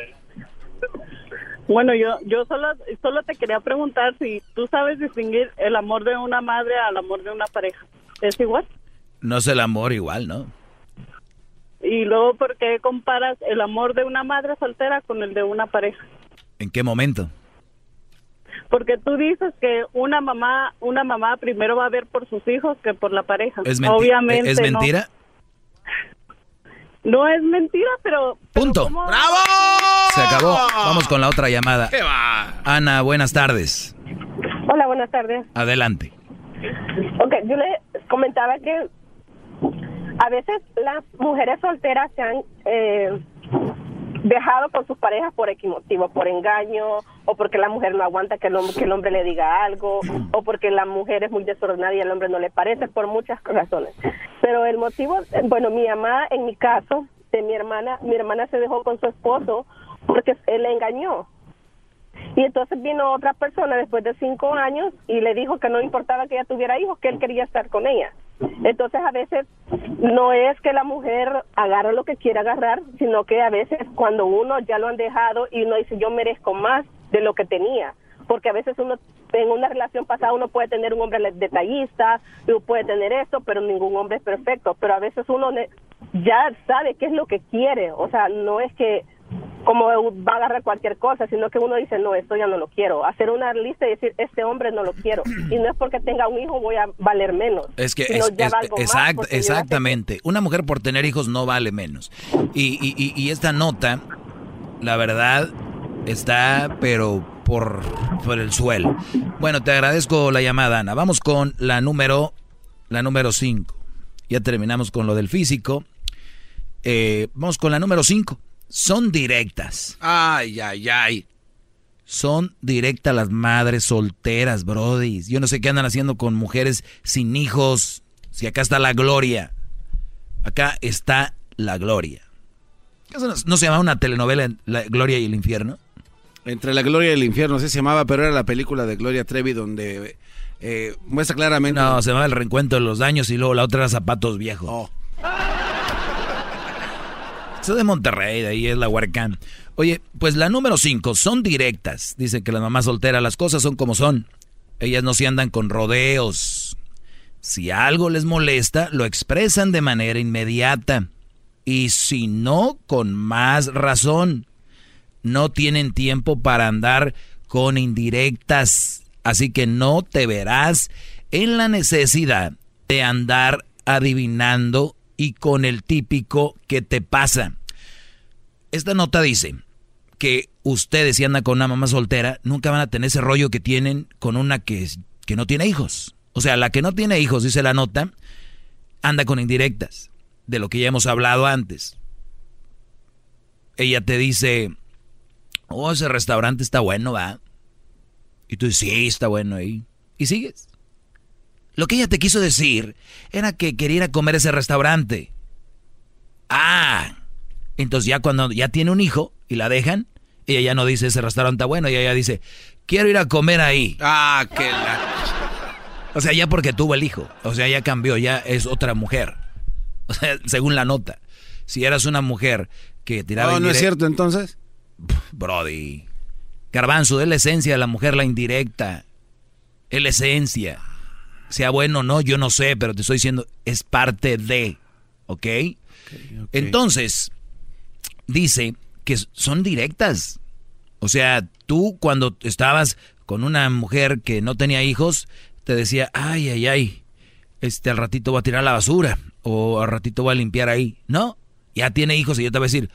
Bueno, yo yo solo solo te quería preguntar si tú sabes distinguir el amor de una madre al amor de una pareja. ¿Es igual? No es el amor igual, ¿no? Y luego, ¿por qué comparas el amor de una madre soltera con el de una pareja? ¿En qué momento? Porque tú dices que una mamá, una mamá primero va a ver por sus hijos que por la pareja. ¿Es, Obviamente ¿es mentira? No. no es mentira, pero... Punto. Pero ¡Bravo! Se acabó. Vamos con la otra llamada. ¿Qué va? Ana, buenas tardes. Hola, buenas tardes. Adelante. Ok, yo le comentaba que a veces las mujeres solteras se han eh, dejado con sus parejas por motivo, por engaño, o porque la mujer no aguanta que el, hombre, que el hombre le diga algo, o porque la mujer es muy desordenada y el hombre no le parece, por muchas razones. Pero el motivo, bueno, mi mamá, en mi caso, de mi hermana, mi hermana se dejó con su esposo porque él le engañó. Y entonces vino otra persona después de cinco años y le dijo que no importaba que ella tuviera hijos, que él quería estar con ella. Entonces a veces no es que la mujer agarre lo que quiera agarrar, sino que a veces cuando uno ya lo han dejado y uno dice yo merezco más de lo que tenía, porque a veces uno en una relación pasada uno puede tener un hombre detallista, uno puede tener esto, pero ningún hombre es perfecto, pero a veces uno ya sabe qué es lo que quiere, o sea, no es que como va a agarrar cualquier cosa, sino que uno dice, no, esto ya no lo quiero. Hacer una lista y decir, este hombre no lo quiero. Y no es porque tenga un hijo voy a valer menos. Es que es- es- exact- exactamente. Una mujer por tener hijos no vale menos. Y, y- y- y esta nota, la verdad, está, pero por, por el suelo. Bueno, te agradezco la llamada, Ana. Vamos con la número, la número 5. Ya terminamos con lo del físico. Eh, vamos con la número 5. Son directas. Ay, ay, ay. Son directas las madres solteras, Brody. Yo no sé qué andan haciendo con mujeres sin hijos. Si acá está la gloria. Acá está la gloria. ¿Eso no, no se llama una telenovela La Gloria y el Infierno? Entre la gloria y el infierno, así se llamaba, pero era la película de Gloria Trevi donde eh, muestra claramente... No, se llamaba El Reencuentro de los Daños y luego la otra era Zapatos Viejos. Oh. Eso de Monterrey, de ahí es la Huarcán. Oye, pues la número 5, son directas. Dice que las mamás solteras, las cosas son como son. Ellas no se andan con rodeos. Si algo les molesta, lo expresan de manera inmediata. Y si no, con más razón. No tienen tiempo para andar con indirectas. Así que no te verás en la necesidad de andar adivinando y con el típico que te pasa. Esta nota dice que ustedes si andan con una mamá soltera nunca van a tener ese rollo que tienen con una que, que no tiene hijos. O sea, la que no tiene hijos, dice la nota, anda con indirectas, de lo que ya hemos hablado antes. Ella te dice, oh, ese restaurante está bueno, va. Y tú dices, sí, está bueno ahí. Y sigues. Lo que ella te quiso decir era que quería ir a comer ese restaurante. Ah, entonces ya cuando ya tiene un hijo y la dejan, ella ya no dice ese restaurante bueno, ella ya dice, quiero ir a comer ahí. Ah, que la... O sea, ya porque tuvo el hijo. O sea, ya cambió, ya es otra mujer. O sea, según la nota. Si eras una mujer que tiraba No, no es cierto entonces. Brody. Garbanzo, es la esencia de la mujer la indirecta. Es la esencia. Sea bueno o no, yo no sé, pero te estoy diciendo, es parte de. ¿Ok? Entonces, dice que son directas. O sea, tú cuando estabas con una mujer que no tenía hijos, te decía, ay, ay, ay, este al ratito voy a tirar la basura o al ratito voy a limpiar ahí. No, ya tiene hijos y yo te voy a decir,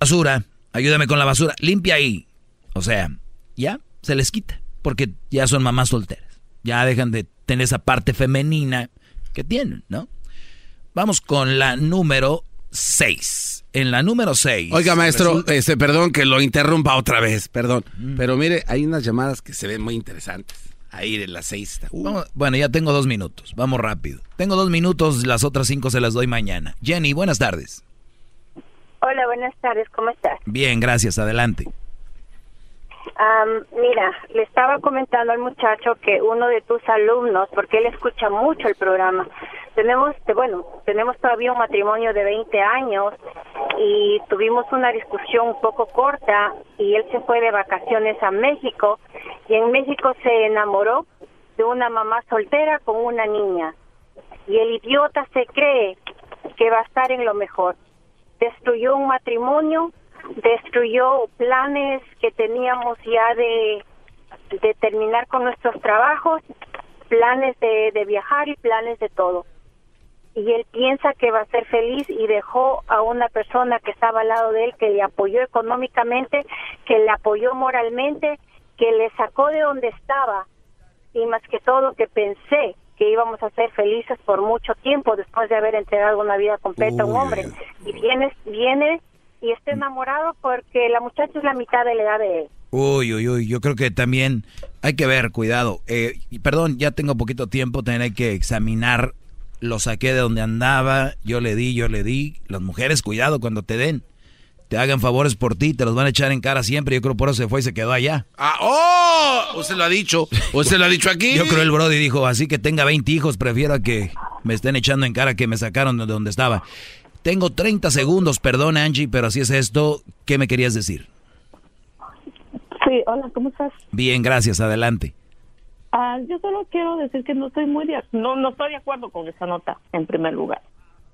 basura, ayúdame con la basura, limpia ahí. O sea, ya se les quita, porque ya son mamás solteras. Ya dejan de tener esa parte femenina que tienen, ¿no? Vamos con la número 6. En la número 6. Oiga, maestro, este, perdón que lo interrumpa otra vez, perdón. Pero mire, hay unas llamadas que se ven muy interesantes. Ahí de las seis. está- Uh, Vamos- bueno, ya tengo dos minutos. Vamos rápido. Tengo dos minutos, las otras cinco se las doy mañana. Jenny, buenas tardes. Hola, buenas tardes, ¿cómo estás? Bien, gracias. Adelante. Am, mira, le estaba comentando al muchacho que uno de tus alumnos, porque él escucha mucho el programa, tenemos, te- bueno, tenemos todavía un matrimonio de 20 años y tuvimos una discusión un poco corta y él se fue de vacaciones a México y en México se enamoró de una mamá soltera con una niña y el idiota se cree que va a estar en lo mejor. Destruyó un matrimonio, destruyó planes que teníamos ya de, de terminar con nuestros trabajos, planes de, de viajar y planes de todo. Y él piensa que va a ser feliz y dejó a una persona que estaba al lado de él, que le apoyó económicamente, que le apoyó moralmente, que le sacó de donde estaba y más que todo que pensé que íbamos a ser felices por mucho tiempo después de haber entregado una vida completa a un hombre. Y viene, viene y está enamorado porque la muchacha es la mitad de la edad de él. Uy, uy, uy, yo creo que también hay que ver, cuidado. Eh, perdón, ya tengo poquito tiempo, hay que examinar. Lo saqué de donde andaba, yo le di, yo le di. Las mujeres, cuidado cuando te den. Te hagan favores por ti, te los van a echar en cara siempre. Yo creo por eso se fue y se quedó allá. Ah, ¡Oh! ¿Usted lo ha dicho? ¿Usted lo ha dicho aquí? Yo creo el Brody dijo, así que tenga 20 hijos, prefiero a que me estén echando en cara que me sacaron de donde estaba. Tengo 30 segundos, perdón Angie, pero así es esto. ¿Qué me querías decir? Sí, hola, ¿cómo estás? Bien, gracias, adelante. Ah, yo solo quiero decir que no estoy muy de, no, no estoy de acuerdo con esa nota, en primer lugar.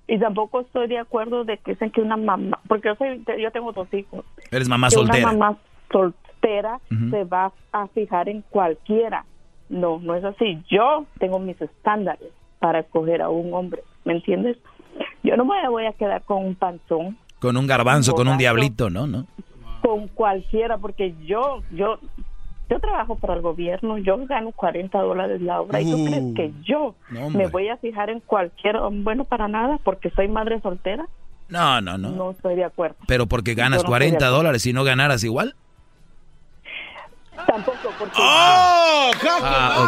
Y tampoco estoy de acuerdo de que dicen que una mamá, porque yo, soy, yo tengo dos hijos. Eres mamá soltera. Una mamá soltera se va a fijar en cualquiera. No, no es así. Yo tengo mis estándares para escoger a un hombre, ¿me entiendes? Yo no me voy a quedar con un panzón, Con un garbanzo, con un diablito, ¿no? ¿No? con cualquiera, porque yo, yo, yo trabajo para el gobierno, yo gano 40 dólares la hora, ¿y tú Uh. crees que yo No, me voy a fijar en cualquier, bueno, para nada, porque soy madre soltera? No, no, no. No estoy de acuerdo. Pero porque ganas no estoy de 40 acuerdo. dólares y no ganaras igual. Tampoco, porque Ah,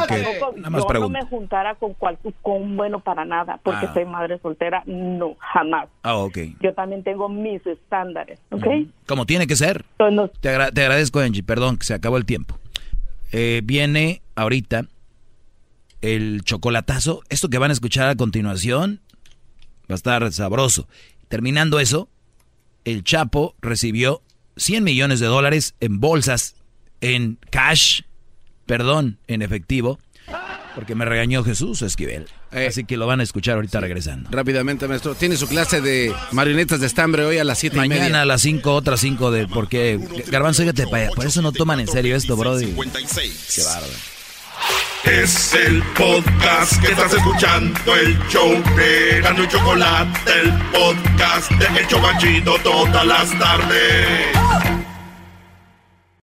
ok. tampoco Nada más yo no me juntara con, cual, con un bueno para nada, porque Ah. soy madre soltera, no, jamás. Ah, ok. Yo también tengo mis estándares, ¿ok? Como tiene que ser. Entonces, Te, agra- te agradezco, Angie. Perdón, que se acabó el tiempo. Eh, viene ahorita el chocolatazo. Esto que van a escuchar a continuación va a estar sabroso. Terminando eso, el Chapo recibió 100 millones de dólares en bolsas, en cash, perdón, en efectivo, porque me regañó Jesús Esquivel. Así que lo van a escuchar ahorita regresando. Rápidamente, maestro. Tiene su clase de marionetas de estambre hoy a las siete y Mañana media. a las 5, otras 5 de... Porque, Garbanzo, fíjate, por eso no toman en serio esto, brody. 56. Qué bárbaro. Es el podcast que estás escuchando, el show de Gano y Chocolate, el podcast de El Chocachito todas las tardes.